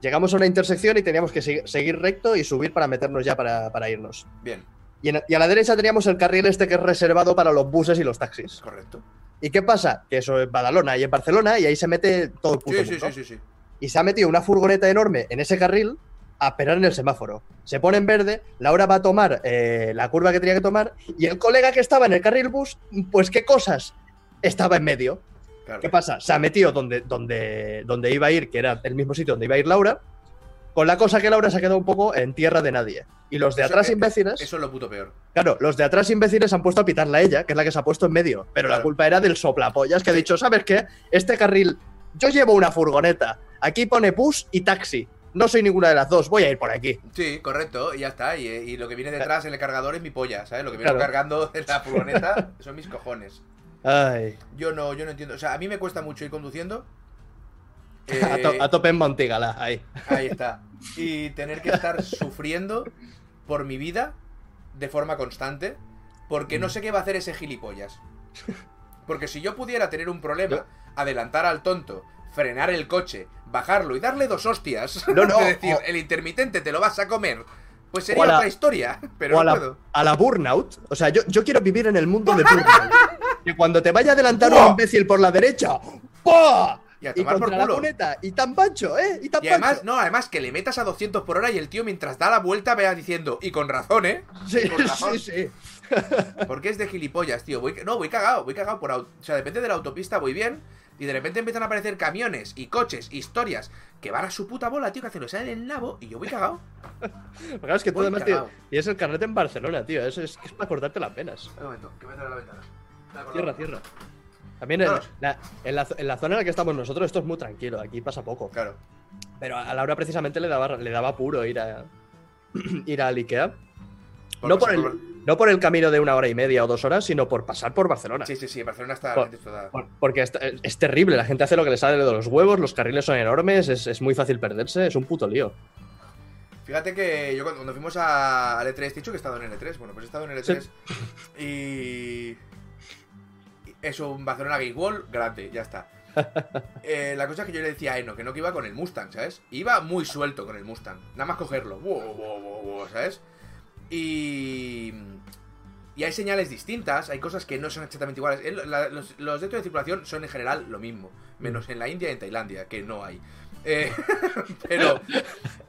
llegamos a una intersección y teníamos que segui- seguir recto y subir para meternos ya para, para irnos. Bien, Y, en- y a la derecha teníamos el carril este que es reservado para los buses y los taxis. correcto. ¿Y qué pasa? Que eso es Badalona y en Barcelona y ahí se mete todo el puto Sí, sí, sí, sí, sí. y se ha metido una furgoneta enorme en ese carril a esperar en el semáforo. Se pone en verde, Laura va a tomar eh, la curva que tenía que tomar y el colega que estaba en el carril bus, pues qué cosas, estaba en medio. Claro. ¿Qué pasa? Se ha metido donde, donde, donde iba a ir, que era el mismo sitio donde iba a ir Laura, con la cosa que Laura se ha quedado un poco en tierra de nadie. Y los de Eso- atrás imbéciles, Eso es lo puto peor. claro, los de atrás imbéciles han puesto a pitarla a ella, que es la que se ha puesto en medio. Pero la culpa era del soplapollas que ha dicho, ¿sabes qué? Este carril, yo llevo una furgoneta, aquí pone bus y taxi. No soy ninguna de las dos, voy a ir por aquí. Sí, correcto, y ya está. Y, y lo que viene detrás en el cargador es mi polla, ¿sabes? Lo que viene Claro. cargando [LAUGHS] en la furgoneta [LAUGHS] son mis cojones. Ay, Yo no, yo no entiendo. O sea, a mí me cuesta mucho ir conduciendo. A, to- Eh, a tope en Montigala, ahí. Ahí está. Y tener que estar sufriendo por mi vida de forma constante. Porque no sé qué va a hacer ese gilipollas. Porque si yo pudiera tener un problema, Yo- adelantar al tonto, frenar el coche, bajarlo y darle dos hostias. No, [LAUGHS] no, es decir, o- el intermitente te lo vas a comer. Pues sería la- otra historia. Pero o a la, puedo. a la burnout. O sea, yo, yo quiero vivir en el mundo de burnout. [LAUGHS] que cuando te vaya a adelantar ¡Buah! un imbécil por la derecha, ¡pah! Y a Y tomar por contra la culo. cuneta, y tan pancho, ¿eh? Y tan Y además, pancho. no, además que le metas a 200 por hora y el tío mientras da la vuelta vea diciendo, y con razón, ¿eh? Sí, con [LAUGHS] razón. sí, sí. [LAUGHS] Porque es de gilipollas, tío. Voy, no, voy cagado, voy cagado por... O sea, depende de la autopista, voy bien. Y de repente empiezan a aparecer camiones y coches, historias, que van a su puta bola, tío, que hacen lo sale el nabo y yo voy cagado. [LAUGHS] Claro, es que tú Voy además tío, cagao. tienes el carnet en Barcelona, tío. Eso es, es para cortarte las venas. Un momento, que me a la ventana. Cierra, cierra. También en, Claro. la, en, la, en la zona en la que estamos nosotros esto es muy tranquilo, aquí pasa poco. Claro. Pero a Laura precisamente le daba, le daba puro ir a [CLEARS THROAT] ir al Ikea. Por no, por el, por- no por el camino de una hora y media o dos horas, sino por pasar por Barcelona. Sí, sí, sí, Barcelona está Por- Porque es, es terrible, la gente hace lo que le sale de los huevos, los carriles son enormes, es, es muy fácil perderse, es un puto lío. Fíjate que yo cuando, cuando fuimos a, al E3, te he dicho que he estado en el E3. Bueno, pues he estado en el E3 y... y Eso, un Barcelona Game Wall grande, ya está. [LAUGHS] Eh, la cosa es que yo le decía a Eno que no que iba con el Mustang, ¿sabes? Iba muy suelto con el Mustang. Nada más cogerlo. Wow, wow, wow, wow, ¿Sabes? Y... Y hay señales distintas, hay cosas que no son exactamente iguales. La- los, los datos de circulación son en general lo mismo, menos en la India y en Tailandia, que no hay. Eh, [LAUGHS] pero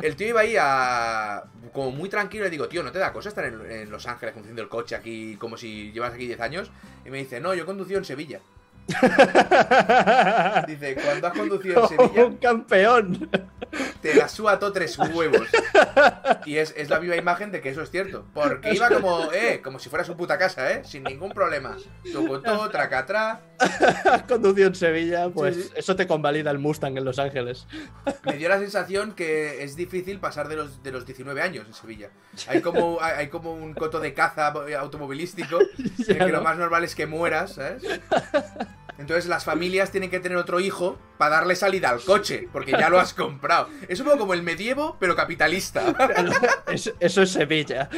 el tío iba ahí a. como muy tranquilo. Le digo, tío, ¿no te da cosa estar en, Los Ángeles conduciendo el coche aquí como si llevas aquí 10 años? Y me dice, no, yo he conducido en Sevilla. [LAUGHS] Dice, cuando has conducido en Sevilla, Un campeón. te la suda todo tres huevos. Y es, es la viva imagen de que eso es cierto. Porque iba como, eh, como si fuera su puta casa, eh, sin ningún problema. Tocotó, tracatrá. [LAUGHS] Has conducido en Sevilla, pues Sí, sí. eso te convalida el Mustang en Los Ángeles. Me dio la sensación que es difícil pasar de los, de los 19 años en Sevilla. Hay como, hay, como un coto de caza automovilístico [LAUGHS] en que lo ¿no? más normal es que mueras, ¿sabes? Entonces las familias tienen que tener otro hijo para darle salida al coche, porque ya lo has [LAUGHS] comprado. Es un poco como el medievo, pero capitalista. Es- eso es Sevilla.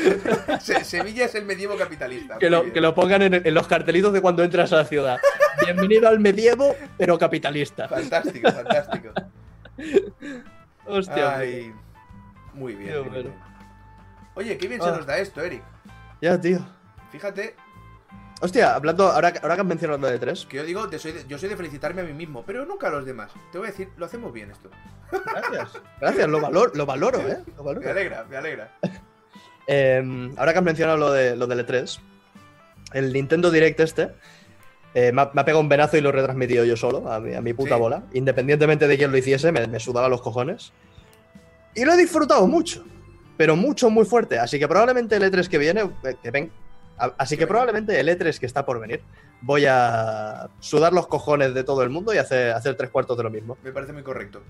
Se- Sevilla es el medievo capitalista. Que lo, que lo pongan en, en los cartelitos de cuando entras a la ciudad. Bienvenido al medievo, pero capitalista. Fantástico, fantástico. Hostia. Ay, muy bien. Oye, qué bien se Ah. nos da esto, Eric. Ya, tío. Fíjate Hostia, hablando, ahora, que- ahora que has mencionado lo de tres. que yo digo, de soy de- yo soy de felicitarme a mí mismo, pero nunca a los demás. Te voy a decir, lo hacemos bien esto. Gracias. [LAUGHS] Gracias, lo, valor, lo valoro, ¿eh? Lo valoro. Me alegra, me alegra. [LAUGHS] Eh, ahora que has mencionado lo de, lo del E3, el Nintendo Direct este eh, me, ha, me ha pegado un venazo y lo he retransmitido yo solo, a mi, a mi puta Sí. bola. Independientemente de quién lo hiciese, me, me sudaba los cojones. Y lo he disfrutado mucho, pero mucho, muy fuerte. Así que probablemente el E3 que viene, eh, que ven, así Que probablemente el E3 que está por venir, voy a sudar los cojones de todo el mundo y hacer, hacer tres cuartos de lo mismo. Me parece muy correcto.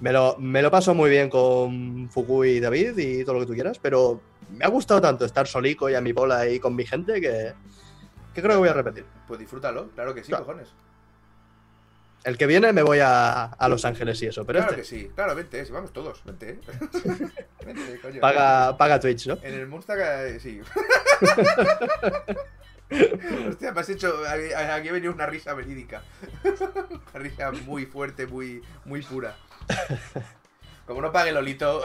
Me lo, me lo paso muy bien con Fuku y David y todo lo que tú quieras, pero me ha gustado tanto estar solico y a mi bola ahí con mi gente que, que creo que voy a repetir. Pues disfrútalo, claro que sí, Claro. cojones. El que viene me voy a, a Los Ángeles y eso, pero claro este que sí, claro, vente, si vamos todos, vente. eh. [LAUGHS] vente, coño. paga, paga Twitch, ¿no? En el Mustang, eh, sí. [LAUGHS] Hostia, me has hecho. Aquí ha venido una risa verídica. [LAUGHS] Una risa muy fuerte, muy, muy pura. Como no pague Lolito,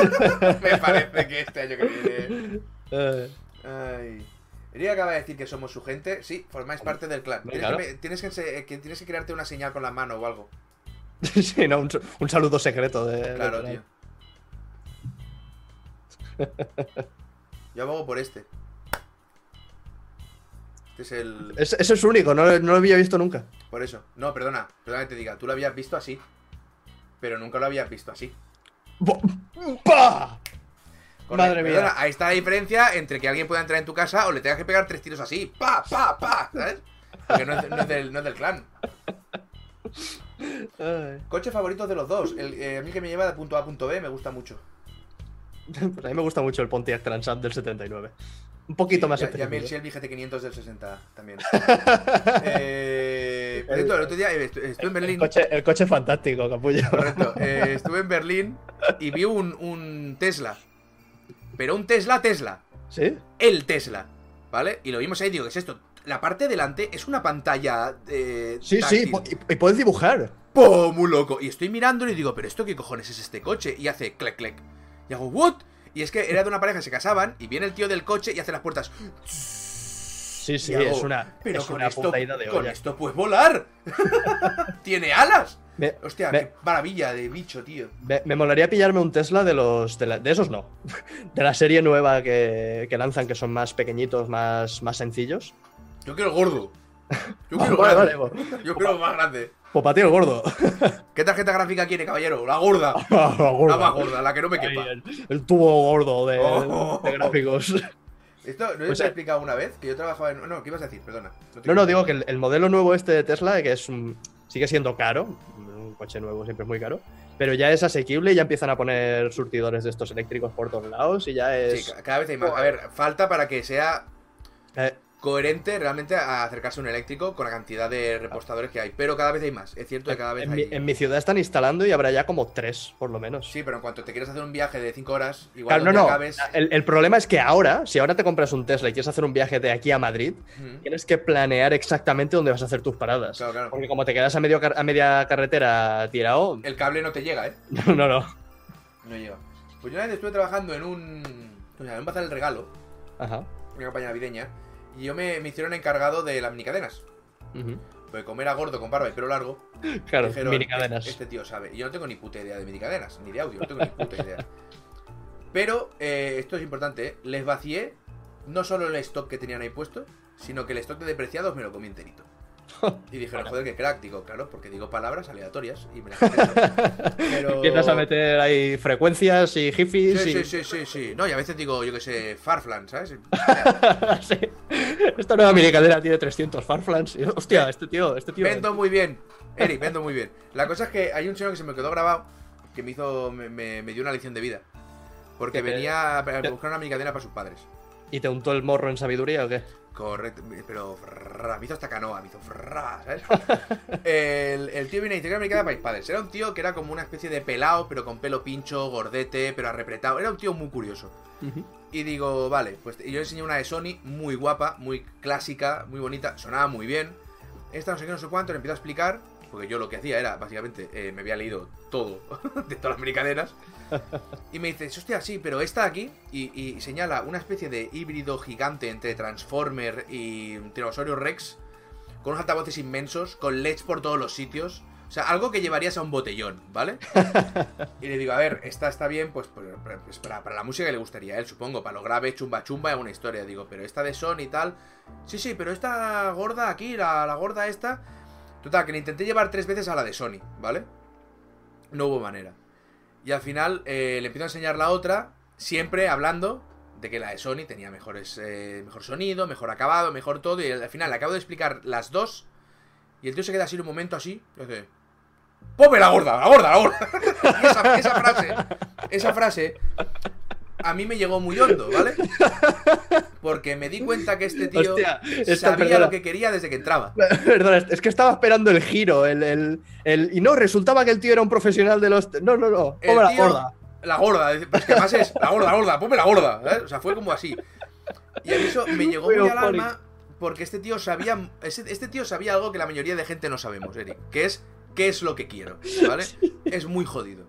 [LAUGHS] me parece que este año que viene. Eh, Ay. Erika acaba de decir que somos su gente. Sí, formáis parte del clan. Tienes, claro. que, me- tienes, que, que tienes que crearte una señal con la mano o algo. [LAUGHS] sí, no, un, un saludo secreto de. Claro, de- tío. Yo abogo por este. Es el. Es- ese es único, no, no lo había visto nunca. Por eso. No, perdona. Perdona que te diga. Tú lo habías visto así. Pero nunca lo habías visto así. ¡Pah! Madre mía. Perdona, ahí está la diferencia entre que alguien pueda entrar en tu casa o le tengas que pegar tres tiros así. ¡Pa, pa, pa! ¿Sabes? Porque no es, no es del, no es del clan. Coche favorito de los dos. El, eh, a mí que me lleva de punto A a punto B me gusta mucho. [LAUGHS] Pues a mí me gusta mucho el Pontiac Transam del 79. Un poquito más Y a- y a mí el específico. Shelby GT500 del 60 también. [LAUGHS] eh, por cierto, el otro día eh, estu- estuve en El Berlín. coche, el coche fantástico, capullo. Correcto. [LAUGHS] eh, estuve en Berlín y vi un, un Tesla. Pero un Tesla Tesla. ¿Sí? El Tesla. ¿Vale? Y lo vimos ahí y digo, ¿qué es esto? La parte de delante es una pantalla. Eh, Sí, sí, táctil. y, y puedes dibujar. ¡Po! Muy loco. Y estoy mirándolo y digo, ¿pero esto qué cojones es este coche? Y hace clec, clec. Y hago, ¿what? Y es que era de una pareja se casaban y viene el tío del coche y hace las puertas. Sí, sí, hago, es una, Pero es con una esto, de con olla. esto puedes volar. [LAUGHS] Tiene alas. Me, Hostia, Me- qué maravilla de bicho, tío. me- me molaría pillarme un Tesla de los. De, la- de esos no. [LAUGHS] De la serie nueva que, que lanzan, que son más pequeñitos, más, más sencillos. Yo quiero gordo. Yo quiero el vale, grande. vale. Yo quiero el más grande. Pues para ti el gordo. ¿Qué tarjeta gráfica quiere, caballero? La gorda. [LAUGHS] La La gorda. más gorda, la que no me Ahí, quepa. el, el tubo gordo de, Oh. de gráficos. Esto no Pues, te he explicado una vez que yo trabajaba en. No, ¿qué ibas a decir? Perdona. No, no, digo que el, el modelo nuevo este de Tesla, que es un- sigue siendo caro, un coche nuevo siempre es muy caro, pero ya es asequible y ya empiezan a poner surtidores de estos eléctricos por todos lados y ya es... Sí, ca- cada vez hay más. A ver, falta para que sea Eh, coherente realmente a acercarse a un eléctrico con la cantidad de repostadores que hay. Pero cada vez hay más. Es cierto que cada vez en, hay. mi, en mi ciudad están instalando y habrá ya como tres, por lo menos. Sí, pero en cuanto te quieras hacer un viaje de 5 horas, igual Claro, no, no. acabes. El, el problema es que ahora, si ahora te compras un Tesla y quieres hacer un viaje de aquí a Madrid, tienes que planear exactamente dónde vas a hacer tus paradas. Claro, claro. Porque como te quedas a, medio a media carretera tirado, El cable no te llega, ¿eh? [LAUGHS] no, no, no. No llega. Pues yo una vez estuve trabajando en un. O sea, en un bazar del regalo, Ajá. una campaña navideña, y yo me, me hicieron encargado de las minicadenas. Ujú. Porque como era gordo con barba y pelo largo, [LAUGHS] Claro, dijeron, minicadenas. Este, este tío sabe. Y yo no tengo ni puta idea de minicadenas, ni de audio, no tengo ni puta idea. Pero, eh, esto es importante, ¿eh? les vacié no solo el stock que tenían ahí puesto, sino que el stock de depreciados me lo comí enterito. [LAUGHS] Y dijeron, joder, qué crack, digo, claro, porque digo palabras aleatorias y me las. [LAUGHS] Pero... Empiezas a meter ahí frecuencias y hifis Sí, y... sí, sí, sí, sí. No, y a veces digo, yo que sé, Farflan, ¿sabes? [LAUGHS] Sí. Esta nueva minicadena tiene 300 Farflans. Hostia, este tío, este tío... Vendo muy bien, Eric, vendo muy bien. La cosa es que hay un señor que se me quedó grabado que me hizo, me, me- me dio una lección de vida. Porque venía a buscar una minicadena para sus padres. ¿Y te untó el morro en sabiduría o qué? Correcto, pero frrrra, me hizo hasta canoa, me hizo frrrra, ¿sabes? [LAUGHS] el, el tío viene y dice que era minicadena para mis padres. Era un tío que era como una especie de pelao, pero con pelo pincho, gordete, pero arrepretado. Era un tío muy curioso. Y digo, vale, pues yo le enseñé una de Sony muy guapa, muy clásica, muy bonita, sonaba muy bien. Esta no sé qué, no sé cuánto, le empiezo a explicar, porque yo lo que hacía era, básicamente, eh, me había leído todo [LAUGHS] de todas las minicadenas. Y me dice, hostia, sí, pero esta de aquí, y, y señala una especie de híbrido gigante entre Transformer y Tiranosaurio Rex, con unos altavoces inmensos, con LEDs por todos los sitios. O sea, algo que llevarías a un botellón, ¿vale? [LAUGHS] Y le digo, a ver, esta está bien, pues, pues, pues, para, para la música que le gustaría a él, supongo, para lo grave, chumba chumba, alguna historia. Digo, pero esta de Sony y tal. Sí, sí, pero esta gorda aquí, la, la gorda esta. Total, que le intenté llevar tres veces a la de Sony, ¿vale? No hubo manera. Y al final eh, le empiezo a enseñar la otra, siempre hablando de que la de Sony tenía mejores, eh, mejor sonido, mejor acabado, mejor todo. Y al final le acabo de explicar las dos. Y el tío se queda así un momento así. Y hace. ¡Pope la gorda! ¡La gorda! ¡La gorda! [LAUGHS] Esa frase. Esa frase. A mí me llegó muy hondo, ¿vale? Porque me di cuenta que este tío Hostia, esta, sabía perdona. lo que quería desde que entraba. Perdona, es que estaba esperando el giro, el, el, el- Y no, resultaba que el tío era un profesional de los... No, no, no, ponme la gorda. La gorda, pues que además es la gorda, la gorda, ponme la gorda. ¿eh? O sea, fue como así. Y a mí eso me llegó Muy al alma porque este tío sabía. Este tío sabía algo que la mayoría de gente no sabemos, Eric. Que es qué es lo que quiero. ¿Vale? Es muy jodido.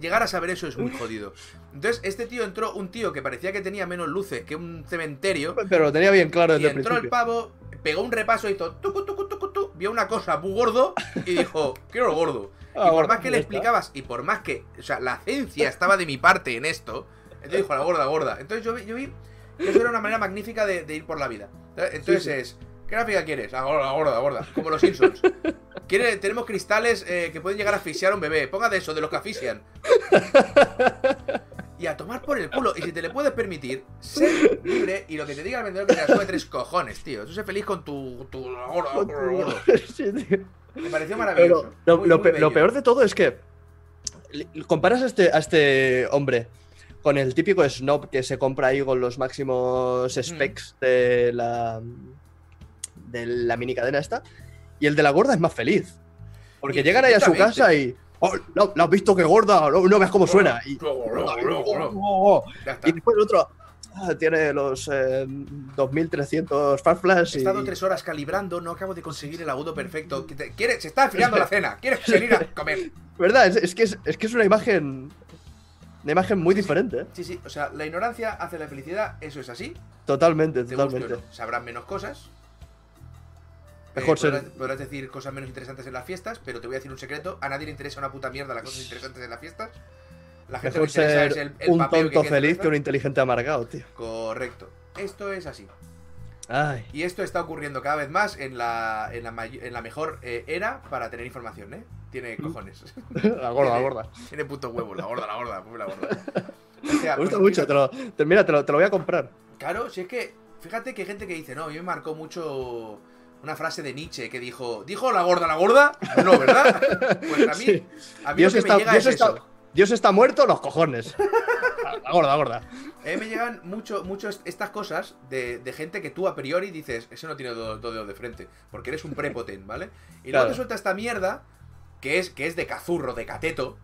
Llegar a saber eso es muy jodido. Entonces, este tío entró, un tío que parecía que tenía menos luces que un cementerio. Pero lo tenía bien claro Y desde el entró el pavo, pegó un repaso, hizo tucu, tucu, tucu, tu, vio una cosa muy gordo y dijo, quiero lo gordo. Ah, y por más que le explicabas, y por más que, o sea, la ciencia estaba de mi parte en esto, entonces dijo, la gorda, gorda. Entonces yo, vi- yo vi que eso era una manera magnífica de, de ir por la vida. Entonces Sí, sí. es, ¿qué gráfica quieres? La gorda, la gorda, la gorda. Como los Simpsons. Quiere, tenemos cristales eh, que pueden llegar a asfixiar a un bebé. Ponga de eso, de los que asfixian. Y a tomar por el culo. Y si te le puedes permitir, ser libre y lo que te diga el vendedor que te la sube tres cojones, tío. Tú sé feliz con tu. tu gorda, gorda, gorda. Sí, tío. Me pareció maravilloso. Pero lo, Muy, lo muy pe- bello. lo peor de todo es que comparas a este, a este hombre con el típico snob que se compra ahí con los máximos specs de la de la mini cadena esta y el de la gorda es más feliz porque llegan ahí a su casa y oh, no, ¿lo has visto que gorda no, no ves cómo suena y. Oh, y después el otro ah, tiene los eh, 2300 farflash He y estado tres horas calibrando, no acabo de conseguir el agudo perfecto. Que te- quiere- se está enfriando la cena. ¿Quieres venir a [LAUGHS] comer? verdad es, es que es, es que es una imagen una imagen muy diferente ¿eh? Sí, sí. O sea, la ignorancia hace la felicidad. Eso es así. Totalmente, totalmente. Sabrán menos cosas. Mejor Eh, ser- podrás, podrás decir cosas menos interesantes en las fiestas, pero te voy a decir un secreto. A nadie le interesa una puta mierda las cosas interesantes en las fiestas. La gente Mejor que ser es el, el un tonto que feliz que un inteligente amargado, tío. Correcto. Esto es así. Ay, Y esto está ocurriendo cada vez más en la, en la, may- en la mejor eh, era para tener información, ¿eh? Tiene Mm. cojones. [LAUGHS] [LAUGHS] la gorda, la gorda. Tiene puto huevo, la gorda, la gorda, la gorda. [LAUGHS] O sea, Me gusta pues, mucho, te lo, te- mira, te lo, te lo voy a comprar. Claro, si es que, fíjate que hay gente que dice, no, a mí me marcó mucho una frase de Nietzsche que dijo, ¿dijo la gorda, la gorda? No, ¿verdad? Pues a mí, Sí. a mí Dios lo que está, me llega Dios, es está, eso. Dios está muerto, los cojones. La gorda, la gorda. A mí me llegan mucho, mucho est- estas cosas de, de gente que tú a priori dices, ese no tiene dos, dos dedos de frente, porque eres un prepoten, ¿vale? Y luego Claro. te suelta esta mierda, que es, que es de cazurro, de cateto,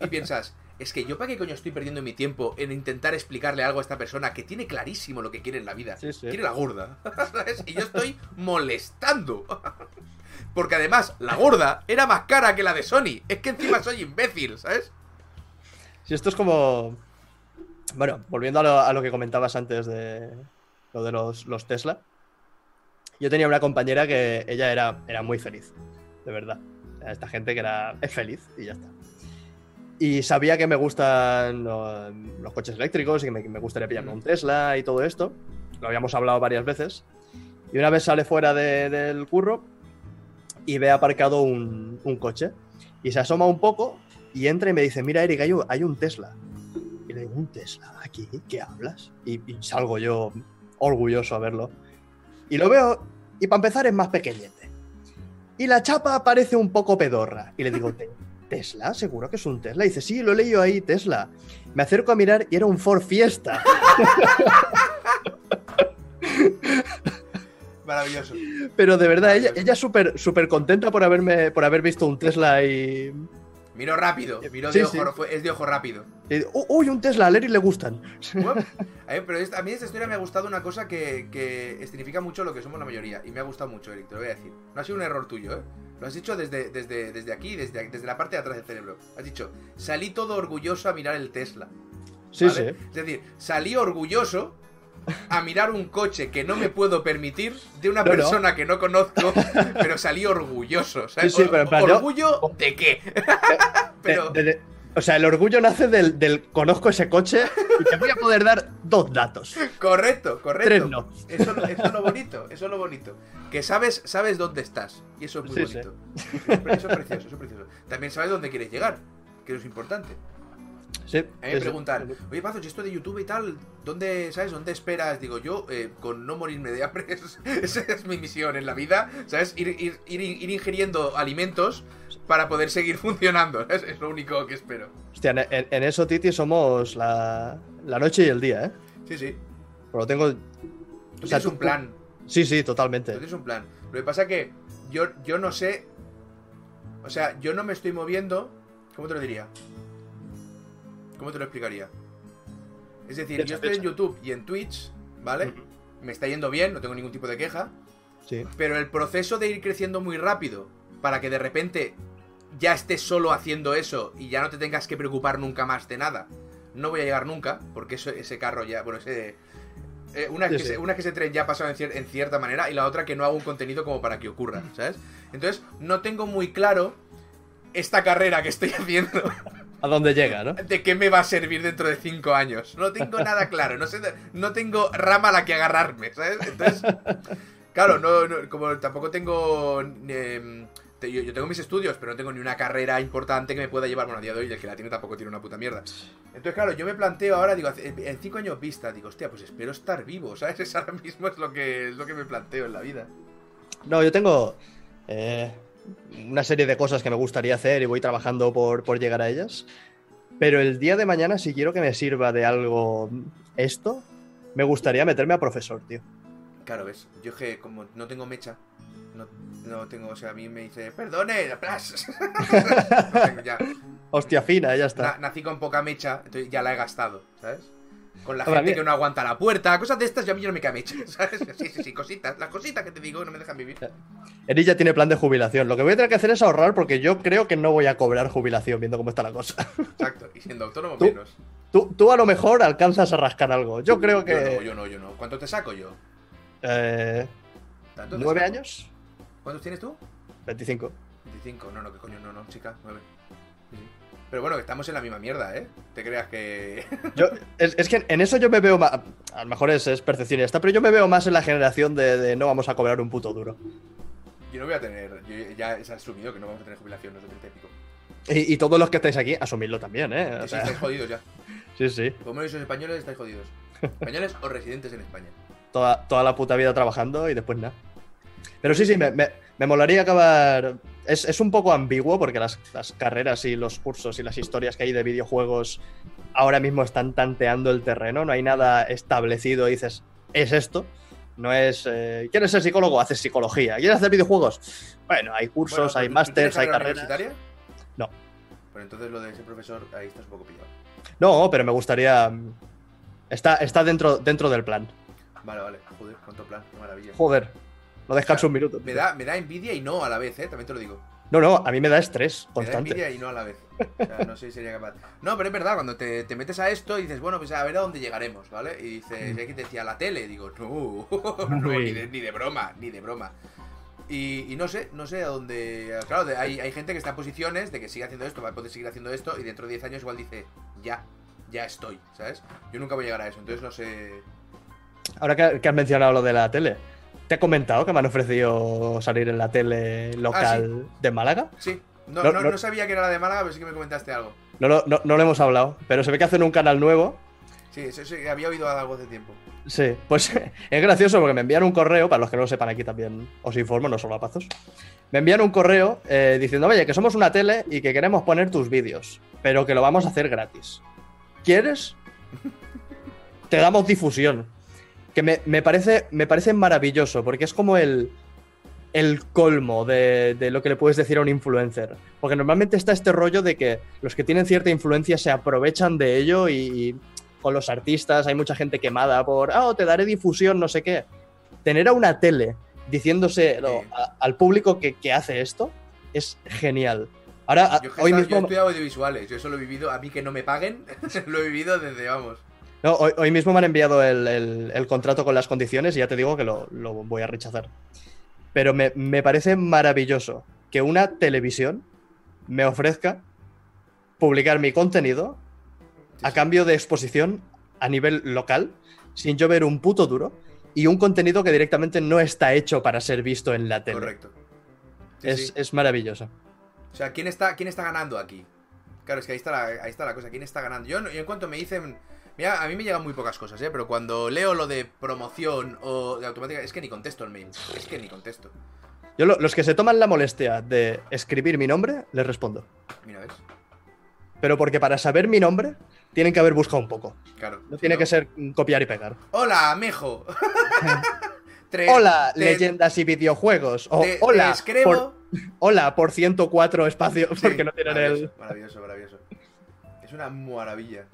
y piensas, es que yo para qué coño estoy perdiendo mi tiempo en intentar explicarle algo a esta persona que tiene clarísimo lo que quiere en la vida. Sí, sí. Quiere la gorda, [LAUGHS] ¿sabes? Y yo estoy molestando. [LAUGHS] Porque además, la gorda era más cara que la de Sony. Es que encima soy imbécil, ¿sabes? Si esto es como. Bueno, volviendo a lo, a lo que comentabas antes de lo de los, los Tesla. Yo tenía una compañera que ella era, era muy feliz, de verdad. Esta gente que era, es feliz y ya está. Y sabía que me gustan los coches eléctricos y que me, me gustaría pillarme un Tesla y todo esto. Lo habíamos hablado varias veces. Y una vez sale fuera de- del curro y ve aparcado un, un coche. Y se asoma un poco y entra y me dice, mira Eric, hay un, hay un Tesla. Y le digo, ¿un Tesla aquí? ¿Qué hablas? Y, y salgo yo orgulloso a verlo. Y lo veo, y para empezar es más pequeñete. Y la chapa parece un poco pedorra. Y le digo, "¿Te- ¿Tesla? ¿Seguro que es un Tesla? Y dice, sí, lo he leído ahí, Tesla. Me acerco a mirar y era un Ford Fiesta. [LAUGHS] Maravilloso. Pero de verdad, ella, ella súper súper contenta por, haberme, por haber visto un Tesla y... Miro rápido, miro Sí, de sí. ojo, es de ojo rápido. "Uh, uy, un Tesla, a Larry le gustan. Bueno, [LAUGHS] a ver, pero esta- a mí esta historia me ha gustado una cosa que, que escenifica mucho lo que somos la mayoría. Y me ha gustado mucho, Eric, te lo voy a decir. No ha sido un error tuyo, ¿eh? Lo has dicho desde, desde, desde aquí, desde, desde la parte de atrás del cerebro. Has dicho, salí todo orgulloso a mirar el Tesla. Sí, sí. Es decir, salí orgulloso a mirar un coche que no me puedo permitir de una No, no. persona que no conozco, [LAUGHS] pero salí orgulloso. ¿sabes? Sí, pero plan, yo- ¿Orgullo de qué? pero, De- de- o sea, el orgullo nace del, del conozco ese coche y te voy a poder dar dos datos. correcto, correcto. Tres no. Eso, eso es lo bonito, eso es lo bonito. Que sabes, sabes dónde estás. Y eso es muy Sí, bonito. Eso, es, eso es precioso, eso es precioso. También sabes dónde quieres llegar, que eso es importante. Sí, A mí me preguntan, oye Pazos, ¿y esto de YouTube y tal? ¿Dónde, sabes, dónde esperas? Digo, yo, eh, con no morirme de hambre, es- [LAUGHS] esa es mi misión en la vida, ¿sabes? Ir, ir, ir, ir ingiriendo alimentos para poder seguir [LAUGHS] funcionando, ¿sabes? Es lo único que espero. Hostia, en, eso, Titi, somos la, la noche y el día, ¿eh? Sí, sí. Pero lo tengo... Tú O sea, tienes tú- un plan, Sí, sí, tú totalmente. tienes un plan. Lo que pasa que yo, yo no sé... O sea, yo no me estoy moviendo... ¿Cómo te lo diría? ¿Cómo te lo explicaría? Es decir, yo estoy en. YouTube y en Twitch, ¿vale? Me está yendo bien, no tengo ningún tipo de queja. Sí. Pero el proceso de ir creciendo muy rápido para que de repente ya estés solo haciendo eso y ya no te tengas que preocupar nunca más de nada. No voy a llegar nunca, porque eso- ese carro ya, bueno, ese... eh, una, Sí, es que sí. una que ese tren ya ha pasado en, cier- en cierta manera y la otra que no hago un contenido como para que ocurra, ¿sabes? Entonces, no tengo muy claro esta carrera que estoy [LAUGHS] haciendo A dónde llega, ¿no? de qué me va a servir dentro de cinco años. No tengo nada claro, no sé, no tengo rama a la que agarrarme, ¿sabes? Entonces, claro, no, no- como tampoco tengo, em, yo, yo tengo mis estudios, pero no tengo ni una carrera importante que me pueda llevar, bueno, a día de hoy el que la tiene tampoco tiene una puta mierda. Entonces, claro, yo me planteo ahora, digo, en cinco años vista, digo, hostia, pues espero estar vivo, [LAUGHS] ¿sabes? Es ahora mismo es lo que, es lo que me planteo en la vida. No, yo tengo eh, una serie de cosas que me gustaría hacer y voy trabajando por, por llegar a ellas. Pero el día de mañana, si quiero que me sirva de algo esto, me gustaría meterme a profesor, tío. Claro, ves, yo es que como no tengo mecha, no, no tengo, o sea, a mí me dice, perdone, plas. [LAUGHS] No tengo ya. Hostia fina, ya está. Na- nací con poca mecha, entonces ya la he gastado, ¿sabes? Con la gente que no aguanta la puerta, cosas de estas, yo a mí ya no me mecha, [LAUGHS] ¿sabes? Sí, sí, sí, cositas, las cositas que te digo no me dejan vivir. Eric ya tiene plan de jubilación. Lo que voy a tener que hacer es ahorrar porque yo creo que no voy a cobrar jubilación viendo cómo está la cosa. Exacto, y siendo autónomo ¿Tú? menos. Tú, tú a lo mejor alcanzas a rascar algo. Yo creo Yo no, que... yo no, yo no. ¿Cuánto te saco yo? eh, ¿Tanto te ¿Nueve años? ¿Cuántos tienes tú? 25. 25, no, no, que coño, no, no, chica, 9. Pero bueno, estamos en la misma mierda, ¿eh? Te creas que... [LAUGHS] Yo, es, es que en eso yo me veo más. A lo mejor es, es percepción está, pero yo me veo más en la generación de, de no vamos a cobrar un puto duro. Yo no voy a tener, yo ya es asumido que no vamos a tener jubilación los de 30 y pico. Y, y todos los que estáis aquí, asumidlo también, ¿eh? O sí, sea, estáis jodidos ya. [LAUGHS] sí, sí. Como no sois españoles, estáis jodidos. [LAUGHS] Españoles o residentes en España. Toda, toda la puta vida trabajando y después nada. Pero sí, sí, me, me- me molaría acabar. Es, es un poco ambiguo porque las, las carreras y los cursos y las historias que hay de videojuegos ahora mismo están tanteando el terreno. No hay nada establecido y dices, es esto. No es. eh, ¿Quieres ser psicólogo? Haces psicología. ¿Quieres hacer videojuegos? Bueno, hay cursos, Bueno, hay ¿tú- tú másters, hay carrera carreras. universitaria? No. Pero entonces lo de ser profesor, ahí estás un poco pillado. No, pero me gustaría. Está, está dentro, dentro del plan. Vale, vale. Joder, cuánto plan, qué maravilla. Joder. No descanso un minuto. Me da, me da envidia y no a la vez, ¿eh? También te lo digo. No, no, a mí me da estrés Me da constante. envidia y no a la vez. O sea, no sé si sería capaz. No, pero es verdad, cuando te, te metes a esto y dices, bueno, pues a ver a dónde llegaremos, ¿vale? Y dices, y aquí te decía la tele, digo, no, [LAUGHS] ni, de, ni de broma, ni de broma. Y, y no sé, no sé a dónde. Claro, hay, hay gente que está en posiciones de que sigue haciendo esto, va a poder seguir haciendo esto, y dentro de 10 años igual dice, ya, ya estoy, ¿sabes? Yo nunca voy a llegar a eso, entonces no sé. Ahora que, que has mencionado lo de la tele, ¿te he comentado que me han ofrecido salir en la tele local de Málaga? Sí, no, No, no, sabía que era la de Málaga, pero sí que me comentaste algo. No, lo- no, no lo hemos hablado, pero se ve que hacen un canal nuevo. Sí, eso sí, había oído algo hace tiempo. Sí, pues [LAUGHS] es gracioso porque me envían un correo, para los que no lo sepan aquí también os informo, no solo a pazos. Me envían un correo eh, diciendo, oye, que somos una tele y que queremos poner tus vídeos, pero que lo vamos a hacer gratis. ¿Quieres? [LAUGHS] Te damos difusión. Que me, me parece, me parece maravilloso, porque es como el, el colmo de, de lo que le puedes decir a un influencer. Porque normalmente está este rollo de que los que tienen cierta influencia se aprovechan de ello y, y con los artistas hay mucha gente quemada por, ah, te daré difusión, no sé qué. Tener a una tele diciéndose Sí. al público que, que hace esto es genial. Ahora, Yo, hoy yo he mismo, estudiado audiovisuales, yo eso lo he vivido, a mí que no me paguen, [LAUGHS] lo he vivido desde, vamos. No, hoy, hoy mismo me han enviado el, el- el contrato con las condiciones y ya te digo que lo, lo voy a rechazar. Pero me, me parece maravilloso que una televisión me ofrezca publicar mi contenido a cambio de exposición a nivel local, sin yo ver un puto duro, y un contenido que directamente no está hecho para ser visto en la tele. Correcto. Sí, es, sí. es maravilloso. O sea, ¿quién está, ¿quién está ganando aquí? Claro, es que ahí está la, ahí está la cosa, ¿quién está ganando? Yo, yo en cuanto me dicen... Mira, a mí me llegan muy pocas cosas, ¿eh? Pero cuando leo lo de promoción o de automática, es que ni contesto el mail. Es que ni contesto. Yo lo- los que se toman la molestia de escribir mi nombre, les respondo. Mira, ¿ves? Pero porque para saber mi nombre, tienen que haber buscado un poco. Claro. No tiene que ser copiar y pegar. Hola, Mejo. [LAUGHS] Hola, te- leyendas y videojuegos. O te- te hola, escribo- por, hola, por 104 espacios, Sí, porque no tienen el... maravilloso, Maravilloso. Es una maravilla.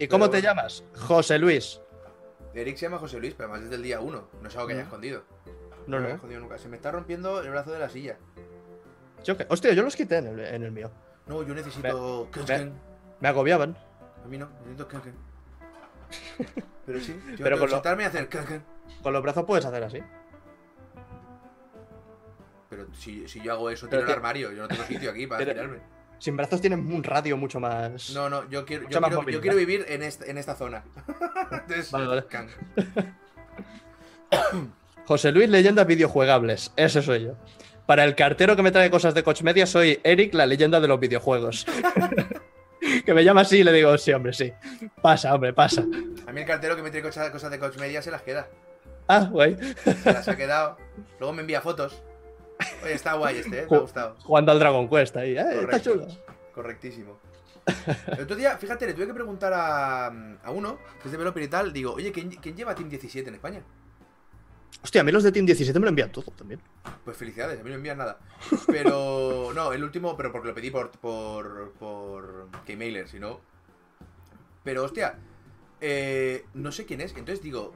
¿Y cómo Pero te llamas? José Luis. Eric se llama José Luis, pero además desde el día 1. No es algo que haya escondido. No, lo he no. escondido nunca. Se me está rompiendo el brazo de la silla. Yo Hostia, yo los quité en el, en el mío. No, yo necesito. ve. Me agobiaban. A mí no, necesito kanken. [LAUGHS] Pero sí, yo Pero tengo con que lo- sentarme y hacer kanken. Con los brazos puedes hacer así. Pero si, si yo hago eso, tiro el armario. Yo no tengo sitio aquí para Pero- girarme. Sin brazos tienen un radio mucho más. No, no, yo quiero, yo quiero, yo movilidad. quiero vivir en esta, en esta zona. [LAUGHS] Entonces, Vale, vale. [COUGHS] José Luis Leyendas Videojuegables. Ese soy yo. Para el cartero que me trae cosas de Coach Media, soy Eric, la leyenda de los videojuegos. [LAUGHS] que me llama así y le digo, sí, hombre, sí. Pasa, hombre, pasa. A mí el cartero que me trae cosas, cosas de Coach Media se las queda. Ah, guay. Se las ha quedado. Luego me envía fotos. Oye, está guay este, ¿eh? Me ha gustado. Jugando al Dragon Quest ahí. Eh, está Correcto. chulo. Correctísimo. El otro día, fíjate, le tuve que preguntar a, a uno, que es de Veloper y tal, digo, oye, ¿quién, quién lleva Team 17 en España? Hostia, a mí los de Team 17 me lo envían todo también. Pues felicidades, a mí no me envían nada. Pero, [LAUGHS] no, el último, pero porque lo pedí por, por, por Keymailer, si no. Pero, hostia, eh, no sé quién es, entonces digo,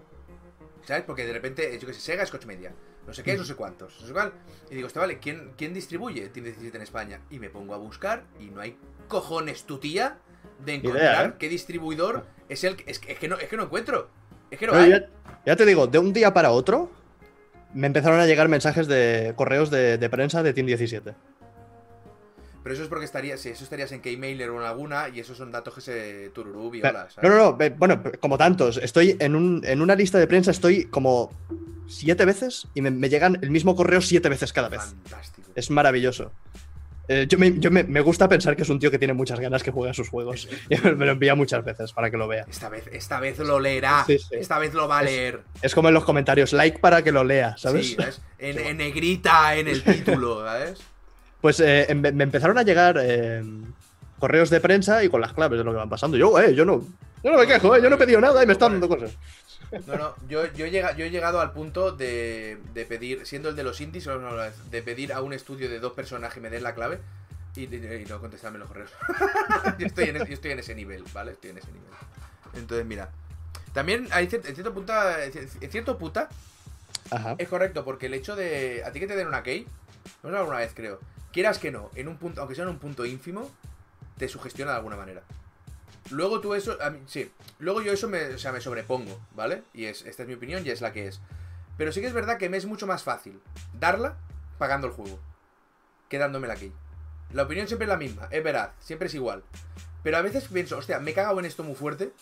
¿sabes? Porque de repente, yo que sé, Sega es Coach Media, no sé qué, no sé cuántos, no sé cuál. Y digo, hostia, vale, ¿quién, ¿quién distribuye Team 17 en España? Y me pongo a buscar y no hay cojones tu tía de encontrar Idea, ¿eh? qué distribuidor es el que, es, que- es que no, es que no encuentro. Es que no No, hay. ya, ya te digo, de un día para otro me empezaron a llegar mensajes de correos de, de prensa de Team 17. Pero eso es porque estarías, si eso estarías en Keymailer o en alguna, y esos son datos que se tururú, viola, No, no, no, ve- bueno, como tantos. Estoy en, un, en una lista de prensa, estoy como siete veces y me, me llegan el mismo correo siete veces cada vez. Fantástico. Es maravilloso. Eh, yo me, yo me- me gusta pensar que es un tío que tiene muchas ganas que juegue a sus juegos. Y [LAUGHS] me lo envía muchas veces para que lo vea. Esta vez, esta vez lo leerá. Sí, sí. Esta vez lo va a Es- leer. Es como en los comentarios, like para que lo lea, ¿sabes? Sí, ¿sabes? [LAUGHS] En, en negrita en el título, ¿sabes? Pues eh, em- me empezaron a llegar eh, correos de prensa y con las claves de lo que van pasando. Yo, eh, yo no, yo no me quejo, eh, yo no he pedido nada y me están dando cosas. No, no, yo, yo, he llega- yo he llegado al punto de, de pedir, siendo el de los indies, de pedir a un estudio de dos personas que me den la clave y, y- y no contestarme los correos. [LAUGHS] yo, estoy en, yo estoy en ese nivel, ¿vale? Estoy en ese nivel. Entonces, mira. También hay cier- en cierto punta, en cierto puta, Ajá. Es correcto, porque el hecho de. A ti que te den una key, no es alguna vez creo. Quieras que no, en un punto, aunque sea en un punto ínfimo, te sugestiona de alguna manera. Luego tú eso. Sí. Luego yo eso me, o sea, me sobrepongo, ¿vale? Y es, esta es mi opinión y es la que es. Pero sí que es verdad que me es mucho más fácil darla pagando el juego que dándome la key. La opinión siempre es la misma, es verdad, siempre es igual. Pero a veces pienso, hostia, me he cagado en esto muy fuerte.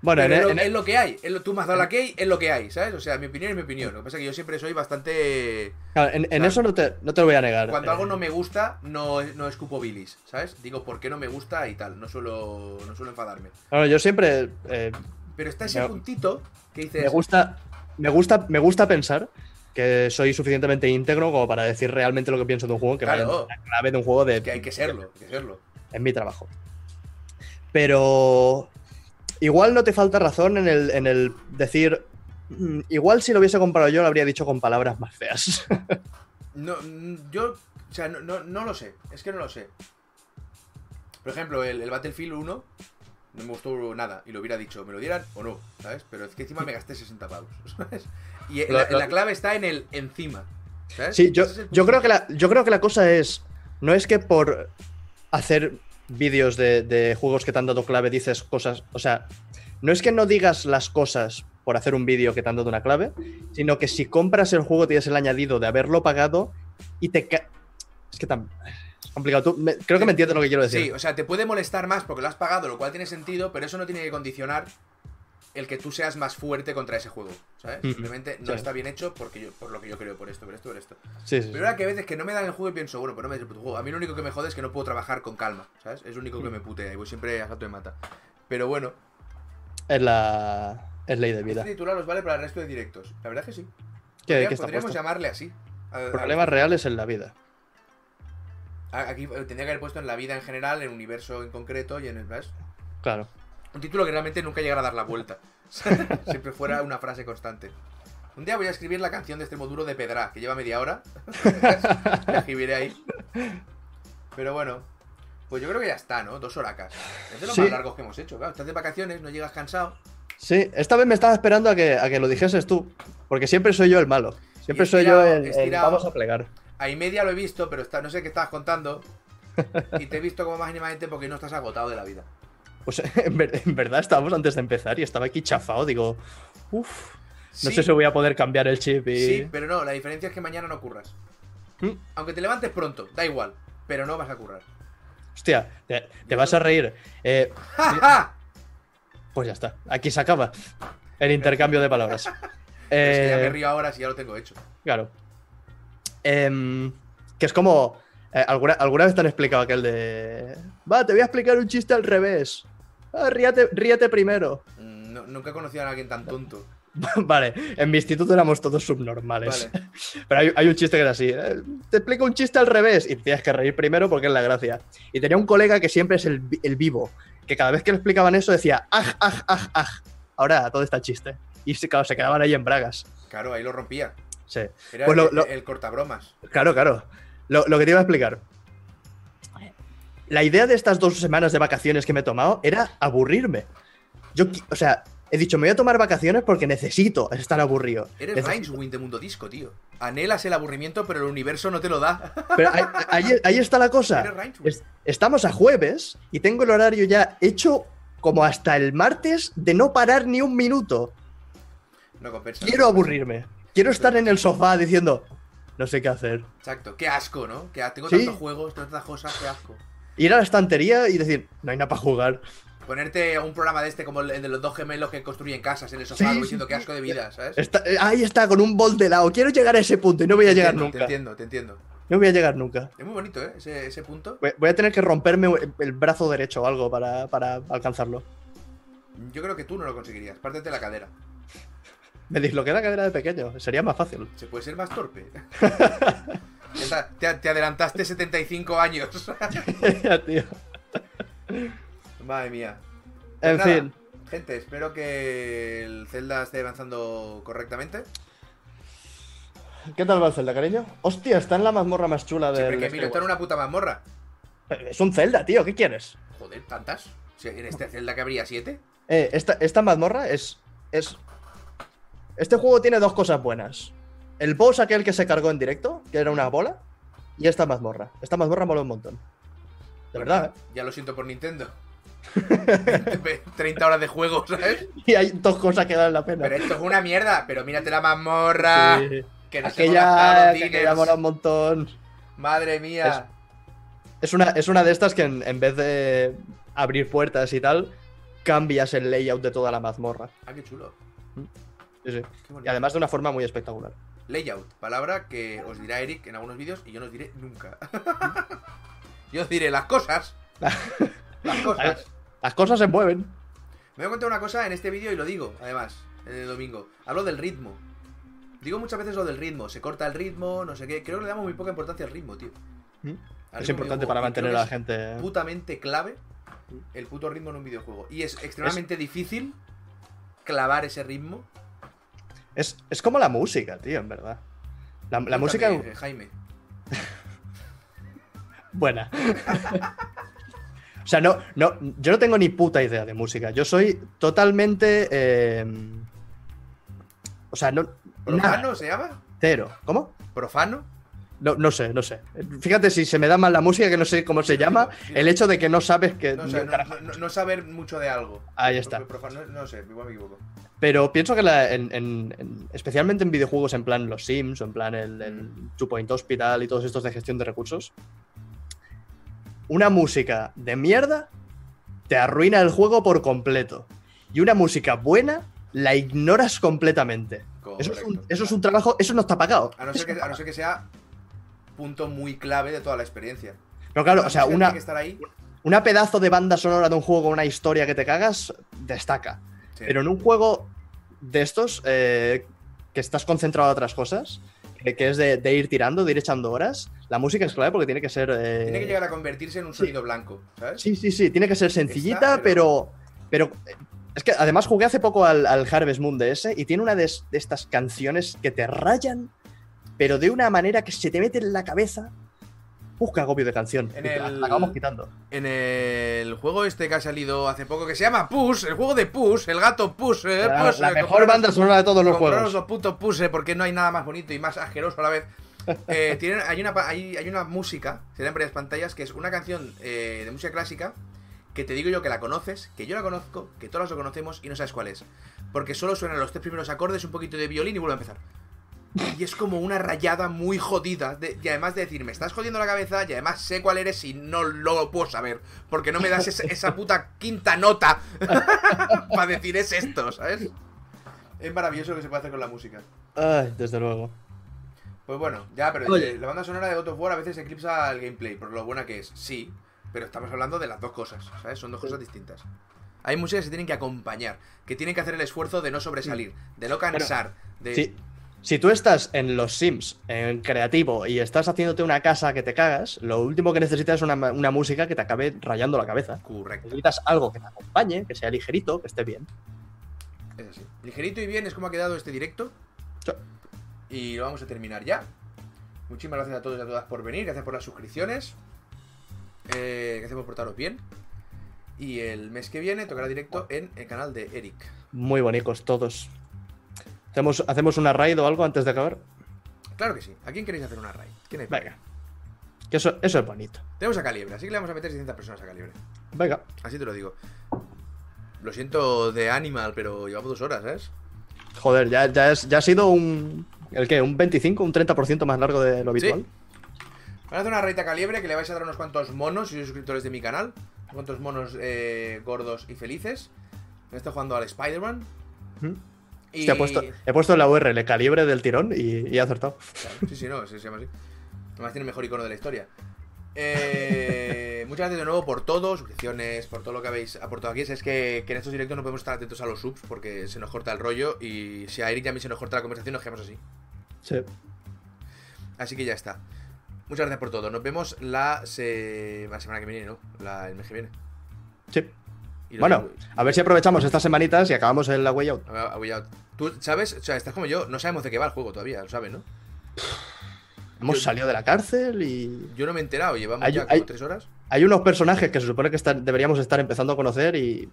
Bueno, en, es, lo, en- es lo que hay. es lo- tú me has dado la key, es lo que hay, ¿sabes? O sea, mi opinión es mi opinión. Lo que pasa es que yo siempre soy bastante. claro, en- eso no te, no te lo voy a negar. Cuando Eh, algo no me gusta, no, no escupo bilis, ¿sabes? Digo, ¿por qué no me gusta y tal? No suelo, no suelo enfadarme. claro, yo siempre eh, Pero está ese Me- puntito que dices. me gusta, me gusta, me gusta pensar que soy suficientemente íntegro como para decir realmente lo que pienso de un juego, que vaya Claro. la clave de un juego de, que hay que serlo, hay que serlo. en mi trabajo. Pero igual no te falta razón en el, en el decir, "Mm, igual si lo hubiese comprado yo lo habría dicho con palabras más feas. [LAUGHS] No, mm, yo, o sea, no, no, no lo sé, es que no lo sé. Por ejemplo, el, el Battlefield 1 no me gustó nada y lo hubiera dicho, me lo dieran o no, ¿sabes? Pero es que encima me gasté 60 pavos, [LAUGHS] ¿sabes? Y la, clave está en el encima, ¿sabes? Sí, yo, yo, creo que la, yo creo que la cosa es, no es que por hacer vídeos de, juegos que te han dado clave dices cosas, o sea, no es que no digas las cosas por hacer un vídeo que te han dado una clave, sino que si compras el juego tienes el añadido de haberlo pagado y te... Es que tan... Es complicado. Creo que me entiendes lo que quiero decir. Sí, o sea, te puede molestar más porque lo has pagado, lo cual tiene sentido, pero eso no tiene que condicionar el que tú seas más fuerte contra ese juego, ¿sabes? Simplemente no Sí. está bien hecho porque yo, por lo que yo creo, por esto, por esto, por esto. Sí, sí. Pero ahora que hay veces que no me dan el juego y pienso, bueno, pues no me des el juego. A mí lo único que me jode es que no puedo trabajar con calma, ¿sabes? Es lo único que me putea y voy siempre a salto de mata. Pero bueno, Es la... Es ley de vida. este titular vale para el resto de directos. La verdad es que sí. ¿Qué, Podría- qué podríamos puesto? llamarle así. A- a- Problemas reales en la vida. a- Aquí eh, tendría que haber puesto en la vida en general, en universo en concreto y en el... ¿ves? Claro. Un título que realmente nunca llegara a dar la vuelta. [LAUGHS] Siempre fuera una frase constante. Un día voy a escribir la canción de este módulo de Pedra, que lleva media hora. [LAUGHS] la escribiré ahí. Pero bueno, pues yo creo que ya está, ¿no? Dos horacas. Es de los Sí. más largos que hemos hecho. Claro, estás de vacaciones, no llegas cansado. Sí, esta vez me estaba esperando a que, a que lo dijeses tú, porque siempre soy yo el malo. Siempre soy yo estirado, el, vamos a plegar. A y media lo he visto, pero está, no sé qué estabas contando. Y te he visto como más mínimamente porque no estás agotado de la vida. Pues [LAUGHS] en, ver- en verdad estábamos antes de empezar y estaba aquí chafado, digo, uff, no Sí, sé si voy a poder cambiar el chip y... Sí, pero no, la diferencia es que mañana no curras. Mm. Aunque te levantes pronto, da igual, pero no vas a currar. Hostia, te, te vas a reír. Eh, ¡Ja, ja! [LAUGHS] pues ya está, aquí se acaba el intercambio de palabras. [LAUGHS] Pero es que ya me Eh, río ahora si ya lo tengo hecho. Claro. Em, que es como. eh, ¿alguna, ¿Alguna vez te han explicado aquel de. Va, te voy a explicar un chiste al revés. Ah, ríate, ríete primero. Mm, no- nunca he conocido a alguien tan tonto. [LAUGHS] vale, en mi instituto éramos todos subnormales. Vale. [LAUGHS] Pero hay, hay un chiste que era así. eh, Te explico un chiste al revés. Y tienes que reír primero porque es la gracia. Y tenía un colega que siempre es el, vi- el vivo. Que cada vez que le explicaban eso decía, aj, aj, aj, aj. Ahora todo está chiste. Y se, claro, se quedaban ahí en bragas. Claro, ahí lo rompía. Sí. Era Pues el, lo- lo- el cortabromas. Claro, claro. Lo, lo que te iba a explicar. La idea de estas dos semanas de vacaciones que me he tomado era aburrirme. Yo, o sea, he dicho, me voy a tomar vacaciones porque necesito estar aburrido. Eres Necesito- Rincewind de Mundo Disco, tío. Anhelas el aburrimiento, pero el universo no te lo da. [LAUGHS] Pero ahí, ahí- ahí está la cosa. Eres estamos a jueves y tengo el horario ya hecho como hasta el martes de no parar ni un minuto. No compensa. Quiero aburrirme. Quiero estar en el sofá diciendo, no sé qué hacer. Exacto. Qué asco, ¿no? Que tengo Sí. tantos juegos, tantas cosas, qué asco. Ir a la estantería y decir, no hay nada para jugar. Ponerte un programa de este como el de los dos gemelos que construyen casas en el sofá, Sí, diciendo qué asco de vida, ¿sabes? Está- eh, ahí está, con un bol de lado. Quiero llegar a ese punto y no voy a Te llegar entiendo, Te nunca. entiendo, te entiendo. No voy a llegar nunca. Es muy bonito, ¿eh? Ese, ese punto. Voy voy a tener que romperme el brazo derecho o algo para, para alcanzarlo. Yo creo que tú no lo conseguirías. Pártete la cadera. [LAUGHS] Me disloqué la cadera de pequeño. Sería más fácil. ¿Se puede ser más torpe? [LAUGHS] Te, te adelantaste 75 años. [LAUGHS] Ya, tío. Madre mía. Pues En nada, fin. Gente, espero que el Zelda esté avanzando correctamente. ¿Qué tal va el Zelda, cariño? Hostia, está en la mazmorra más chula que miro está en una puta mazmorra. Es un Zelda, tío. ¿Qué quieres? Joder, ¿tantas? ¿En este Zelda que habría siete? Eh, esta, esta mazmorra es, es. Este juego tiene dos cosas buenas. El boss aquel que se cargó en directo, que era una bola, y esta mazmorra. Esta mazmorra mola un montón. De verdad, ¿eh? Ya lo siento por Nintendo. [LAUGHS] [LAUGHS] 30 horas de juego, ¿sabes? Y hay dos cosas que dan la pena. Pero esto es una mierda. Pero mírate la mazmorra. Sí. Que no se Aquella, los aquella mola un montón. Madre mía. Es una, es una de estas que en, en vez de abrir puertas y tal, cambias el layout de toda la mazmorra. Ah, qué chulo. Sí, sí. Qué. Y además de una forma muy espectacular. Layout, palabra que os dirá Eric en algunos vídeos y yo no os diré nunca. [LAUGHS] yo os diré las cosas. [LAUGHS] Las cosas. Las cosas se mueven. Me voy a contar una cosa en este vídeo y lo digo, además, en el domingo. Hablo del ritmo. Digo muchas veces lo del ritmo. Se corta el ritmo, no sé qué. Creo que le damos muy poca importancia al ritmo, tío. ¿Mm? Al Es importante para mantener a la que es gente. ¿eh? Putamente clave el puto ritmo en un videojuego. Y es extremadamente difícil clavar ese ritmo. Es, es como la música, tío, en verdad. La, la música. Eh, Jaime. [LAUGHS] Buena. o sea, no, no, yo no tengo ni puta idea de música. Yo soy totalmente. eh, o sea, no. ¿Profano nada, se llama? cero. ¿Cómo? ¿Profano? No, no sé, no sé. Fíjate si se me da mal la música, que no sé cómo se llama, el hecho de que no sabes que. No, sé, no, saber mucho de algo. Ahí está. No sé, igual me equivoco. Pero pienso que la- en- en- en- especialmente en videojuegos en plan los Sims o en plan el, el Mm. Two Point Hospital y todos estos de gestión de recursos, una música de mierda te arruina el juego por completo. Y una música buena la ignoras completamente. Eso es, un, Correcto. eso es un trabajo, eso no está pagado. A no, ser que, a no ser que sea punto muy clave de toda la experiencia. Pero claro, La o sea, una, tiene que estar ahí. una pedazo de banda sonora de un juego con una historia que te cagas, destaca. sí. Pero en un juego de estos, eh, que estás concentrado a otras cosas, que, que es de, de ir tirando, de ir echando horas, la música es clave porque tiene que ser. eh, Tiene que llegar a convertirse en un sonido blanco, ¿sabes? Sí, sí, sí, tiene que ser sencillita, Está, pero. pero. eh, es que además jugué hace poco al, al Harvest Moon de ese y tiene una de, de estas canciones que te rayan, pero de una manera que se te mete en la cabeza. Busca agobio de canción. En el- la acabamos quitando. En el juego este que ha salido hace poco que se llama Push, el juego de Push, el gato Push, eh, La, Push, la eh, mejor banda sonora de todos los juegos. los putos Push, eh, porque no hay nada más bonito y más asqueroso a la vez. [LAUGHS] Eh, tienen, hay, una, hay, hay una música, se en varias pantallas, que es una canción eh, de música clásica que te digo yo que la conoces, que yo la conozco, que todos lo conocemos y no sabes cuál es. Porque solo suenan los tres primeros acordes, un poquito de violín y vuelve a empezar. Y es como una rayada muy jodida. de- y además de decir, me estás jodiendo la cabeza y además sé cuál eres y no lo puedo saber. Porque no me das esa, esa puta quinta nota [LAUGHS] para decir es esto, ¿sabes? Es maravilloso lo que se puede hacer con la música. Ay, desde luego. Pues bueno, ya, pero Oye. eh, la banda sonora de God of War a veces eclipsa el gameplay, por lo buena que es. Sí, pero estamos hablando de las dos cosas, ¿sabes? Son dos cosas distintas. Hay músicas que se tienen que acompañar, que tienen que hacer el esfuerzo de no sobresalir, de no cansar, de... Si, si tú estás en los Sims, en creativo, y estás haciéndote una casa que te cagas, lo último que necesitas es una, una música que te acabe rayando la cabeza. Correcto. Necesitas algo que te acompañe, que sea ligerito, que esté bien. Es así. Ligerito y bien es como ha quedado este directo. Sí. Y lo vamos a terminar ya. Muchísimas gracias a todos y a todas por venir, gracias por las suscripciones. Eh, gracias por portaros bien. Y el mes que viene tocará directo en el canal de Eric. Muy bonitos todos. ¿Hacemos, ¿Hacemos una raid o algo antes de acabar? Claro que sí. ¿A quién queréis hacer una raid? ¿Quién ahí? Venga. Que eso, eso es bonito. Tenemos a Calibre, así que le vamos a meter 600 personas a Calibre. Venga. Así te lo digo. Lo siento de Animal, pero llevamos dos horas, ¿sabes? Joder, ya, ya, es- ya ha sido un. ¿El qué? ¿Un 25, un 30% más largo de lo habitual? Vamos a hacer una raid a Calibre que le vais a dar unos cuantos monos si sois suscriptores de mi canal. Unos cuantos monos eh, gordos y felices. Me estoy jugando al Spider-Man. Ujú. Y... Hostia, he, puesto, he puesto la URL calibre del tirón y, y he acertado. Claro, Sí, sí, no, se llama así. Además tiene el mejor icono de la historia. Eh, muchas gracias de nuevo por todo, suscripciones, por todo lo que habéis aportado aquí. Es que, que en estos directos no podemos estar atentos a los subs porque se nos corta el rollo y si a Eric y a mí se nos corta la conversación nos quedamos así. Sí. Así que ya está. Muchas gracias por todo. Nos vemos la, se- la semana que viene, ¿no? La, el mes que viene. Sí. Bueno, a ver si aprovechamos estas semanitas y acabamos en la way out. a- Tú sabes, o sea, estás como yo, no sabemos de qué va el juego todavía, lo sabes, ¿no? Hemos Yo- salido de la cárcel y. Yo no me he enterado, llevamos Hay- ya como hay- tres horas. Hay unos personajes que se supone que deberíamos estar empezando a conocer y.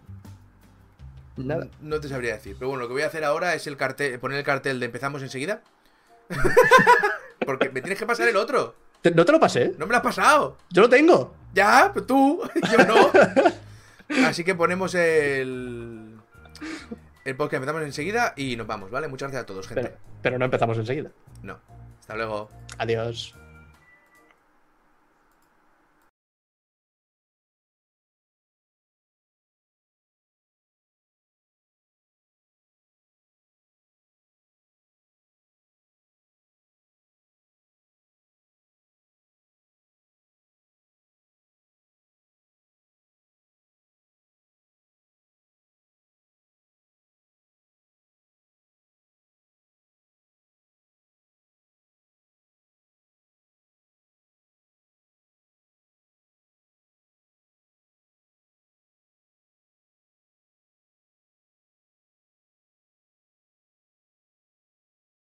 Nada. No te sabría decir. Pero bueno, lo que voy a hacer ahora es el cartel, poner el cartel de empezamos enseguida. [LAUGHS] Porque me tienes que pasar el otro. No te lo pasé. No me lo has pasado. Yo lo tengo. Ya, pero tú, [LAUGHS] yo no. Así que ponemos el. El podcast empezamos enseguida y nos vamos, ¿vale? Muchas gracias a todos, gente. Pero, pero no empezamos enseguida. No. Hasta luego. Adiós.